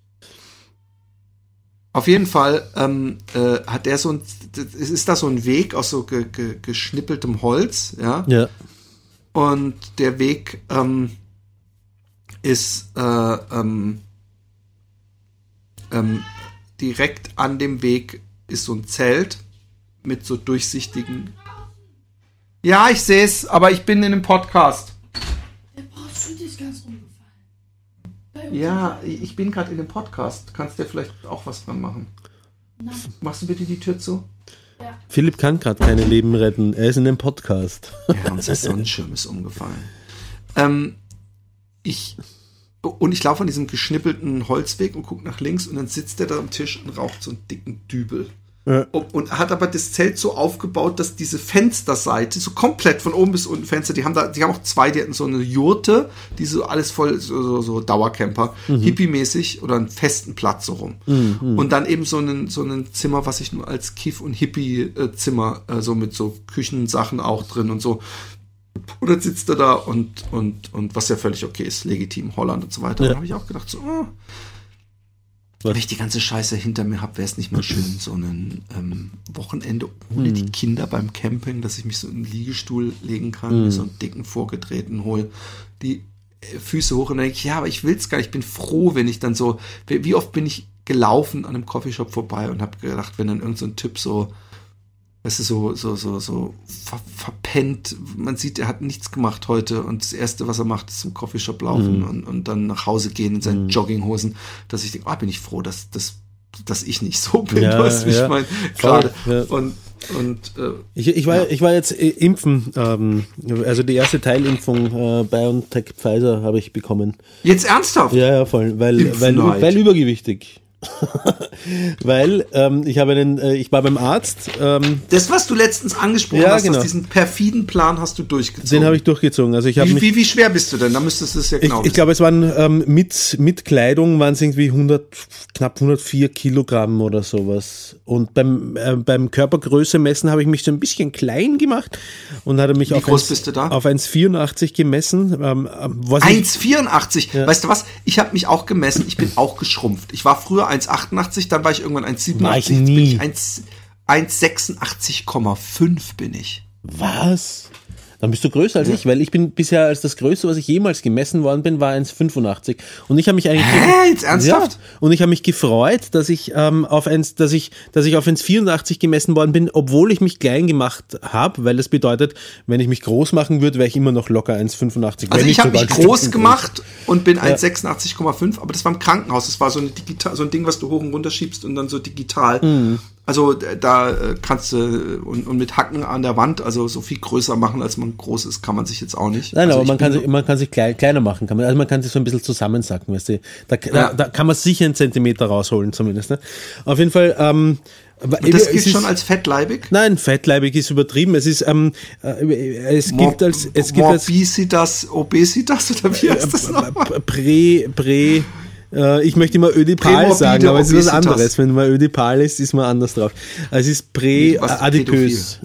Auf jeden Fall ähm, äh, hat der so ein, ist da so ein Weg aus so ge, ge, geschnippeltem Holz, ja. Ja. Und der Weg ähm, ist äh, ähm, ähm, direkt an dem Weg ist so ein Zelt mit so durchsichtigen. Ja, ich sehe es, aber ich bin in einem Podcast. Ja, ich bin gerade in einem Podcast. Du kannst dir vielleicht auch was dran machen. Machst du bitte die Tür zu? Philipp kann gerade keine Leben retten. Er ist in einem Podcast. Ja, unser Sonnenschirm ist umgefallen. Ähm, ich und ich laufe an diesem geschnippelten Holzweg und gucke nach links und dann sitzt er da am Tisch und raucht so einen dicken Dübel. Ja. Und, und hat aber das Zelt so aufgebaut, dass diese Fensterseite so komplett von oben bis unten Fenster, die haben da, die haben auch zwei, die hatten so eine Jurte, die so alles voll, so, so, so Dauercamper, Hippie-mäßig oder einen festen Platz so rum. Und dann eben so ein, so ein Zimmer, was ich nur als Kiff- und Hippie-Zimmer, äh, so mit so Küchensachen auch drin und so. Und dann sitzt er da und, und, und was ja völlig okay ist, legitim, Holland und so weiter. Ja. Dann habe ich auch gedacht, so, oh, Was? wenn ich die ganze Scheiße hinter mir habe, wäre es nicht mal schön, so ein ähm, Wochenende ohne die Kinder beim Camping, dass ich mich so in einen Liegestuhl legen kann, mir so einen dicken vorgedrehten hol, die äh, Füße hoch und dann denke ich, ja, aber ich will's gar nicht. Ich bin froh, wenn ich dann so, wie oft bin ich gelaufen an einem Coffeeshop vorbei und habe gedacht, wenn dann irgend so ein Typ so, weißt du, so, so, so, so ver verpennt, man sieht, er hat nichts gemacht heute und das Erste, was er macht, ist zum Coffeeshop laufen und, und dann nach Hause gehen in seinen Jogginghosen, dass ich denke, ah, bin ich froh, dass, dass, dass ich nicht so bin, Ja, (laughs) weißt du, ja. ich meine, gerade. ja. Und, und äh, Ich, ich, war, ich war jetzt äh, impfen, ähm, also die erste Teilimpfung äh, BioNTech Pfizer habe ich bekommen. jetzt ernsthaft? Ja, ja, voll, weil, weil, weil übergewichtig. (laughs) weil ähm, ich habe einen, äh, ich war beim Arzt, ähm, Das, was du letztens angesprochen Ja, hast, genau. diesen perfiden Plan hast du durchgezogen. den habe ich durchgezogen. Also ich wie, mich wie, wie schwer bist du denn? Da müsstest du es ja Ich, genau ich glaube, es waren ähm, mit, mit Kleidung waren es irgendwie 100, knapp 104 Kilogramm oder sowas. Und beim, äh, beim Körpergröße messen habe ich mich so ein bisschen klein gemacht und hatte mich Wie auf, groß 1, bist du da? auf 1,84 gemessen. Ähm, ähm, was ich, 1,84. Weißt du was? Ich habe mich auch gemessen. Ich bin auch geschrumpft. Ich war früher 1,88, dann war ich irgendwann 1,87. War ich Jetzt bin nie. ich 1 1,86,5 bin ich. was? Dann bist du größer als ich, weil ich bin bisher als das Größte, was ich jemals gemessen worden bin, war 1,85. Und ich habe mich eigentlich Hä? Jetzt ernsthaft? Ja, und ich habe mich gefreut, dass ich ähm, auf 1, dass ich, dass ich auf 1,84 gemessen worden bin, obwohl ich mich klein gemacht habe, weil das bedeutet, wenn ich mich groß machen würde, wäre ich immer noch locker 1,85. Also ich habe mich groß gemacht und bin 1,86,5, aber das war im Krankenhaus. Das war so, eine digital, so ein Ding, was du hoch und runter schiebst und dann so digital. Mhm. Also äh, da äh, kannst du äh, und, und mit Hacken an der Wand, also so viel größer machen, als man groß ist, kann man sich jetzt auch nicht. Nein, also aber man kann, sich, man kann sich klein, kleiner machen. Kann man, also man kann sich so ein bisschen zusammensacken, weißt du. Da, da, Ja. da kann man sicher einen Zentimeter rausholen, zumindest. Ne? Auf jeden Fall, ähm, Und das gilt ist- schon als fettleibig? Nein, fettleibig ist übertrieben. Es ist, ähm, äh, es gilt als, es gilt als Morbisitas, Obesitas oder wie heißt das nochmal? Prä, Prä, äh, ich möchte immer Ödipal sagen, aber es ist was anderes. Wenn man Ödipal ist, ist man anders drauf. Es ist präadipös.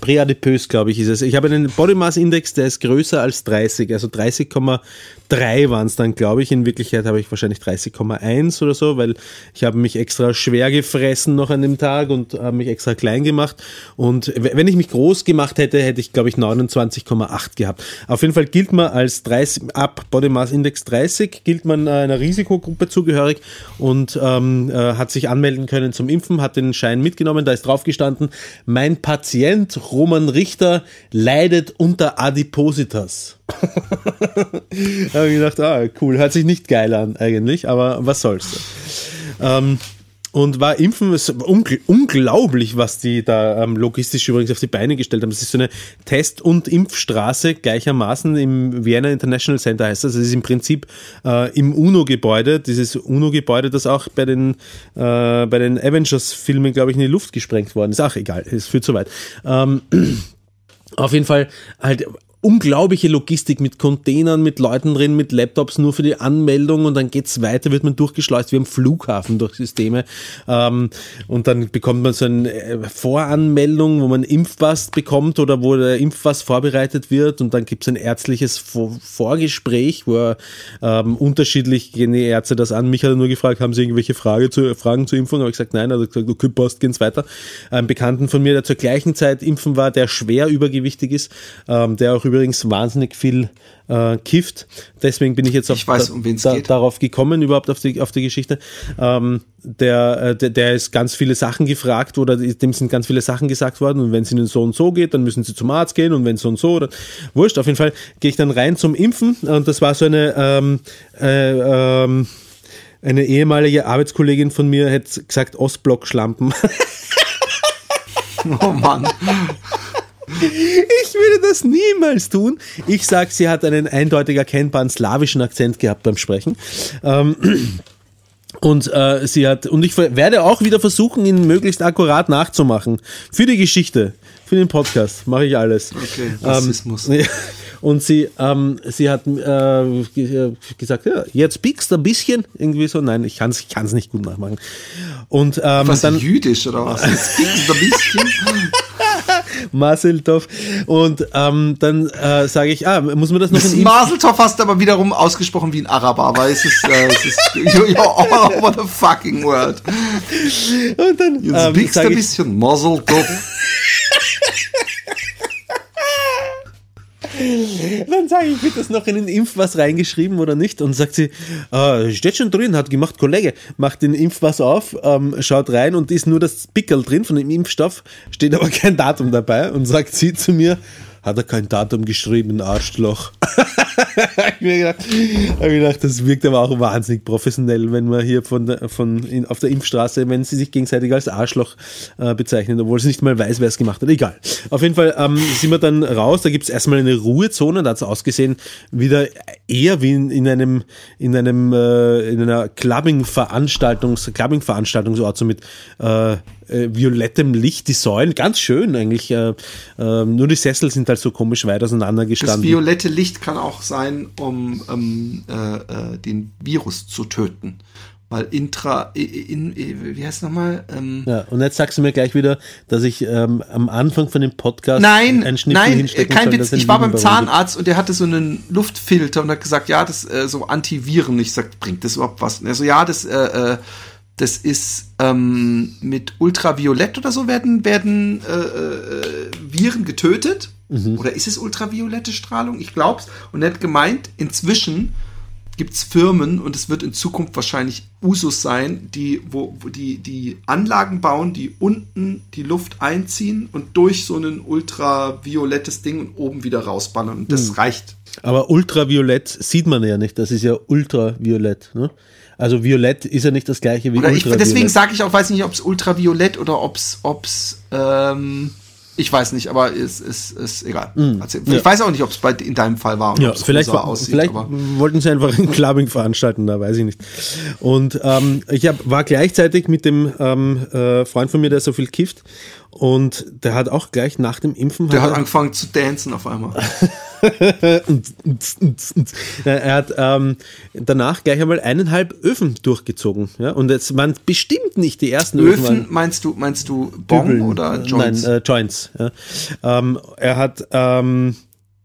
präadipös, glaube ich, ist es. Ich habe einen Body Mass Index, der ist größer als 30, also 30,3 waren es dann, glaube ich. In Wirklichkeit habe ich wahrscheinlich 30,1 oder so, weil ich habe mich extra schwer gefressen noch an dem Tag und habe mich extra klein gemacht. Und wenn ich mich groß gemacht hätte, hätte ich, glaube ich, 29,8 gehabt. Auf jeden Fall gilt man als 30, ab Body Mass Index 30, gilt man äh, einer Risikogruppe zugehörig und ähm, äh, hat sich anmelden können zum Impfen, hat den Schein mitgenommen, da ist drauf gestanden, mein Patient Roman Richter leidet unter Adipositas. (laughs) da habe ich gedacht, ah, cool, hört sich nicht geil an eigentlich, aber was soll's. Ähm, und war impfen, es unglaublich, was die da ähm, logistisch übrigens auf die Beine gestellt haben. Es ist so eine Test- und Impfstraße gleichermaßen im Vienna International Center heißt das. Es ist im Prinzip äh, im UNO-Gebäude, dieses UNO-Gebäude, das auch bei den, äh, den Avengers-Filmen, glaube ich, in die Luft gesprengt worden ist. Ach, egal, es führt zu weit. Ähm, (clears throat) auf jeden Fall halt unglaubliche Logistik mit Containern, mit Leuten drin, mit Laptops nur für die Anmeldung und dann geht's weiter, wird man durchgeschleust wie am Flughafen durch Systeme ähm, und dann bekommt man so eine äh, Voranmeldung, wo man Impfpass bekommt oder wo der Impfpass vorbereitet wird und dann gibt's ein ärztliches Vor Vorgespräch, wo ähm, unterschiedlich gehen die Ärzte das an. Mich hat er nur gefragt, haben Sie irgendwelche Frage zu, Fragen zur Impfung? Habe ich gesagt, nein. Er hat gesagt, okay, passt, geht's weiter. Ein Bekannten von mir, der zur gleichen Zeit impfen war, der schwer übergewichtig ist, ähm, der auch übrigens wahnsinnig viel äh, kifft. Deswegen bin ich jetzt auf, Ich weiß, um da, darauf gekommen, überhaupt auf die, auf die Geschichte. Ähm, der, äh, der, der ist ganz viele Sachen gefragt oder dem sind ganz viele Sachen gesagt worden und wenn es ihnen so und so geht, dann müssen sie zum Arzt gehen und wenn es so und so, dann, wurscht, auf jeden Fall gehe ich dann rein zum Impfen und das war so eine, ähm, äh, ähm, eine ehemalige Arbeitskollegin von mir hätte gesagt Ostblock-Schlampen. (laughs) Oh Mann. Ich würde das niemals tun. Ich sag, sie hat einen eindeutig erkennbaren slawischen Akzent gehabt beim Sprechen. Ähm, und äh, sie hat, und ich werde auch wieder versuchen, ihn möglichst akkurat nachzumachen. Für die Geschichte, für den Podcast, mache ich alles. Okay, Rassismus. Ähm, (laughs) und sie, ähm, sie hat äh, ge- gesagt, ja, jetzt piekst du ein bisschen, irgendwie so. Nein, ich kann es ich kann's nicht gut nachmachen. Und ähm, Was, dann jüdisch oder was? Das klingt ein bisschen. (laughs) Maseltov. Und ähm, dann äh, sage ich, ah, muss man das noch Das in Maseltoff hast du aber wiederum ausgesprochen wie ein Araber, weil es ist, äh, es ist (laughs) you're all over the fucking world. Und dann Jetzt ähm, biegst du sage ein bisschen Maseltoff. (laughs) dann sage ich, wird das noch in den Impfpass reingeschrieben oder nicht? Und sagt sie, äh, steht schon drin, hat gemacht, Kollege, macht den Impfpass auf, ähm, schaut rein und ist nur das Pickel drin von dem Impfstoff, steht aber kein Datum dabei und sagt sie zu mir, hat er kein Datum geschrieben, Arschloch. (laughs) ich mir gedacht, hab ich gedacht, das wirkt aber auch wahnsinnig professionell, wenn man hier von, der, von in, auf der Impfstraße, wenn sie sich gegenseitig als Arschloch äh, bezeichnen, obwohl sie nicht mal weiß, wer es gemacht hat. Egal. Auf jeden Fall ähm, sind wir dann raus, da gibt es erstmal eine Ruhezone, da hat es ausgesehen, wieder eher wie in, in einem, in einem, äh, in einer Clubbing-Veranstaltungs, Clubbing-Veranstaltungsort, so mit äh, äh, violettem Licht, die Säulen, ganz schön eigentlich. Äh, äh, nur die Sessel sind halt so komisch weit auseinander Das gestanden. violette Licht kann auch sein, um ähm, äh, äh, den Virus zu töten. Weil intra, in, in, wie heißt es nochmal? Ähm, Ja, und jetzt sagst du mir gleich wieder, dass ich ähm, am Anfang von dem Podcast Nein, einen Schnipsel nein, hinstecken kein soll, Witz. Ich war beim. Zahnarzt und der hatte so einen Luftfilter und hat gesagt, ja, das äh, so Antiviren. Ich sag, bringt das überhaupt was? Und er so, ja, das, äh, das ist ähm, mit Ultraviolett oder so werden werden äh, äh, Viren getötet. Mhm. Oder ist es ultraviolette Strahlung? Ich glaub's. Und er hat gemeint, inzwischen gibt's Firmen und es wird in Zukunft wahrscheinlich Usus sein, die, wo, wo die, die Anlagen bauen, die unten die Luft einziehen und durch so ein ultraviolettes Ding und oben wieder rausballern. Und Hm. das reicht. Aber ultraviolett sieht man ja nicht, das ist ja ultraviolett. Ne? Also violett ist ja nicht das gleiche wie Oder ich, ultraviolett. deswegen sage ich auch, weiß nicht, ob es ultraviolett oder ob es ob's, ähm, Ich weiß nicht, aber es ist, ist, egal. Erzähl. Ich weiß auch nicht, ob es in deinem Fall war Mm, Ja, vielleicht, aussieht. vielleicht aber wollten sie einfach ein Clubbing veranstalten, da weiß ich nicht. Und ähm, ich hab, war gleichzeitig mit dem ähm, äh, Freund von mir, der so viel kifft. Und der hat auch gleich nach dem Impfen. der hat er- angefangen zu dancen auf einmal. (laughs) er hat ähm, danach gleich einmal eineinhalb Öfen durchgezogen. Ja? Und es waren bestimmt nicht die ersten Öfen. Öfen, meinst du, meinst du Bong Dübeln. oder Joints? Nein, äh, Joints. Ja. Ähm, er hat, ähm,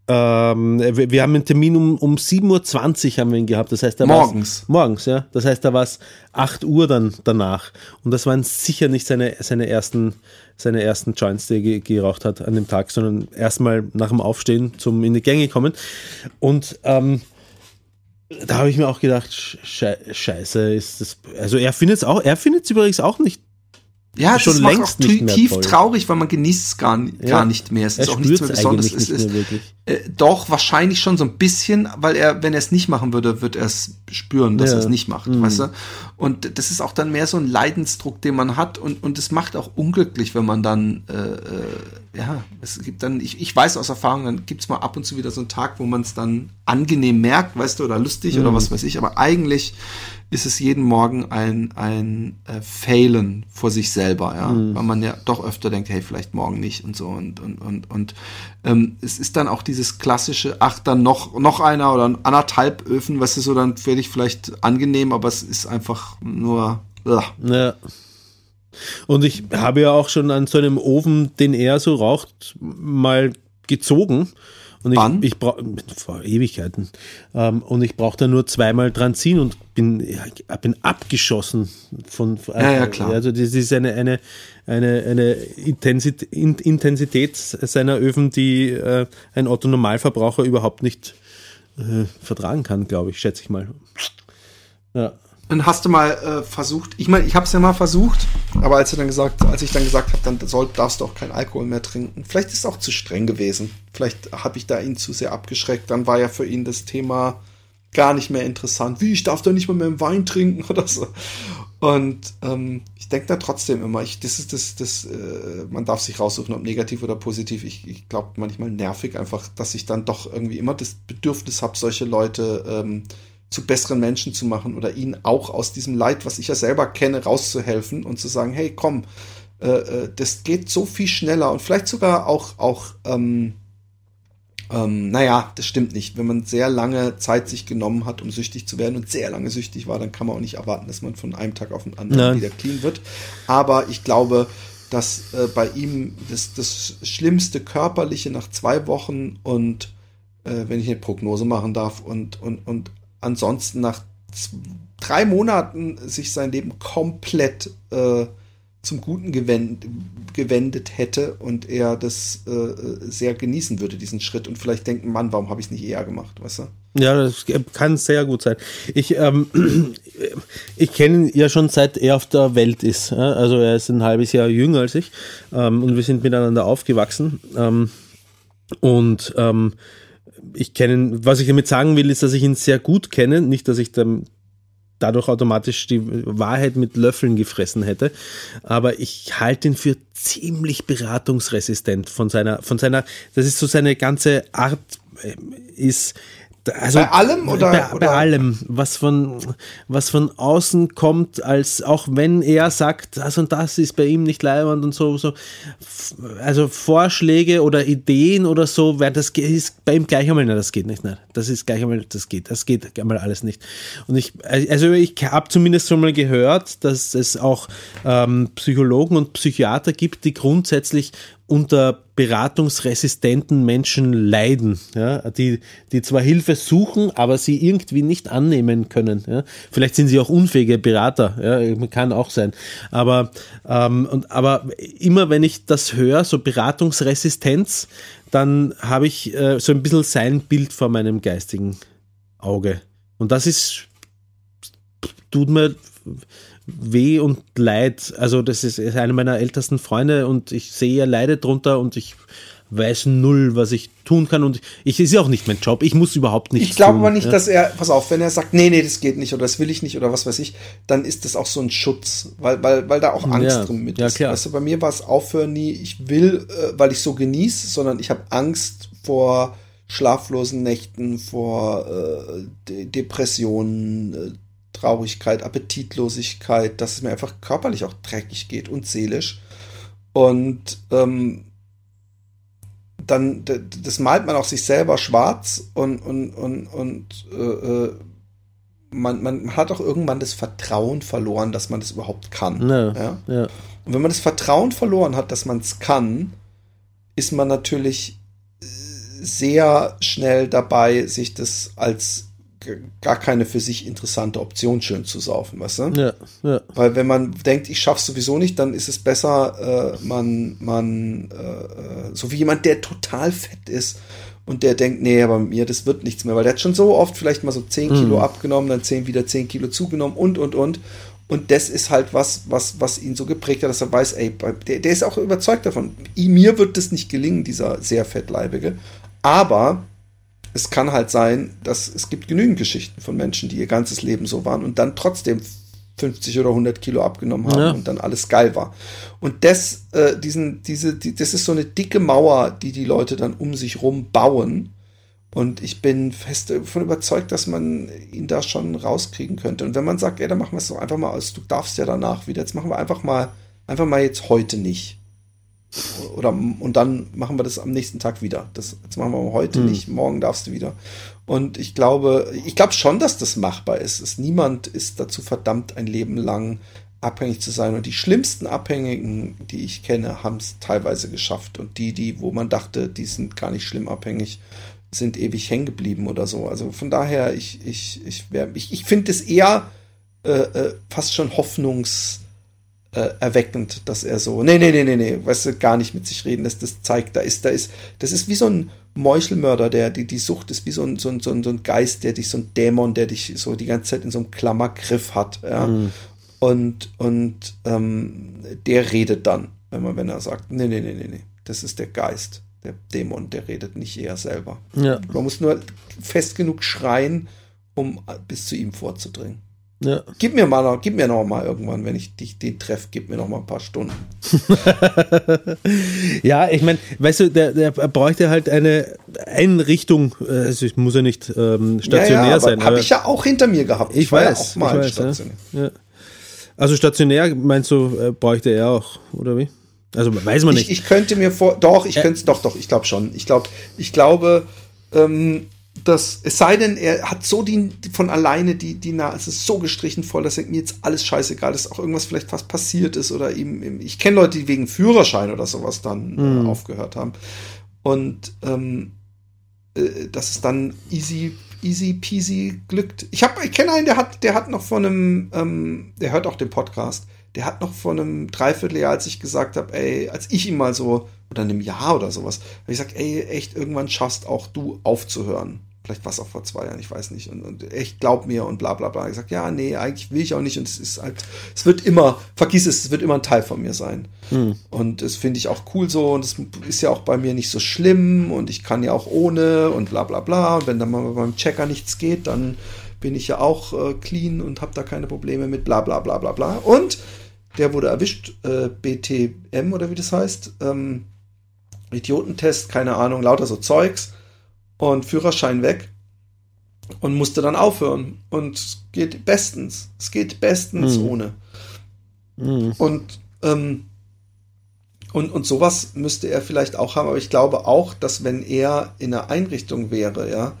ähm, wir, wir haben einen Termin um, um 7.20 Uhr haben wir ihn gehabt. Das heißt, da Morgens. Morgens, ja. Das heißt, da war es 8 Uhr dann danach. Und das waren sicher nicht seine, seine ersten seine ersten Joints, die er ge- geraucht hat an dem Tag, sondern erstmal nach dem Aufstehen zum in die Gänge kommen. Und ähm, da habe ich mir auch gedacht, Sche Scheiße, ist das. Also er findet es auch, er findet es übrigens auch nicht Ja, schon längst auch nicht mehr tief toll. traurig, weil man genießt es gar, Ja. gar nicht mehr. Es ist Er auch nichts mehr Besonderes. Es nicht ist, mehr wirklich. äh, doch, wahrscheinlich schon so ein bisschen, weil er, wenn er es nicht machen würde, wird er es spüren, dass Ja. Mhm. er es nicht macht, weißt du? Und das ist auch dann mehr so ein Leidensdruck, den man hat und, und es macht auch unglücklich, wenn man dann, äh, äh, ja, es gibt dann, ich, ich weiß aus Erfahrung, dann gibt's mal ab und zu wieder so einen Tag, wo man es dann angenehm merkt, weißt du, oder lustig Mhm. oder was weiß ich, aber eigentlich ist es jeden Morgen ein, ein äh, Failen vor sich selber, ja, Mhm. weil man ja doch öfter denkt, hey, vielleicht morgen nicht und so und und und und ähm, es ist dann auch dieses klassische, ach dann noch noch einer oder anderthalb Öfen, was ist so dann werde ich vielleicht angenehm, aber es ist einfach nur ugh. Ja. Und ich habe ja auch schon an so einem Ofen, den er so raucht, mal gezogen. Und ich, Wann? ich brauche vor Ewigkeiten. Ähm, und ich brauche da nur zweimal dran ziehen und bin, ja, bin abgeschossen von. von Ja, ja, klar. Also das ist eine eine eine eine Intensität, Intensität seiner Öfen, die äh, ein Otto Normalverbraucher überhaupt nicht äh, vertragen kann, glaube ich, schätze ich mal. Ja. Und hast du mal äh, versucht, ich meine, ich habe es ja mal versucht, aber als, er dann gesagt, als ich dann gesagt habe, dann soll, darfst du auch kein Alkohol mehr trinken, vielleicht ist es auch zu streng gewesen. Vielleicht habe ich da ihn zu sehr abgeschreckt. Dann war ja für ihn das Thema gar nicht mehr interessant. Wie, ich darf doch nicht mal mehr Wein trinken oder so. Und ähm, ich denke da trotzdem immer, ich, das ist das, das, äh, man darf sich raussuchen, ob negativ oder positiv. Ich, ich glaube manchmal nervig einfach, dass ich dann doch irgendwie immer das Bedürfnis habe, solche Leute ähm, zu besseren Menschen zu machen oder ihnen auch aus diesem Leid, was ich ja selber kenne, rauszuhelfen und zu sagen, hey, komm, äh, äh, das geht so viel schneller und vielleicht sogar auch, auch ähm, ähm, naja, das stimmt nicht. Wenn man sehr lange Zeit sich genommen hat, um süchtig zu werden und sehr lange süchtig war, dann kann man auch nicht erwarten, dass man von einem Tag auf den anderen Nein. wieder clean wird. Aber ich glaube, dass äh, bei ihm das, das Schlimmste körperliche nach zwei Wochen und äh, wenn ich eine Prognose machen darf und, und, und ansonsten nach drei Monaten sich sein Leben komplett äh, zum Guten gewend, gewendet hätte und er das äh, sehr genießen würde, diesen Schritt und vielleicht denken, Mann, warum habe ich es nicht eher gemacht, weißt du? Ja, das kann sehr gut sein. Ich, ähm, (clears throat) ich kenne ihn ja schon seit er auf der Welt ist. Also er ist ein halbes Jahr jünger als ich ähm, und wir sind miteinander aufgewachsen. Ähm, und ähm, ich kenne was ich damit sagen will, ist, dass ich ihn sehr gut kenne. Nicht, dass ich dann dadurch automatisch die Wahrheit mit Löffeln gefressen hätte. Aber ich halte ihn für ziemlich beratungsresistent von seiner, von seiner, das ist so seine ganze Art äh, ist, also Bei allem oder- bei, bei oder- allem, was von, was von außen kommt, als auch wenn er sagt, das und das ist bei ihm nicht leibend und so, so, also Vorschläge oder Ideen oder so, wer das ist bei ihm gleich einmal, nein, das geht nicht, nein, das ist gleich einmal, das geht, das geht einmal alles nicht. Und ich, also ich habe zumindest schon mal gehört, dass es auch ähm, Psychologen und Psychiater gibt, die grundsätzlich unter beratungsresistenten Menschen leiden, ja, die, die zwar Hilfe suchen, aber sie irgendwie nicht annehmen können. Ja. Vielleicht sind sie auch unfähige Berater, ja, kann auch sein. Aber, ähm, und, aber immer wenn ich das höre, so Beratungsresistenz, dann habe ich äh, so ein bisschen sein Bild vor meinem geistigen Auge. Und das ist, tut mir weh und leid. Also das ist, einer meiner ältesten Freunde und ich sehe, er leidet drunter und ich weiß null, was ich tun kann und ich ist ja auch nicht mein Job. Ich muss überhaupt nicht. Ich glaube aber nicht, ja. dass er, pass auf, wenn er sagt, nee, nee, das geht nicht oder das will ich nicht oder was weiß ich, dann ist das auch so ein Schutz, weil, weil, weil da auch Angst Ja, drin mit ja, ist. klar. Weißt du, bei mir war es aufhören nie, ich will, äh, weil ich so genieße, sondern ich habe Angst vor schlaflosen Nächten, vor äh, De Depressionen, äh, Traurigkeit, Appetitlosigkeit, dass es mir einfach körperlich auch dreckig geht und seelisch. Und ähm, dann, das malt man auch sich selber schwarz und, und, und, und äh, äh, man, man hat auch irgendwann das Vertrauen verloren, dass man das überhaupt kann. Ja, Ja? ja. Und wenn man das Vertrauen verloren hat, dass man es kann, ist man natürlich äh, sehr schnell dabei, sich das als gar keine für sich interessante Option schön zu saufen, weißt du? Ja, ja. Weil wenn man denkt, ich schaff's sowieso nicht, dann ist es besser, äh, man, man, äh, äh, so wie jemand, der total fett ist und der denkt, nee, aber mit mir, das wird nichts mehr, weil der hat schon so oft vielleicht mal so 10 Kilo abgenommen, dann 10 wieder 10 Kilo zugenommen und, und, und. Und das ist halt was, was, was ihn so geprägt hat, dass er weiß, ey, der, der ist auch überzeugt davon. Mir wird das nicht gelingen, dieser sehr fettleibige. Aber es kann halt sein, dass es gibt genügend Geschichten von Menschen, die ihr ganzes Leben so waren und dann trotzdem 50 oder 100 Kilo abgenommen haben Ja. und dann alles geil war. Und das, äh, diesen, diese, die, das ist so eine dicke Mauer, die die Leute dann um sich rum bauen. Und ich bin fest davon überzeugt, dass man ihn da schon rauskriegen könnte. Und wenn man sagt, ey, dann machen wir es doch einfach mal aus, du darfst ja danach wieder, jetzt machen wir einfach mal, einfach mal jetzt heute nicht. Oder und dann machen wir das am nächsten Tag wieder. Das jetzt machen wir heute nicht, morgen darfst du wieder. Und ich glaube, ich glaube schon, dass das machbar ist. Es, niemand ist dazu verdammt, ein Leben lang abhängig zu sein. Und die schlimmsten Abhängigen, die ich kenne, haben es teilweise geschafft. Und die, die, wo man dachte, die sind gar nicht schlimm abhängig, sind ewig hängen geblieben oder so. Also von daher, ich, ich, ich, wär- ich, ich finde es eher äh, äh, fast schon hoffnungs äh, erweckend, dass er so, nee, nee, nee, nee, nee, weißt du, gar nicht mit sich reden lässt, das zeigt, da ist, da ist, das ist wie so ein Meuchelmörder, der, die, die Sucht ist wie so ein, so ein, so ein, so ein Geist, der dich, so ein Dämon, der dich so die ganze Zeit in so einem Klammergriff hat, ja. Und, und ähm, der redet dann, wenn man, wenn er sagt, nee, nee, nee, nee, nee, das ist der Geist, der Dämon, der redet nicht er selber. Ja. Man muss nur fest genug schreien, um bis zu ihm vorzudringen. Ja. Gib mir mal noch, gib mir noch mal irgendwann, wenn ich dich den treffe, gib mir noch mal ein paar Stunden. (laughs) Ja, ich meine, weißt du, der, der bräuchte halt eine Einrichtung, äh, also es muss ja nicht ähm, stationär sein. Habe ich ja auch hinter mir gehabt. Ich war weiß, ja auch mal ich weiß, stationär. Ja. Ja. Also stationär meinst du, äh, bräuchte er auch, oder wie? Also weiß man Ich, nicht. ich könnte mir vor, doch, ich Äh. könnte es, doch, doch, ich glaube schon. Ich glaube, ich glaube, ähm, dass, es sei denn, er hat so die, von alleine die, die Nase ist so gestrichen voll, dass er mir jetzt alles scheißegal ist, auch irgendwas vielleicht fast passiert ist oder ihm, ich kenne Leute, die wegen Führerschein oder sowas dann Hm. äh, aufgehört haben. Und ähm, äh, dass es dann easy, easy peasy glückt. Ich habe, ich kenne einen, der hat, der hat noch von einem, ähm, der hört auch den Podcast. Der hat noch vor einem Dreivierteljahr, als ich gesagt habe, ey, als ich ihm mal so, oder einem Jahr oder sowas, habe ich gesagt, ey, echt, irgendwann schaffst auch du aufzuhören. Vielleicht war es auch vor zwei Jahren, ich weiß nicht. Und, und echt, glaub mir und bla bla bla. Ich gesagt, ja, nee, eigentlich will ich auch nicht. Und es ist halt, es wird immer, vergiss es, es wird immer ein Teil von mir sein. Und das finde ich auch cool so. Und es ist ja auch bei mir nicht so schlimm. Und ich kann ja auch ohne und bla bla bla. Und wenn dann mal beim Checker nichts geht, dann bin ich ja auch äh, clean und habe da keine Probleme mit bla bla bla bla bla. Und der wurde erwischt, äh, BTM oder wie das heißt. Ähm, Idiotentest, keine Ahnung, lauter so Zeugs und Führerschein weg und musste dann aufhören. Und es geht bestens. Es geht bestens ohne. Und, ähm, und, und sowas müsste er vielleicht auch haben, aber ich glaube auch, dass wenn er in einer Einrichtung wäre, ja,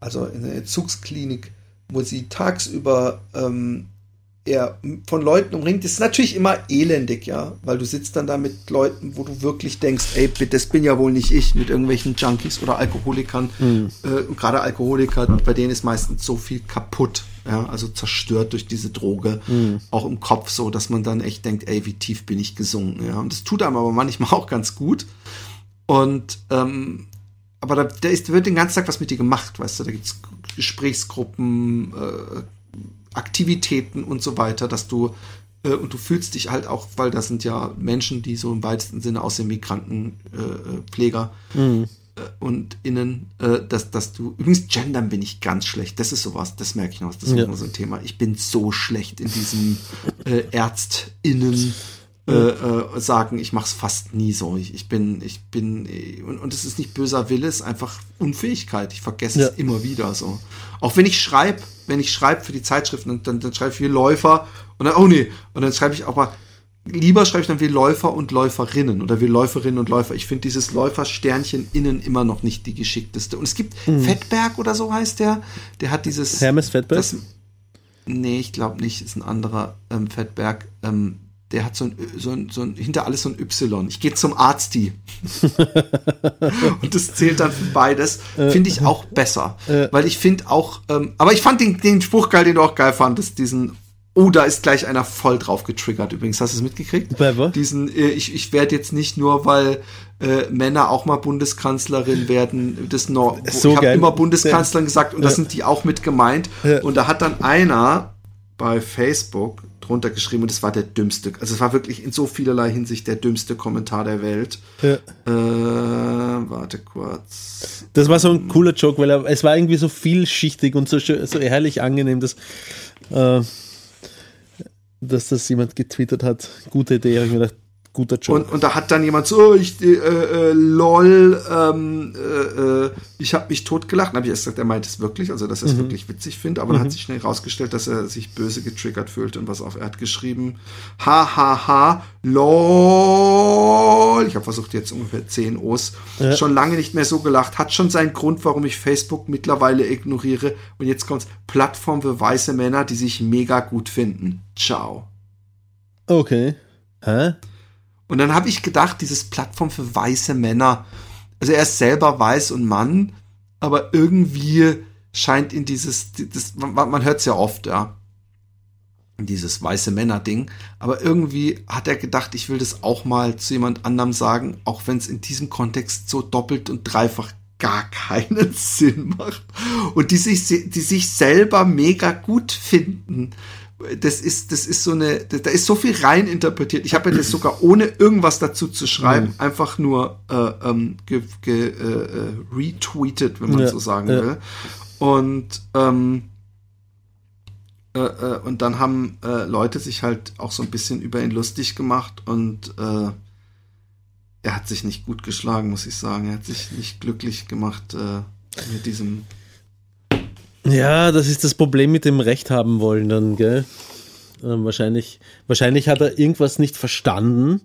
also in einer Entzugsklinik, wo sie tagsüber ähm, er von Leuten umringt, ist natürlich immer elendig, ja, weil du sitzt dann da mit Leuten, wo du wirklich denkst, ey, das bin ja wohl nicht ich, mit irgendwelchen Junkies oder Alkoholikern. Äh, und gerade Alkoholiker, bei denen ist meistens so viel kaputt, ja, also zerstört durch diese Droge, auch im Kopf so, dass man dann echt denkt, ey, wie tief bin ich gesunken, ja. Und das tut einem aber manchmal (laughs) auch ganz gut. Und ähm, aber da, da ist, wird den ganzen Tag was mit dir gemacht, weißt du, da gibt's Gesprächsgruppen, äh, Aktivitäten und so weiter, dass du Äh, und du fühlst dich halt auch, weil das sind ja Menschen, die so im weitesten Sinne aus den Migrantenpfleger Mhm. äh, und innen, äh, dass, dass du, übrigens gendern bin ich ganz schlecht, das ist sowas, das merke ich noch, das ist Ja. immer so ein Thema. Ich bin so schlecht in diesem äh, ÄrztInnen äh, äh, sagen, ich mach's fast nie so. Ich, ich bin, ich bin, äh, und, und es ist nicht böser Wille, es ist einfach Unfähigkeit. Ich vergesse Ja. es immer wieder so. Auch wenn ich schreibe, wenn ich schreibe für die Zeitschriften, und dann, dann schreibe ich wie Läufer und dann, oh nee, und dann schreibe ich auch mal, lieber schreibe ich dann wie Läufer und Läuferinnen oder wie Läuferinnen und Läufer. Ich finde dieses Läufersternchen innen immer noch nicht die geschickteste. Und es gibt Fettberg oder so heißt der, der hat dieses. Hermes Fettberg? Das, nee, ich glaube nicht, ist ein anderer ähm, Fettberg. Ähm, der hat so ein, so ein, so ein, hinter alles so ein Y. Ich gehe zum Arzti. (laughs) Und das zählt dann für beides. Finde ich auch besser. Weil ich finde auch, ähm, aber ich fand den, den Spruch geil, den du auch geil fandest, diesen, oh, da ist gleich einer voll drauf getriggert übrigens. Hast du es mitgekriegt? Was? Diesen, äh, ich, ich werde jetzt nicht nur, weil äh, Männer auch mal Bundeskanzlerin werden, das noch, So ich habe immer Bundeskanzlerin gesagt und das Ja. sind die auch mit gemeint. Ja. Und da hat dann einer bei Facebook drunter geschrieben und es war der dümmste, also es war wirklich in so vielerlei Hinsicht der dümmste Kommentar der Welt. Ja. Äh, warte kurz. Das war so ein cooler Joke, weil er, es war irgendwie so vielschichtig und so, schön, so herrlich angenehm, dass, äh, dass das jemand getwittert hat. Gute Idee, habe ich mir gedacht, guter Joke. Und, und da hat dann jemand so, oh, ich, äh, äh, lol, ähm, äh, äh, ich habe mich totgelacht. Dann habe ich erst gesagt, er meint es wirklich, also dass er es wirklich witzig findet. Aber dann hat sich schnell rausgestellt, dass er sich böse getriggert fühlt und was auf. Er hat geschrieben, ha, ha, ha, lol. Ich habe versucht, jetzt ungefähr 10 O's. Schon lange nicht mehr so gelacht. Hat schon seinen Grund, warum ich Facebook mittlerweile ignoriere. Und jetzt kommt's, Plattform für weiße Männer, die sich mega gut finden. Ciao. Okay. Hä? Und dann habe ich gedacht, dieses Plattform für weiße Männer, also er ist selber weiß und Mann, aber irgendwie scheint ihn dieses, das, man, man hört es ja oft, ja, dieses weiße Männer-Ding, aber irgendwie hat er gedacht, ich will das auch mal zu jemand anderem sagen, auch wenn es in diesem Kontext so doppelt und dreifach gar keinen (laughs) Sinn macht. Und die sich, die sich selber mega gut finden. Das ist, das ist so eine, da ist so viel rein interpretiert. Ich habe ja das sogar ohne irgendwas dazu zu schreiben, einfach nur äh, ähm, ge, ge, äh, retweetet, wenn man Ja, so sagen ja. will. Und ähm, äh, äh, und dann haben äh, Leute sich halt auch so ein bisschen über ihn lustig gemacht und äh, er hat sich nicht gut geschlagen, muss ich sagen. Er hat sich nicht glücklich gemacht mit diesem. Ja, das ist das Problem mit dem Recht haben wollen dann, gell? Ähm, wahrscheinlich, wahrscheinlich hat er irgendwas nicht verstanden,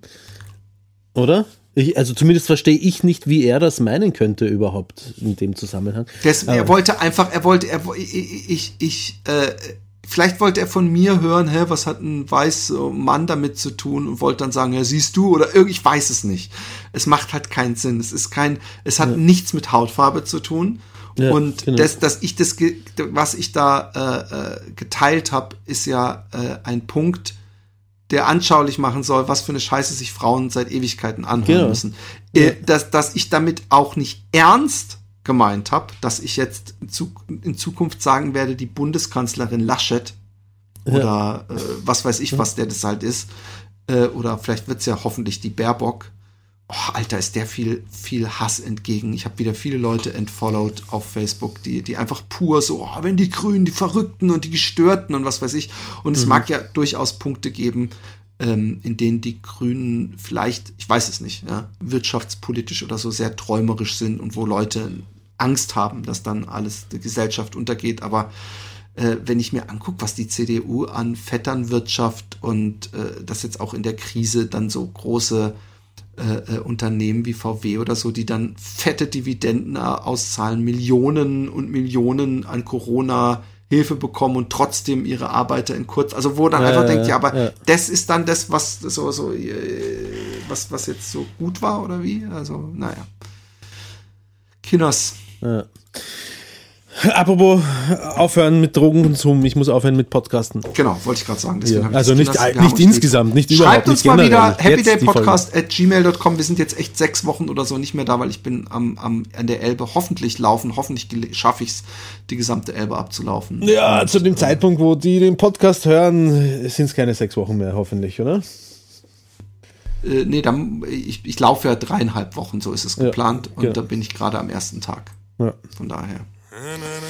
oder? Ich, also zumindest verstehe ich nicht, wie er das meinen könnte überhaupt in dem Zusammenhang. Das, er wollte einfach, er wollte, er, ich, ich, ich äh, vielleicht wollte er von mir hören, hä, was hat ein weißer Mann damit zu tun und wollte dann sagen, ja, siehst du oder irgendwie, ich weiß es nicht. Es macht halt keinen Sinn. Es ist kein, es hat nichts mit Hautfarbe zu tun. Ja, und genau. das, dass ich das, was ich da äh, äh, geteilt habe, ist ja äh, ein Punkt, der anschaulich machen soll, was für eine Scheiße sich Frauen seit Ewigkeiten anhören Genau. müssen. Äh, dass, dass ich damit auch nicht ernst gemeint habe, dass ich jetzt in, Zuk in Zukunft sagen werde, die Bundeskanzlerin Laschet oder äh, was weiß ich, was der das halt ist, äh, oder vielleicht wird's ja hoffentlich die Baerbock. Oh, Alter, ist der viel, viel Hass entgegen. Ich habe wieder viele Leute entfollowed auf Facebook, die, die einfach pur so, oh, wenn die Grünen, die Verrückten und die Gestörten und was weiß ich. Und es mag ja durchaus Punkte geben, ähm, in denen die Grünen vielleicht, ich weiß es nicht, ja, wirtschaftspolitisch oder so sehr träumerisch sind und wo Leute Angst haben, dass dann alles die Gesellschaft untergeht. Aber äh, wenn ich mir angucke, was die CDU an Vetternwirtschaft und äh, das jetzt auch in der Krise dann so große äh, äh, Unternehmen wie VW oder so, die dann fette Dividenden äh, auszahlen, Millionen und Millionen an Corona Hilfe bekommen und trotzdem ihre Arbeiter in kurz, also wo dann Ja, einfach ja, denkt, ja, aber ja. das ist dann das, was so, so, äh, was, was jetzt so gut war oder wie? Also, naja. Kinders. Ja. Apropos aufhören mit Drogenkonsum, ich muss aufhören mit Podcasten. Genau, wollte ich gerade sagen. Ja, also nicht, gelassen. Nicht insgesamt, nicht überhaupt, Schreibt uns nicht mal wieder happydaypodcast at gmail.com. Wir sind jetzt echt sechs Wochen oder so nicht mehr da, weil ich bin am, am, an der Elbe hoffentlich laufen. Hoffentlich schaffe ich es, die gesamte Elbe abzulaufen. Ja, zu dem Zeitpunkt, wo die den Podcast hören, sind es keine sechs Wochen mehr, hoffentlich, oder? Äh, nee, dann, ich, ich laufe ja dreieinhalb Wochen, so ist es geplant. Und genau. da bin ich gerade am ersten Tag. Ja. Von daher.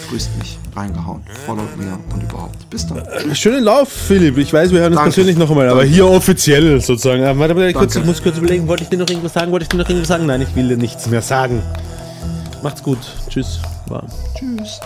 Grüßt mich, reingehauen, followt mir und überhaupt. Bis dann. Schönen Lauf, Philipp. Ich weiß, wir hören uns Danke. persönlich noch einmal, aber Danke. hier offiziell sozusagen. Ah, Warte mal, kurz, ich Danke. muss kurz überlegen, wollte ich dir noch irgendwas sagen? Wollte ich dir noch irgendwas sagen? Nein, ich will dir nichts mehr sagen. Macht's gut. Tschüss. War. Tschüss.